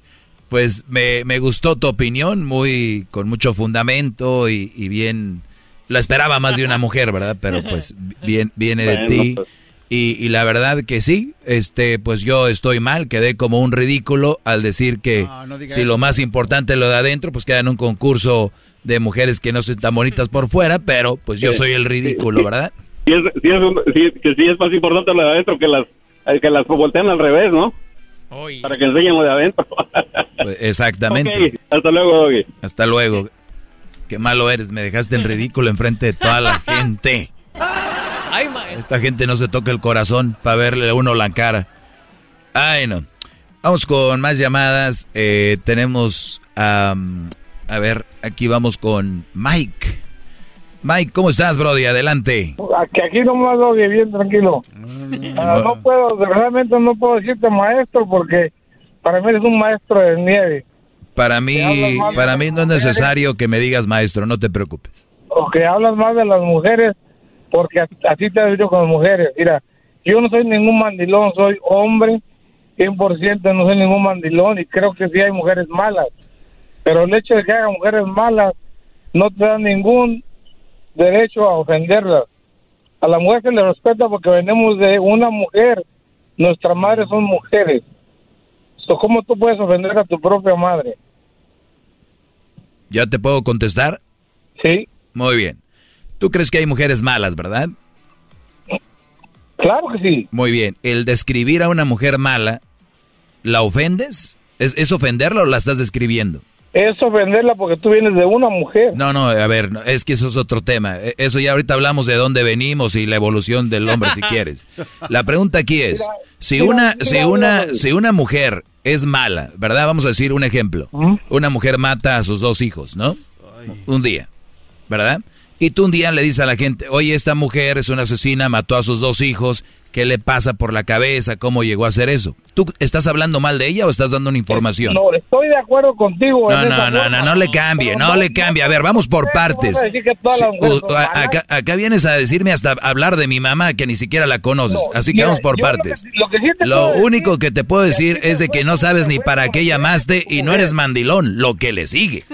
Pues me, me gustó tu opinión, muy con mucho fundamento y, y bien. La esperaba más de una mujer, ¿verdad? Pero pues bien, viene de ti. pues. Y, y la verdad que sí, este, pues yo estoy mal, quedé como un ridículo al decir que si eso. lo más importante es lo de adentro, pues queda en un concurso de mujeres que no son tan bonitas por fuera, pero pues yo soy el ridículo, ¿verdad? Sí es, sí es un- sí- que sí es más importante lo de adentro que las eh, que las voltean al revés, ¿no? Para que enseñen lo de adentro. Pues, exactamente. Hasta luego, Doggy. Hasta luego. Qué malo eres, me dejaste en ridículo enfrente de toda la gente. Ay, maestro. Esta gente no se toca el corazón para verle a uno la cara. Ay, no. Vamos con más llamadas. Eh, tenemos, am, a ver, aquí vamos con Mike. Mike, ¿cómo estás, Brody? Adelante. Aquí, aquí nomás lo vi bien tranquilo. Ah, no puedo, realmente no puedo decirte maestro porque para mí eres un maestro de nieve. Para mí, para mí no es necesario que me digas maestro, no te preocupes. O que hablas más de las mujeres porque as- así te he dicho con las mujeres. Mira, yo no soy ningún mandilón, soy hombre 100%, no soy ningún mandilón y creo que sí hay mujeres malas. Pero el hecho de que haya mujeres malas no te da ningún derecho a ofenderlas. A la mujer se le respeta porque venimos de una mujer. Nuestras madres son mujeres. ¿Cómo tú puedes ofender a tu propia madre? ¿Ya te puedo contestar? Sí. Muy bien. ¿Tú crees que hay mujeres malas, verdad? Claro que sí. Muy bien. El describir a una mujer mala, ¿la ofendes? ¿Es, es ofenderla o la estás describiendo? Es ofenderla porque tú vienes de una mujer. No, no, a ver, es que eso es otro tema. E- Eso ya ahorita hablamos de dónde venimos y la evolución del hombre si quieres. La pregunta aquí es, si mira, una mira, si una si una mujer es mala, ¿verdad? Vamos a decir un ejemplo. Una mujer mata a sus dos hijos, ¿no? Un día, ¿verdad? Y tú un día le dices a la gente, oye, esta mujer es una asesina, mató a sus dos hijos, ¿qué le pasa por la cabeza? ¿Cómo llegó a hacer eso? ¿Tú estás hablando mal de ella o estás dando una información? No, estoy de acuerdo contigo. No, no, no, no, no le cambie, no le cambie. A ver, vamos por partes. acá, vienes a decirme hasta hablar de mi mamá que ni siquiera la conoces. Así que vamos por partes. lo único que te puedo decir es de que no sabes ni para qué llamaste y no eres mandilón, lo que le sigue.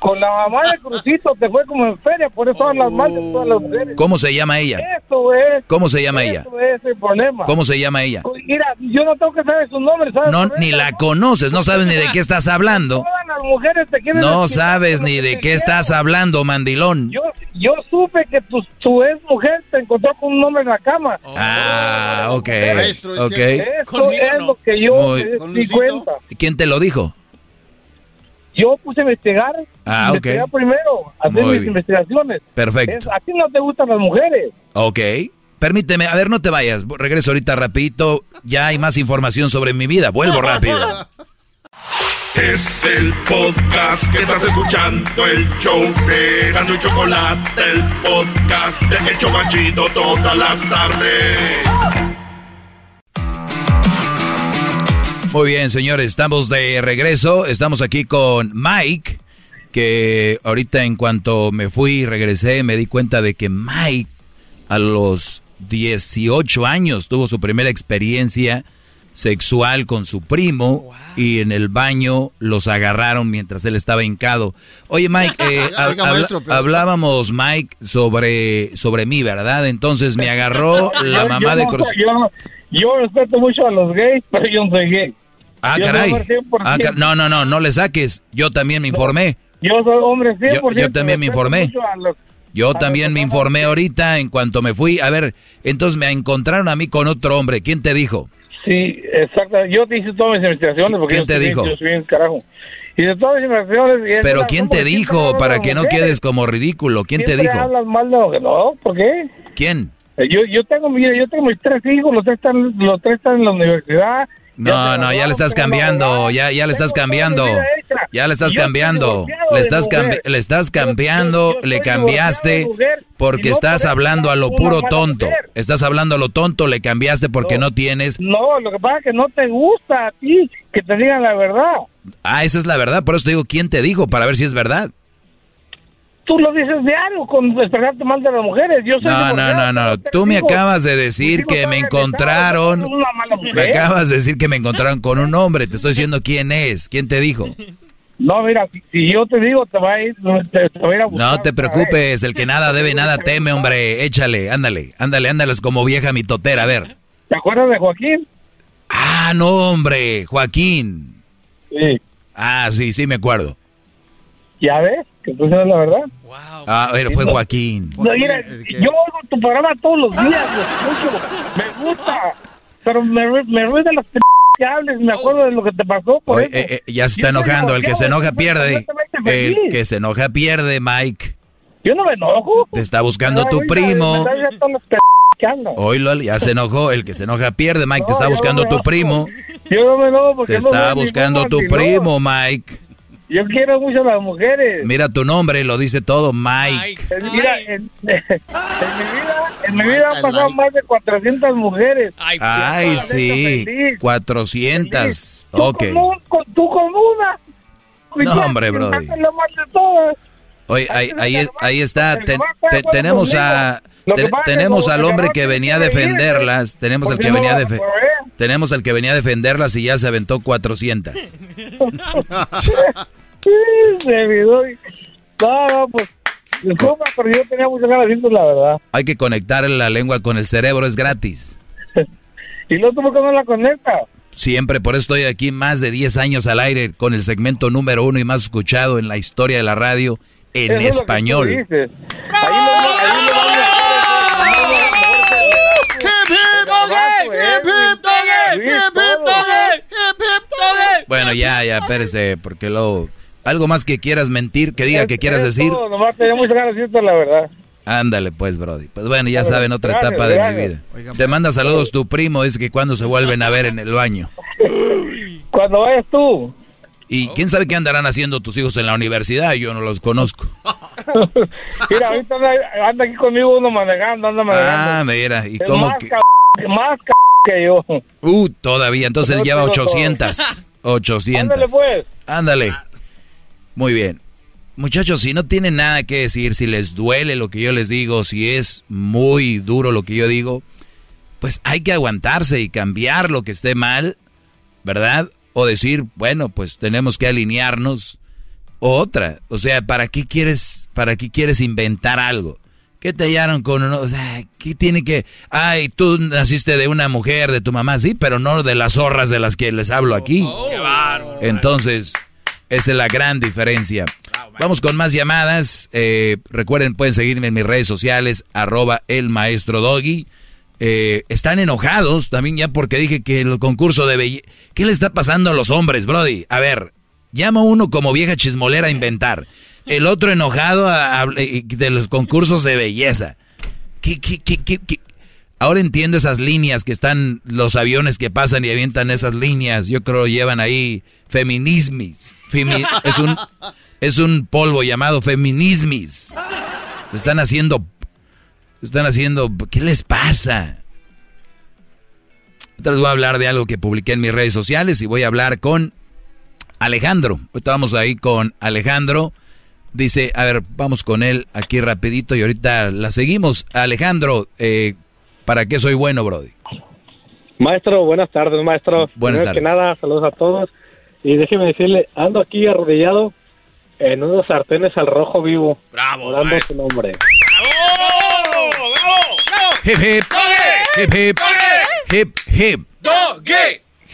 Con la mamá de Crucito te fue como en feria, por eso hablas mal de todas las mujeres. ¿Cómo se llama ella? Eso es. ¿Cómo se llama ella? Eso es el problema. ¿Cómo se llama ella? Mira, yo no tengo que saber su nombre, ¿sabes? No, ni la conoces, no sabes ni de qué estás hablando. Todas las mujeres te quieren No sabes ni de qué estás hablando, mandilón. Yo, yo supe que tu, tu ex mujer te encontró con un hombre en la cama. Ah, ok. Ok. Eso es lo que yo Muy- me di cuenta. ¿Quién te lo dijo? Yo puse a investigar. Ah, ok. investigar primero, hacer Muy mis bien. investigaciones. Perfecto. Es- a ti no te gustan las mujeres. Ok. Permíteme, a ver, no te vayas. Regreso ahorita rapidito. Ya hay más información sobre mi vida. Vuelvo rápido. Es el podcast que estás escuchando, el show de Gano y Chocolate, el podcast de El Chobachito todas las tardes. Muy bien, señores, estamos de regreso. Estamos aquí con Mike, que ahorita en cuanto me fui y regresé me di cuenta de que Mike a los 18 años tuvo su primera experiencia sexual con su primo y en el baño los agarraron mientras él estaba hincado. Oye Mike, eh, Oiga, hab- habla- maestro, pero- hablábamos Mike sobre, sobre mí, ¿verdad? Entonces me agarró la Yo- mamá yo de no Cruz. yo, yo respeto mucho a los gays, pero yo no soy gay. Ah, caray. hombre 100%. Ah, no, no, no, no le saques. Yo también me informé. Yo soy hombre 100%. Yo- yo también me informé. mucho a los- Yo los también me personas- informé ahorita en cuanto me fui. A ver, entonces me encontraron a mí con otro hombre. ¿Quién te dijo? Sí, exacto. Yo te hice todas mis investigaciones. Porque ¿Quién yo te soy dijo? Yo soy bien carajo. Hice todas mis investigaciones. y Pero ¿quién ¿cómo te dijo? Para que no quedes como ridículo. ¿Quién te dijo? hablas mal de mujeres. No, ¿por qué? ¿Quién? Eh, Yo, yo tengo, mire, yo tengo mis tres hijos, los tres están, los tres están en la universidad. No, no, ya le estás cambiando, ya, ya le estás cambiando, ya le estás cambiando, le estás, cambi- le estás cambiando, le cambiaste porque estás hablando a lo puro tonto, estás hablando a lo tonto, le cambiaste porque no tienes, No, lo que pasa es que no te gusta a ti que te digan la verdad. ah, esa es la verdad, por eso te digo, ¿quién te dijo? Para ver si es verdad. Tú lo dices diario con expresarte mal de las mujeres. Yo soy No, no, no, no, tú me acabas de decir que me encontraron, me acabas de decir que me encontraron con un hombre, te estoy diciendo quién es, quién te dijo. No, mira, si, si yo te digo, te va a ir, te, te va a ir a buscar. No te preocupes, el que nada debe, nada teme, hombre. Échale, ándale, ándale, ándale, es como vieja mitotera, a ver. ¿Te acuerdas de Joaquín? Ah, no, hombre, Joaquín. Sí. Ah, sí, sí, me acuerdo. ¿Ya ves? Que tú sabes la verdad. Ah, era- fue Joaquín. No, mira, yo oigo tu programa todos los días, lo escucho, me gusta, pero me, me ruido las p que hables, me acuerdo de lo que te pasó. Por Oye, eso. eh, eh, ya se está Yo enojando, el que se enoja pierde. El que se enoja pierde, Mike. Yo no me enojo. Te está buscando tu primo. me andan. Oílo, ya se enojó, el que se enoja pierde, Mike, te está buscando tu primo. Yo no me enojo porque Te no está buscando tu primo, Mike. Yo quiero mucho a las mujeres. Mira tu nombre, lo dice todo, Mike. En, mira, en, en mi vida, en mi vida han pasado más de 400 mujeres. Ay, sí, 400. Ok. Con- tú con una. No, hombre, brody. Lo más de todas. Oye, ahí, ahí, es- ahí está. Ten- te- acuerdo tenemos a ten- tenemos al hombre que venía a defenderlas. Tenemos al porque que venía a va a defe- poder. Tenemos al que venía a defenderlas y ya se aventó 400. Sí, me doy. No, no, pues. Disculpa, pero yo tenía muchas ganas de la verdad. Hay que conectar la lengua con el cerebro, es gratis. Y luego tú no la conectas. siempre, por eso estoy aquí más de 10 años al aire con el segmento número uno y más escuchado en la historia de la radio en Eso es lo que tú español. dices. Ahí lo- ahí lo Bueno, ya, ya, espérese, porque luego... Algo más que quieras mentir, que diga que quieras decir. todo, nomás tenía muchas ganas de decirte la verdad. Ándale, pues, Brody. Pues bueno, ya saben, otra gracias, etapa de mi vida. Te manda saludos tu primo, dice que cuando se vuelven a ver en el baño. Cuando vayas tú. Y quién sabe qué andarán haciendo tus hijos en la universidad, yo no los conozco. Mira, ahorita anda, anda aquí conmigo uno manejando, anda manejando. Ah, mira, y Es cómo más que... que yo. Uh, todavía, entonces él lleva digo todo. 800. 800. Ándale, pues. Ándale. Muy bien. Muchachos, si no tienen nada que decir, si les duele lo que yo les digo, si es muy duro lo que yo digo, pues hay que aguantarse y cambiar lo que esté mal, ¿verdad? O decir, bueno, pues tenemos que alinearnos. Otra, o sea, ¿para qué quieres, para qué quieres inventar algo? ¿Qué te hallaron con uno? O sea, ¿qué tiene que...? Ay, tú naciste de una mujer, de tu mamá, sí, pero no de las zorras de las que les hablo aquí. Entonces, esa es la gran diferencia. Vamos con más llamadas. Eh, recuerden, pueden seguirme en mis redes sociales, arroba el maestro Doggy. Eh, están enojados también ya porque dije que el concurso de belleza... ¿Qué le está pasando a los hombres, Brody? A ver, llama uno como vieja chismolera a inventar. El otro enojado de los concursos de belleza. ¿Qué, qué, qué? Ahora entiendo esas líneas que están los aviones que pasan y avientan esas líneas. Yo creo llevan ahí feminismis. Femi- es un es un polvo llamado feminismis. Se están haciendo se están haciendo ¿qué les pasa? Ahorita les voy a hablar de algo que publiqué en mis redes sociales y voy a hablar con Alejandro. Vamos ahí con Alejandro. Dice, a ver, vamos con él aquí rapidito y ahorita la seguimos. Alejandro, eh, ¿para qué soy bueno, Brody? Maestro, buenas tardes, maestro. Buenas Primero que tardes. nada, saludos a todos. Y déjeme decirle, ando aquí arrodillado en unos sartenes al rojo vivo. Bravo. Orando su nombre. Hip hip. Hip hip. Hip hip.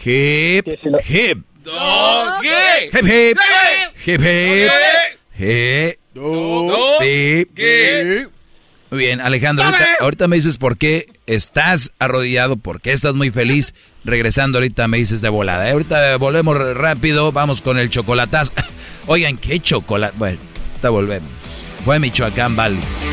Hip hip. Hip hip. Hip hip. Hip. Hip. Muy bien, Alejandro, ahorita, ahorita me dices por qué estás arrodillado, por qué estás muy feliz. Regresando ahorita me dices de volada. ¿eh? Ahorita volvemos rápido, vamos con el chocolatazo. Oigan, ¿qué chocolate? Bueno, ahorita volvemos. Fue Michoacán Valley.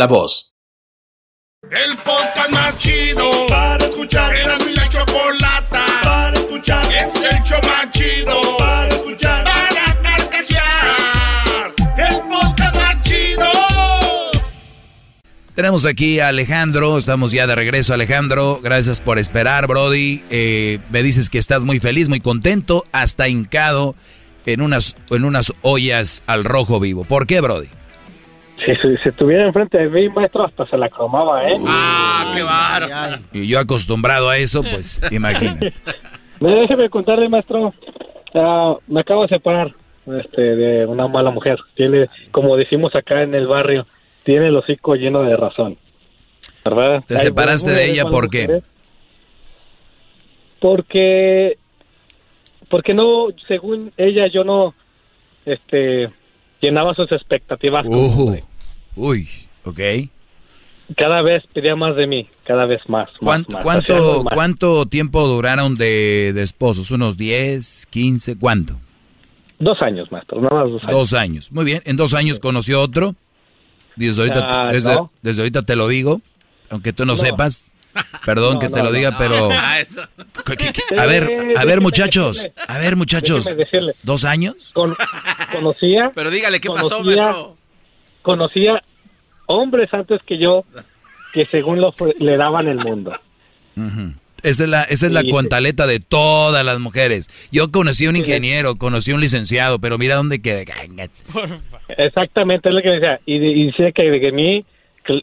la voz. El podcast más chido para escuchar. Era mi la chocolata para escuchar. Es el show más chido para escuchar. Para carcajear. El podcast más chido. Tenemos aquí a Alejandro, estamos ya de regreso Alejandro, gracias por esperar Brody, Eh, me dices que estás muy feliz, muy contento, hasta hincado en unas, en unas ollas al rojo vivo. ¿Por qué Brody? Si, si, si estuviera enfrente de mí, maestro, hasta se la cromaba, ¿eh? Ah, qué bárbaro. Y yo acostumbrado a eso, pues imagínate. Me déjeme contarle, maestro. ah, me acabo de separar este, de una mala mujer. Tiene, como decimos acá en el barrio, tiene el hocico lleno de razón. ¿Verdad? ¿Te Hay separaste de ella por qué? mujeres. Porque, porque no, según ella, yo no, este, llenaba sus expectativas. como Uh. Uy, ok. Cada vez pedía más de mí. cada vez más. más, ¿Cuánto, más, cuánto, más. tiempo duraron de, de esposos? ¿Unos 10, 15? ¿Cuánto? Dos años, maestro, nada más dos años. Dos años. Muy bien. ¿En dos años conoció otro? Desde ahorita, Ah, desde, no. desde ahorita te lo digo, aunque tú no, No. sepas. Perdón No, que te no, lo no. diga, pero... ¿Qué- qué- qué? A ver, a ver muchachos, a ver muchachos. ¿Dos años? Con- conocía. Pero dígale, ¿qué pasó, maestro? Conocía hombres antes que yo que según lo fue- le daban el mundo. Ujú. Esa es la, esa es la Sí. cuantaleta de todas las mujeres. Yo conocí a un ingeniero, conocí a un licenciado, pero mira dónde quedé. Exactamente, es lo que me decía. Y, y dice que de mí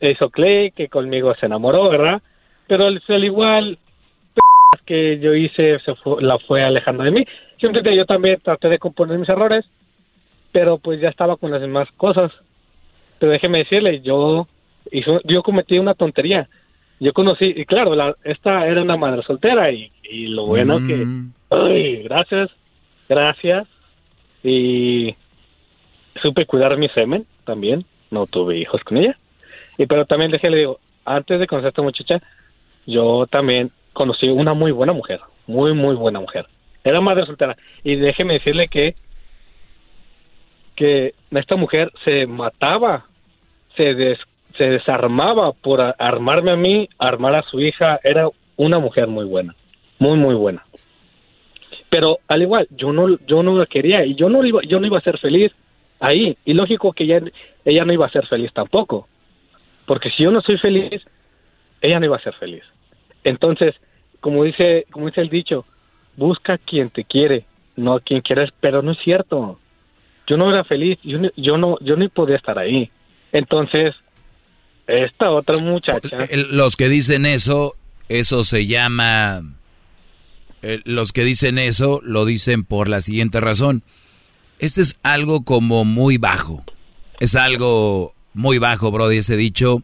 hizo Clay, que conmigo se enamoró, ¿verdad? Pero al al igual que yo hice, se fue- la fue alejando de mí. Siempre yo también traté de componer mis errores, pero pues ya estaba con las demás cosas. Pero déjeme decirle, yo, hizo- yo cometí una tontería. Yo conocí, y claro, la, esta era una madre soltera y, y lo bueno que, ay, gracias, gracias. Y supe cuidar mi semen también, no tuve hijos con ella. Y pero también déjele digo, antes de conocer a esta muchacha, yo también conocí una muy buena mujer, muy muy buena mujer. Era madre soltera y déjeme decirle que que esta mujer se mataba, se des- se desarmaba por armarme a mí, armar a su hija, era una mujer muy buena, muy muy buena. Pero al igual, yo no yo no la quería y yo no iba yo no iba a ser feliz ahí y lógico que ella ella no iba a ser feliz tampoco. Porque si yo no soy feliz, ella no iba a ser feliz. Entonces, como dice, como dice el dicho, busca a quien te quiere, no a quien quieres, pero no es cierto. Yo no era feliz, yo yo no, yo ni podía estar ahí. Entonces, esta otra muchacha, El- Los que dicen eso, eso se llama... eh, Los que dicen eso lo dicen por la siguiente razón. Este es algo como muy bajo. Es algo muy bajo, Brody, ese dicho.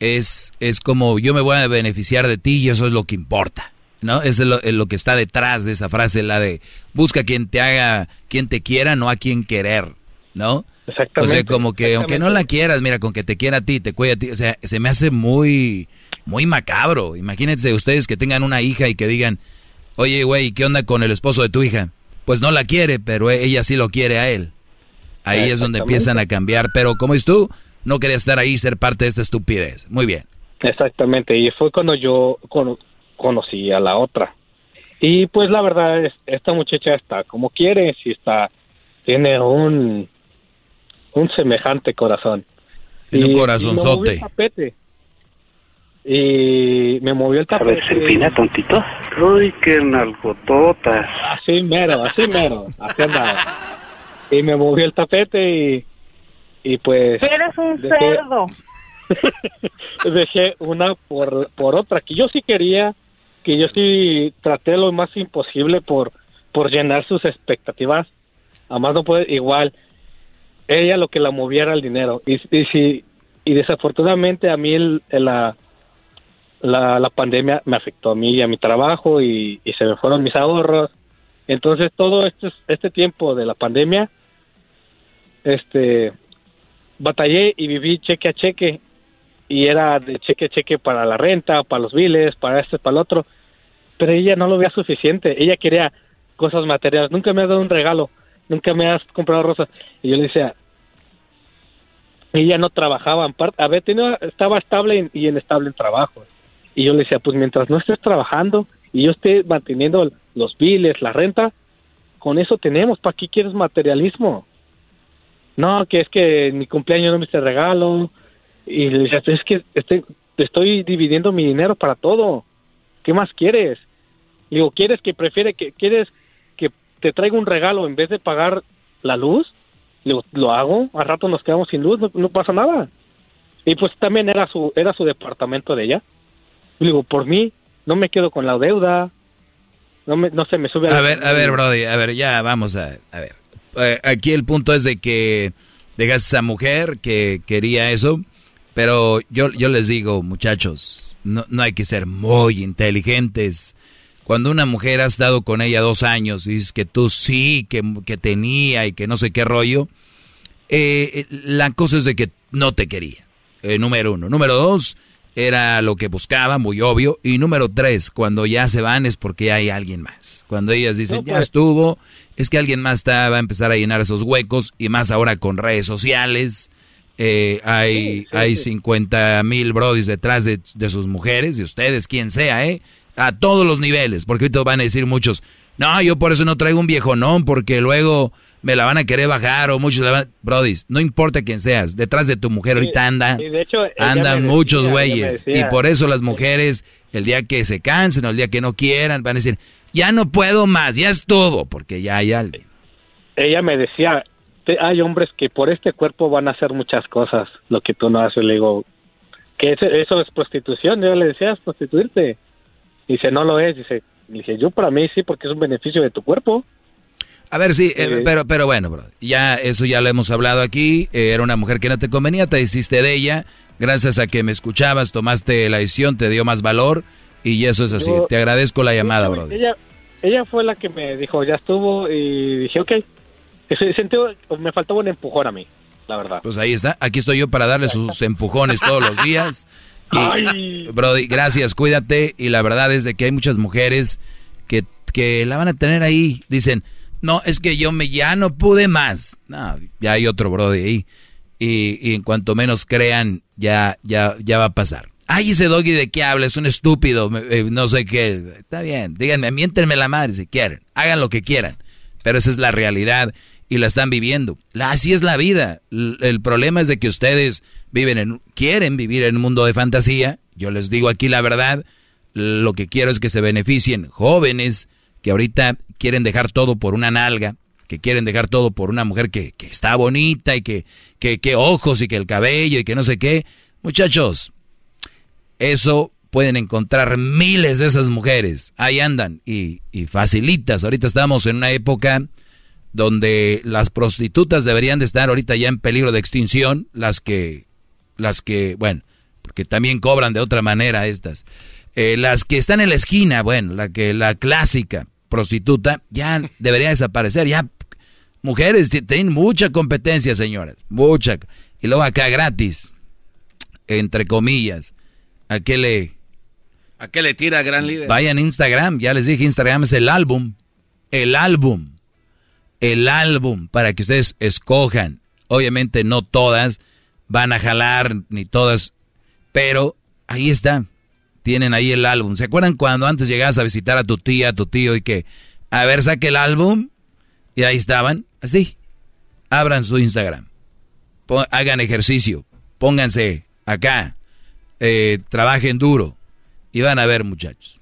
Es, es como yo me voy a beneficiar de ti y eso es lo que importa. ¿No? Es lo, es lo que está detrás de esa frase, la de busca quien te haga, quien te quiera, no a quien querer. ¿No? Exactamente, O sea, como que aunque no la quieras, mira, con que te quiera a ti, te cuida a ti, o sea, se me hace muy, muy macabro. Imagínense ustedes que tengan una hija y que digan, oye, güey, ¿qué onda con el esposo de tu hija? Pues no la quiere, pero ella sí lo quiere a él. Ahí es donde empiezan a cambiar. Pero como es tú, no quería estar ahí y ser parte de esta estupidez. Muy bien. exactamente, y fue cuando yo conocí a la otra. Y pues la verdad es, esta muchacha está como quiere, si está, tiene un, un semejante corazón. Tiene un Y- y me corazonzote. movió el tapete. Y me movió el tapete. Serpina, tontito. Uy, qué nalgototas. Así mero, así mero, así andaba. Y me movió el tapete y, y pues... Eres un dejé- cerdo. dejé una por, por otra, que yo sí quería, que yo sí traté lo más imposible por, por llenar sus expectativas. Además no puede, igual, ella lo que la movía era el dinero. Y, si, y desafortunadamente a mí el, la, la, la pandemia me afectó a mí y a mi trabajo y, y se me fueron mis ahorros. Entonces todo este, este tiempo de la pandemia, este, batallé y viví cheque a cheque y era de cheque a cheque para la renta, para los biles, para este, para el otro. Pero ella no lo veía suficiente. Ella quería cosas materiales. Nunca me has dado un regalo. Nunca me has comprado rosas. Y yo le decía, ella no trabajaba. A ver, tenía, estaba estable y inestable en trabajo. Y yo le decía, pues mientras no estés trabajando y yo esté manteniendo los biles, la renta, con eso tenemos. ¿Para qué quieres materialismo? No, que es que mi cumpleaños no me hice regalo. Y le decía, es que este, estoy dividiendo mi dinero para todo. ¿Qué más quieres? Le digo, ¿quieres que prefiere que quieres que te traiga un regalo en vez de pagar la luz? Le digo, lo hago, al rato nos quedamos sin luz, no, no pasa nada. Y pues también era su era su departamento de ella. Le digo, por mí no me quedo con la deuda. No me no se me sube A ver, a ver, Brody, a ver, ya vamos a, a ver. Eh, aquí el punto es de que dejas a esa mujer que quería eso, pero yo, yo les digo, muchachos, no, no hay que ser muy inteligentes. Cuando una mujer ha estado con ella dos años y dices que tú sí, que, que tenía y que no sé qué rollo, eh, la cosa es de que no te quería, eh, número uno. Número dos, era lo que buscaba, muy obvio. Y número tres, cuando ya se van es porque hay alguien más. Cuando ellas dicen, ya pues. estuvo, es que alguien más está, va a empezar a llenar esos huecos y más ahora con redes sociales. Eh, hay, hay 50 mil brodis detrás de, de sus mujeres, de ustedes, quien sea, ¿eh? A todos los niveles, porque ahorita van a decir muchos, no, yo por eso no traigo un viejonón, porque luego me la van a querer bajar o muchos la van a... Brodis, no importa quién seas, detrás de tu mujer ahorita andan, y de hecho, andan muchos güeyes. Y por eso las mujeres, el día que se cansen o el día que no quieran, van a decir, ya no puedo más, ya estuvo, porque ya hay alguien. Ella me decía, "Te- hay hombres que por este cuerpo van a hacer muchas cosas, lo que tú no haces. Le digo, que eso, eso es prostitución. Yo le decía, es prostituirte. Dice, no lo es. Dice, dije, yo para mí sí, porque es un beneficio de tu cuerpo. A ver, sí, eh, Sí. pero, pero bueno, bro, ya eso ya lo hemos hablado aquí. eh, era una mujer que no te convenía, te hiciste de ella. Gracias a que me escuchabas, tomaste la decisión, te dio más valor y eso es así. Yo- te agradezco la llamada, bro. Ella, ella fue la que me dijo, ya estuvo, y dije, ok. Sentí, me faltaba un empujón a mí, la verdad. Pues ahí está, aquí estoy yo para darle sus empujones todos los días. Y. Brody, gracias, cuídate. Y la verdad es de que hay muchas mujeres que, que la van a tener ahí. Dicen, no, es que yo me ya no pude más. No, ya hay otro Brody ahí. Y, y en cuanto menos crean, ya, ya, ya va a pasar. Ay, ese doggy de qué habla, es un estúpido, eh, no sé qué. Está bien, díganme, miéntenme la madre si quieren, hagan lo que quieran. Pero esa es la realidad y la están viviendo. La, así es la vida. El problema es de que ustedes viven en, quieren vivir en un mundo de fantasía. Yo les digo aquí la verdad. Lo que quiero es que se beneficien jóvenes que ahorita quieren dejar todo por una nalga, que quieren dejar todo por una mujer que, que está bonita y que, que, que ojos y que el cabello y que no sé qué. Muchachos, eso pueden encontrar miles de esas mujeres. Ahí andan y, y facilitas. Ahorita estamos en una época donde las prostitutas deberían de estar ahorita ya en peligro de extinción, las que, las que, bueno, porque también cobran de otra manera estas. Eh, las que están en la esquina, bueno, la que la clásica prostituta ya debería desaparecer, ya mujeres tienen mucha competencia, señoras, mucha. Y luego acá gratis, entre comillas. ¿A qué le ¿A qué le tira, gran líder? Vayan Instagram, ya les dije, Instagram es el álbum. El álbum. El álbum para que ustedes escojan. Obviamente no todas van a jalar, ni todas, pero ahí está. Tienen ahí el álbum. ¿Se acuerdan cuando antes llegabas a visitar a tu tía, a tu tío y que, a ver, saque el álbum? Y ahí estaban, así. Abran su Instagram. Hagan ejercicio. Pónganse acá. Eh, trabajen duro. Y van a ver, muchachos.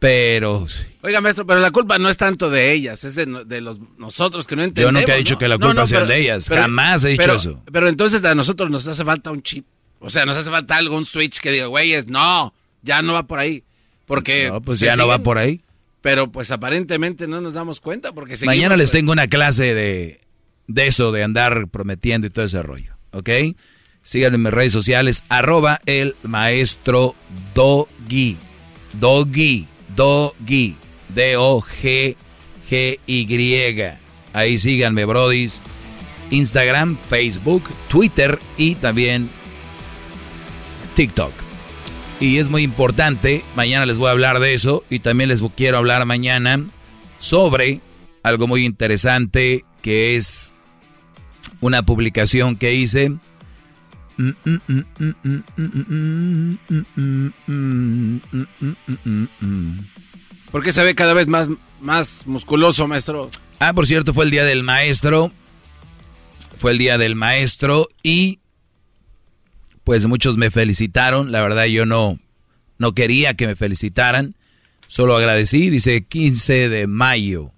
Pero Oiga, maestro, pero la culpa no es tanto de ellas, es de, de los nosotros que no yo entendemos. nunca he dicho ¿no? que la culpa no, sea pero- de ellas. pero- Jamás he dicho pero- eso. Pero entonces a nosotros nos hace falta un chip. O sea, nos hace falta algún switch que diga, güeyes, no, ya no va por ahí. Porque. No, pues ya no va por ahí. Pero pues aparentemente no nos damos cuenta porque seguimos, Mañana les pues, tengo una clase de, de eso, de andar prometiendo y todo ese rollo. ¿Ok? Síganme en mis redes sociales, arroba el maestro Doggy. Doggy. Doggy. D-O-G-G-Y. Ahí síganme, brodis. Instagram, Facebook, Twitter y también TikTok. Y es muy importante, mañana les voy a hablar de eso y también les quiero hablar mañana sobre algo muy interesante que es una publicación que hice. ¿Por qué se ve cada vez más, más musculoso, maestro? Ah, por cierto, fue el día del maestro. Fue el día del maestro y pues muchos me felicitaron. La verdad yo no, no quería que me felicitaran. Solo agradecí. Dice 15 de mayo,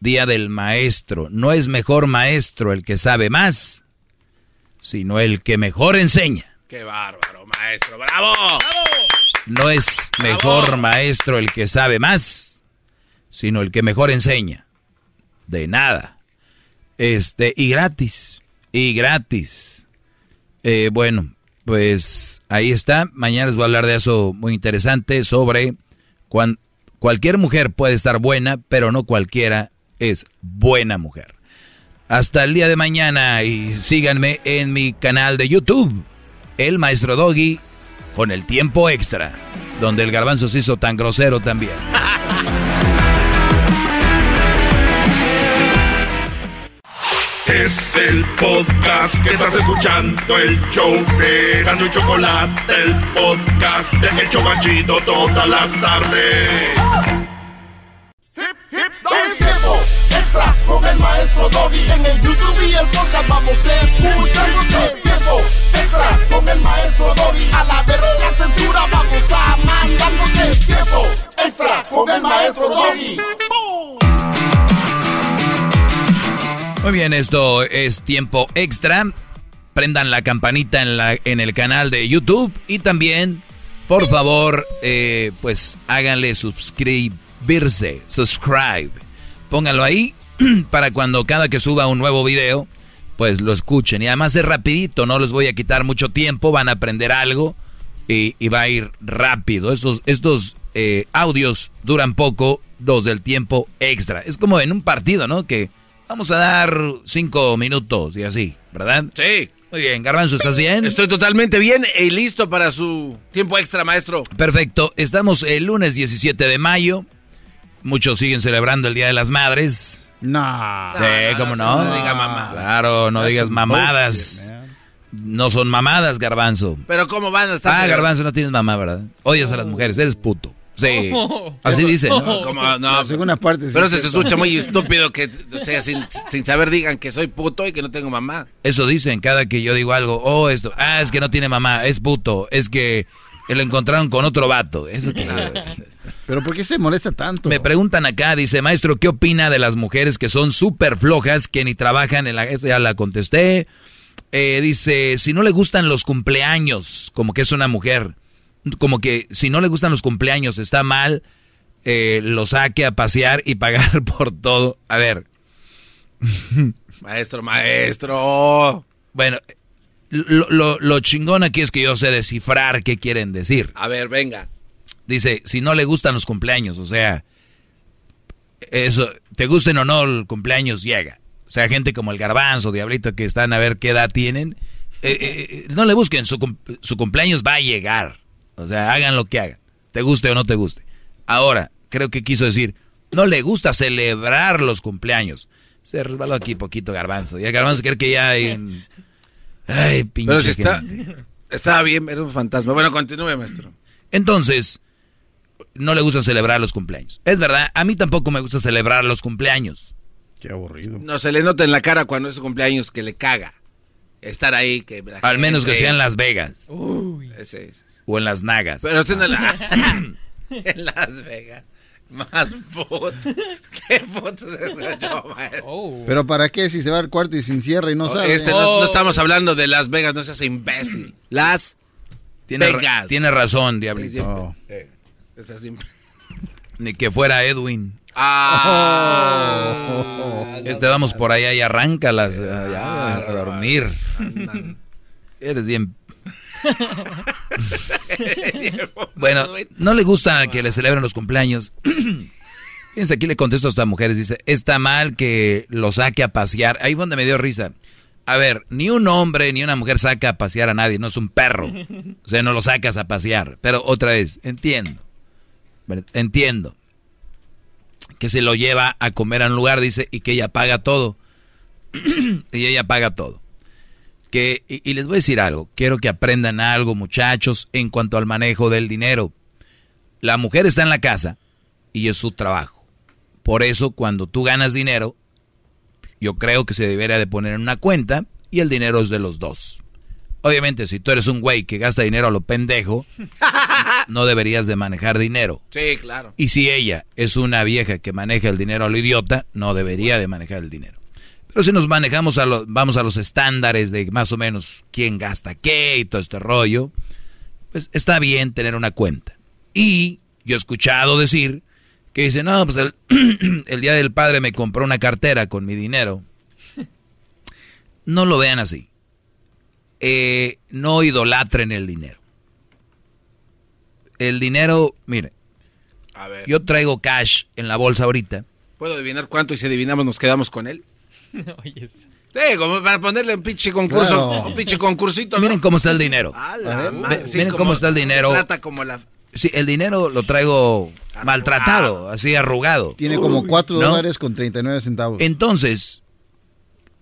día del maestro. No es mejor maestro el que sabe más, sino el que mejor enseña. Qué bárbaro, maestro. ¡Bravo! No es mejor maestro el que sabe más, sino el que mejor enseña. De nada. Este, y gratis. Y gratis. Eh, bueno, pues ahí está. Mañana les voy a hablar de eso muy interesante sobre cuan- cualquier mujer puede estar buena, pero no cualquiera es buena mujer. Hasta el día de mañana y síganme en mi canal de YouTube. el maestro Doggy con el tiempo extra, donde el garbanzo se hizo tan grosero también. Es el podcast que estás escuchando, el show de Gano y Chocolate, el podcast de El Chocachito todas las tardes. Es tiempo extra con el maestro Doggy. En el YouTube y el podcast vamos a escuchar. Es tiempo extra con el maestro Doggy. A la verga la censura vamos a mandarnos. Es tiempo extra con el maestro Doggy. Muy bien, esto es tiempo extra. Prendan la campanita en, la, en el canal de YouTube y también, por favor, eh, pues háganle suscribirse, subscribe. Pónganlo ahí para cuando cada que suba un nuevo video, pues lo escuchen. Y además es rapidito, no les voy a quitar mucho tiempo, van a aprender algo y, y va a ir rápido. Estos, estos eh, audios duran poco, los del tiempo extra. Es como en un partido, ¿no? Que vamos a dar cinco minutos y así, ¿verdad? Sí. Muy bien, Garbanzo, ¿estás bien? Estoy totalmente bien y listo para su tiempo extra, maestro. Perfecto, estamos el lunes 17 de mayo. Muchos siguen celebrando el Día de las Madres. No. Sí, ¿cómo no? No diga mamá. Claro, no That's digas mamadas. No son mamadas, Garbanzo. Pero ¿cómo van a estar? Ah, Garbanzo, no tienes mamá, ¿verdad? Odias a las mujeres, eres puto. Sí. Así dicen. ¿no? ¿Cómo? No, La segunda parte. sí pero se, escucha muy estúpido que, o sea, sin, sin saber digan que soy puto y que no tengo mamá. Eso dicen cada que yo digo algo. Oh, esto. Ah, es que no tiene mamá, es puto. Es que lo encontraron con otro vato. Eso que. Pero ¿por qué se molesta tanto? Me preguntan acá, dice, maestro, ¿qué opina de las mujeres que son súper flojas, que ni trabajan en la... Ya la contesté. Eh, dice, si no le gustan los cumpleaños, como que es una mujer, como que si no le gustan los cumpleaños está mal, eh, lo saque a pasear y pagar por todo. A ver. Maestro, maestro. Bueno, lo, lo, lo chingón aquí es que yo sé descifrar qué quieren decir. A ver, venga. Dice, si no le gustan los cumpleaños, o sea, eso, te gusten o no el cumpleaños, llega. O sea, gente como el garbanzo, diablito, que están a ver qué edad tienen, eh, eh, eh, no le busquen, su, su cumpleaños va a llegar. O sea, hagan lo que hagan, te guste o no te guste. Ahora, creo que quiso decir, no le gusta celebrar los cumpleaños. Se resbaló aquí poquito garbanzo. Y el garbanzo cree que ya hay... Ay, pinche Pero si está, estaba bien, era un fantasma. Bueno, continúe, maestro. Entonces, no le gusta celebrar los cumpleaños. Es verdad, a mí tampoco me gusta celebrar los cumpleaños. Qué aburrido. No, se le nota en la cara cuando es su cumpleaños que le caga. Estar ahí, que... la Al menos que sea en Las Vegas Ese, ese. o en Las Nagas. Pero usted no la... en Las Vegas. Más fotos. ¿Qué fotos es eso, maestro? Pero ¿para qué si se va al cuarto y se encierra y no sabe? Este, no, no estamos hablando de Las Vegas, no seas imbécil. Las tiene, ra- Vegas. tiene razón, Diablito. Oh. Ni que fuera Edwin. Ah. Este vamos por allá y arráncalas eh, ya, a dormir. Eres bien. bueno, no le gusta que le celebren los cumpleaños. Fíjense, aquí le contesto a estas mujeres. Dice, está mal que lo saque a pasear. Ahí fue donde me dio risa. A ver, ni un hombre ni una mujer saca a pasear a nadie, no es un perro. O sea, no lo sacas a pasear. Pero otra vez, entiendo. Entiendo. Que se lo lleva a comer a un lugar, dice, y que ella paga todo. y ella paga todo. Que, y, y les voy a decir algo, quiero que aprendan algo, muchachos, en cuanto al manejo del dinero. La mujer está en la casa y es su trabajo. Por eso, cuando tú ganas dinero, yo creo que se debería de poner en una cuenta y el dinero es de los dos. Obviamente, si tú eres un güey que gasta dinero a lo pendejo, no deberías de manejar dinero. Sí, claro. Y si ella es una vieja que maneja el dinero a lo idiota, no debería de manejar el dinero. Pero si nos manejamos a los, vamos a los estándares de más o menos quién gasta qué y todo este rollo, pues está bien tener una cuenta. Y yo he escuchado decir que dice, no, pues el, el día del padre me compró una cartera con mi dinero. No lo vean así. Eh, no idolatren el dinero. El dinero, mire, A ver. yo traigo cash en la bolsa ahorita. ¿Puedo adivinar cuánto y si adivinamos nos quedamos con él? Sí, como para ponerle un pinche concurso, Claro. un pinche concursito. ¿no? Miren cómo está el dinero. A la sí, miren como- cómo está el se dinero. trata como la... Sí, el dinero lo traigo maltratado, así arrugado. Tiene como Uy. 4 ¿No? dólares con 39 centavos. Entonces,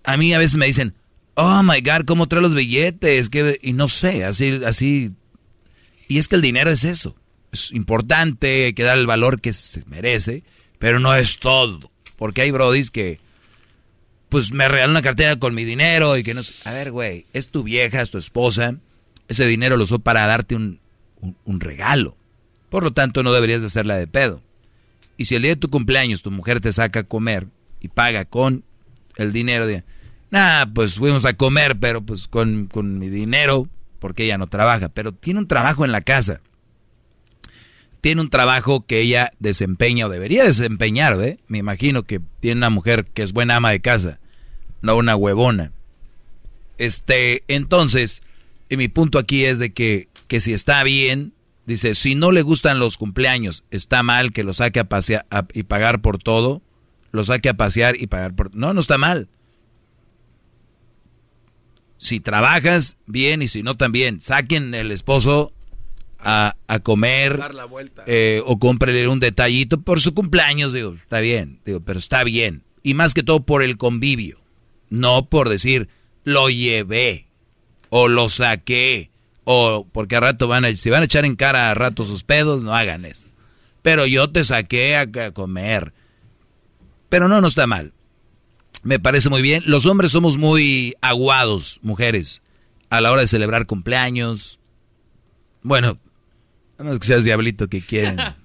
a mí a veces me dicen, oh my God, ¿cómo trae los billetes? ¿Qué-" Y no sé, así, así. Y es que el dinero es eso. Es importante, que dar el valor que se merece, pero no es todo. Porque hay brodis que, pues me regalan una cartera con mi dinero y que no sé. A ver, güey, es tu vieja, es tu esposa. Ese dinero lo usó para darte un, un- un regalo. Por lo tanto, no deberías de hacerla de pedo. Y si el día de tu cumpleaños tu mujer te saca a comer y paga con el dinero de, nah, pues fuimos a comer, pero pues con, con mi dinero, porque ella no trabaja, pero tiene un trabajo en la casa. Tiene un trabajo que ella desempeña o debería desempeñar, ¿ve? Me imagino que tiene una mujer que es buena ama de casa, no una huevona. Este, entonces, y mi punto aquí es de que, que si está bien, dice, si no le gustan los cumpleaños, está mal que lo saque a pasear y pagar por todo, lo saque a pasear y pagar por... No, no está mal. Si trabajas, bien, y si no, también. Saquen el esposo a, a comer Dar la vuelta. eh, o cómprele un detallito por su cumpleaños, digo, está bien, digo, pero está bien. Y más que todo por el convivio, no por decir, lo llevé o lo saqué o porque a rato van a, si van a echar en cara a rato sus pedos, no hagan eso. Pero yo te saqué a, a comer. Pero no, no está mal. Me parece muy bien. Los hombres somos muy aguados, mujeres, a la hora de celebrar cumpleaños. Bueno, a menos que seas diablito que quieren.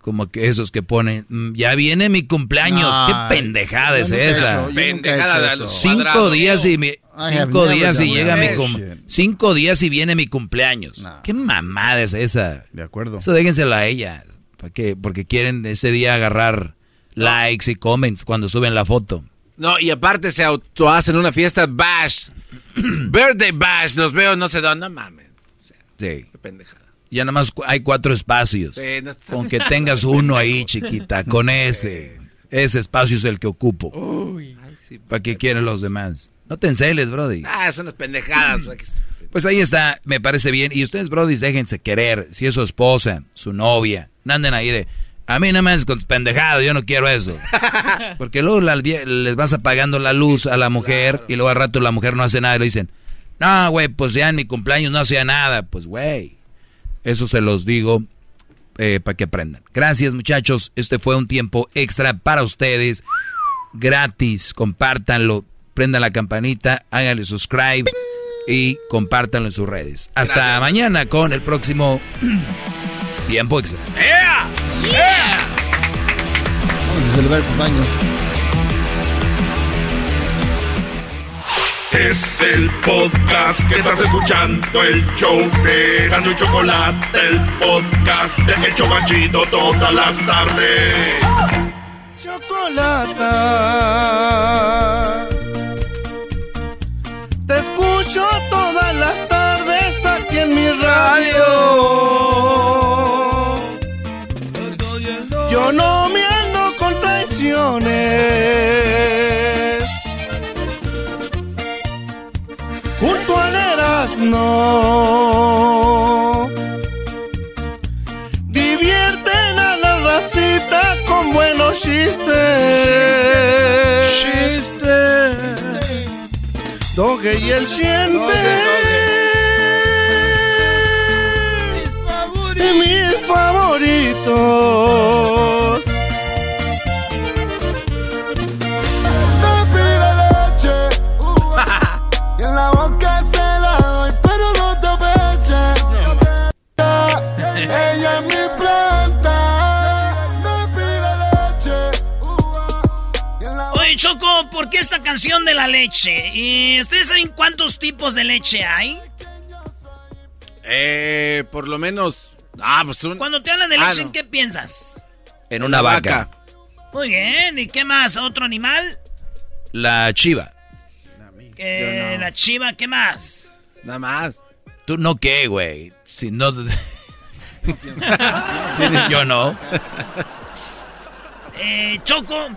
Como que esos que ponen, "Mm, ya viene mi cumpleaños. ¿Qué pendejada es esa? eso, yo nunca he Pendejada Cinco días y mi, cinco días y llega mi cum- cinco días y viene mi cumpleaños. ¿Qué mamada es esa? De acuerdo. Eso déjenselo a ella. ¿Para qué? Porque quieren ese día agarrar likes y comments cuando suben la foto. No, y aparte se auto hacen una fiesta bash. Birthday bash, los veo no sé dónde, no mames. Sí. Qué pendejada. Ya nada más hay cuatro espacios. Sí, no está- Con que tengas uno ahí, chiquita, con ese. Ese espacio es el que ocupo. ¿Para qué quieren los demás? No te enceles, Brody. Ah, son las pendejadas. Pues ahí está, me parece bien. Y ustedes, Brody, déjense querer. Si es su esposa, su novia, no anden ahí de. A mí no me con tus pendejadas, yo no quiero eso. Porque luego la- les vas apagando la luz a la mujer y luego al rato la mujer no hace nada y le dicen, no, güey, pues ya en mi cumpleaños no hacía nada. Pues, güey, eso se los digo para que aprendan. Gracias, muchachos. Este fue un tiempo extra para ustedes. Gratis. Compártanlo. Prendan la campanita. Háganle subscribe. Y compártanlo en sus redes. Hasta Gracias. mañana con el próximo tiempo extra. ¡Yeah! ¡Yeah! Vamos a celebrar cumpleaños. Es el podcast que estás escuchando, el show de Gano y Chocolate, el podcast de El Chocachito todas las tardes. Chocolata. Te escucho todas las tardes aquí en mi radio. Y el siente. Mis favoritos. Choco, ¿por qué esta canción de la leche? ¿Y ustedes saben cuántos tipos de leche hay? Eh, por lo menos. Ah, pues un. Cuando te hablan de Ah, leche, no. ¿en qué piensas? En una vaca. Muy bien, ¿y qué más? ¿Otro animal? La chiva. Eh, La chiva, ¿qué más? Nada más. ¿Tú no qué, güey? Si no... Yo no. Eh, Choco,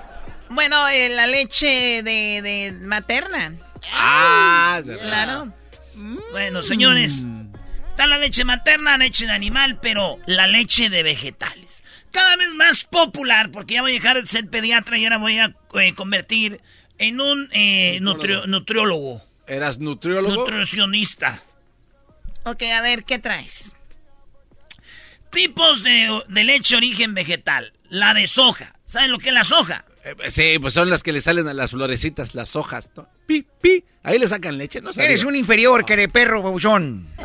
Bueno, eh, la leche de, de materna. Ah, Claro. Bueno, señores, está la leche materna, leche de animal, pero la leche de vegetales. Cada vez más popular, porque ya voy a dejar de ser pediatra y ahora voy a eh, convertir en un eh, nutri- nutriólogo. ¿Eras nutriólogo? Nutricionista. Ok, a ver, ¿qué traes? Tipos de, de leche origen vegetal. La de soja. ¿Saben lo que es la soja? Eh, Sí, pues son las que le salen a las florecitas, las hojas, ¿no? Pi, pi. Ahí le sacan leche, ¿no? Eres un inferior, que eres perro, babuchón.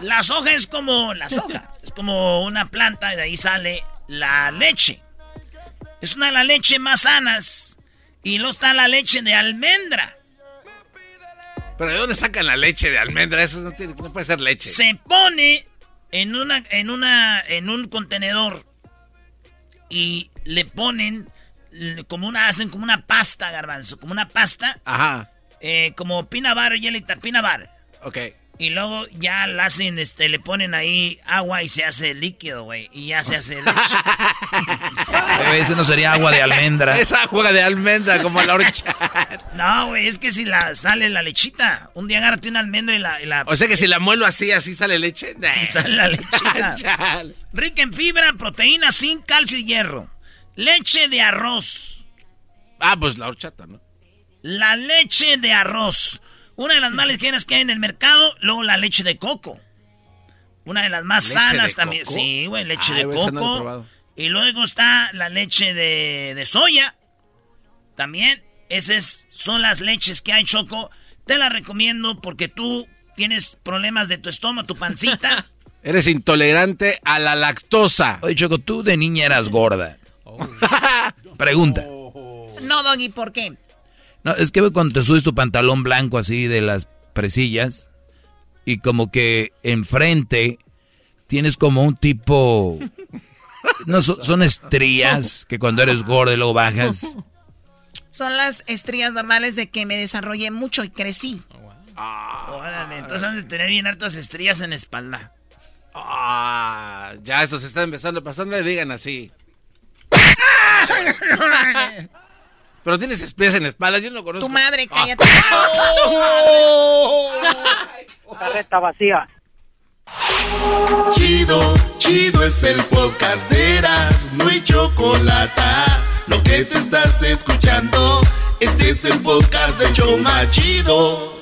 La soja es como la soja. Es como una planta y de ahí sale la leche. Es una de las leches más sanas. Y luego está la leche de almendra. Pero ¿de dónde sacan la leche de almendra? Eso no, tiene- no puede ser leche. Se pone en una, en una, en un contenedor y le ponen como una, hacen como una pasta, garbanzo, como una pasta, Ajá, eh, como peanut butter, jelly, peanut butter. ok. Y luego ya la hacen, este, le ponen ahí agua y se hace líquido, güey. Y ya se hace leche. Ese no sería agua de almendra. Es agua de almendra, como la horcha. No, güey, es que si la sale la lechita. Un día agárrate una almendra y la... y la- O sea que si la muelo así, así sale leche. Sale la lechita. Rica en fibra, proteína, zinc, calcio y hierro. Leche de arroz. Ah, pues la horchata, ¿no? La leche de arroz. Una de las más ligeras que hay en el mercado. Luego la leche de coco. Una de las más ¿Leche sanas también. coco? Sí, güey, leche Ay, de no coco. y luego está la leche de, de soya. También. Esas son las leches que hay, Choco. Te las recomiendo porque tú tienes problemas de tu estómago, tu pancita. Eres intolerante a la lactosa. Oye, Choco, tú de niña eras gorda. Pregunta. No, Doggy, ¿por qué? No, es que cuando te subes tu pantalón blanco así de las presillas y como que enfrente tienes como un tipo... No, son, son estrías que cuando eres gordo y luego bajas. Son las estrías normales de que me desarrollé mucho y crecí. Órale, entonces han de tener bien hartas estrellas en la espalda. Ah, ya eso se está empezando a pasar, no le digan así. Pero tienes espías en la espalda, yo no conozco. Tu madre, cállate. Carreta vacía. Chido, chido es el podcast de Eras, no hay chocolate. Lo que te estás escuchando, este es el podcast de Choma Chido.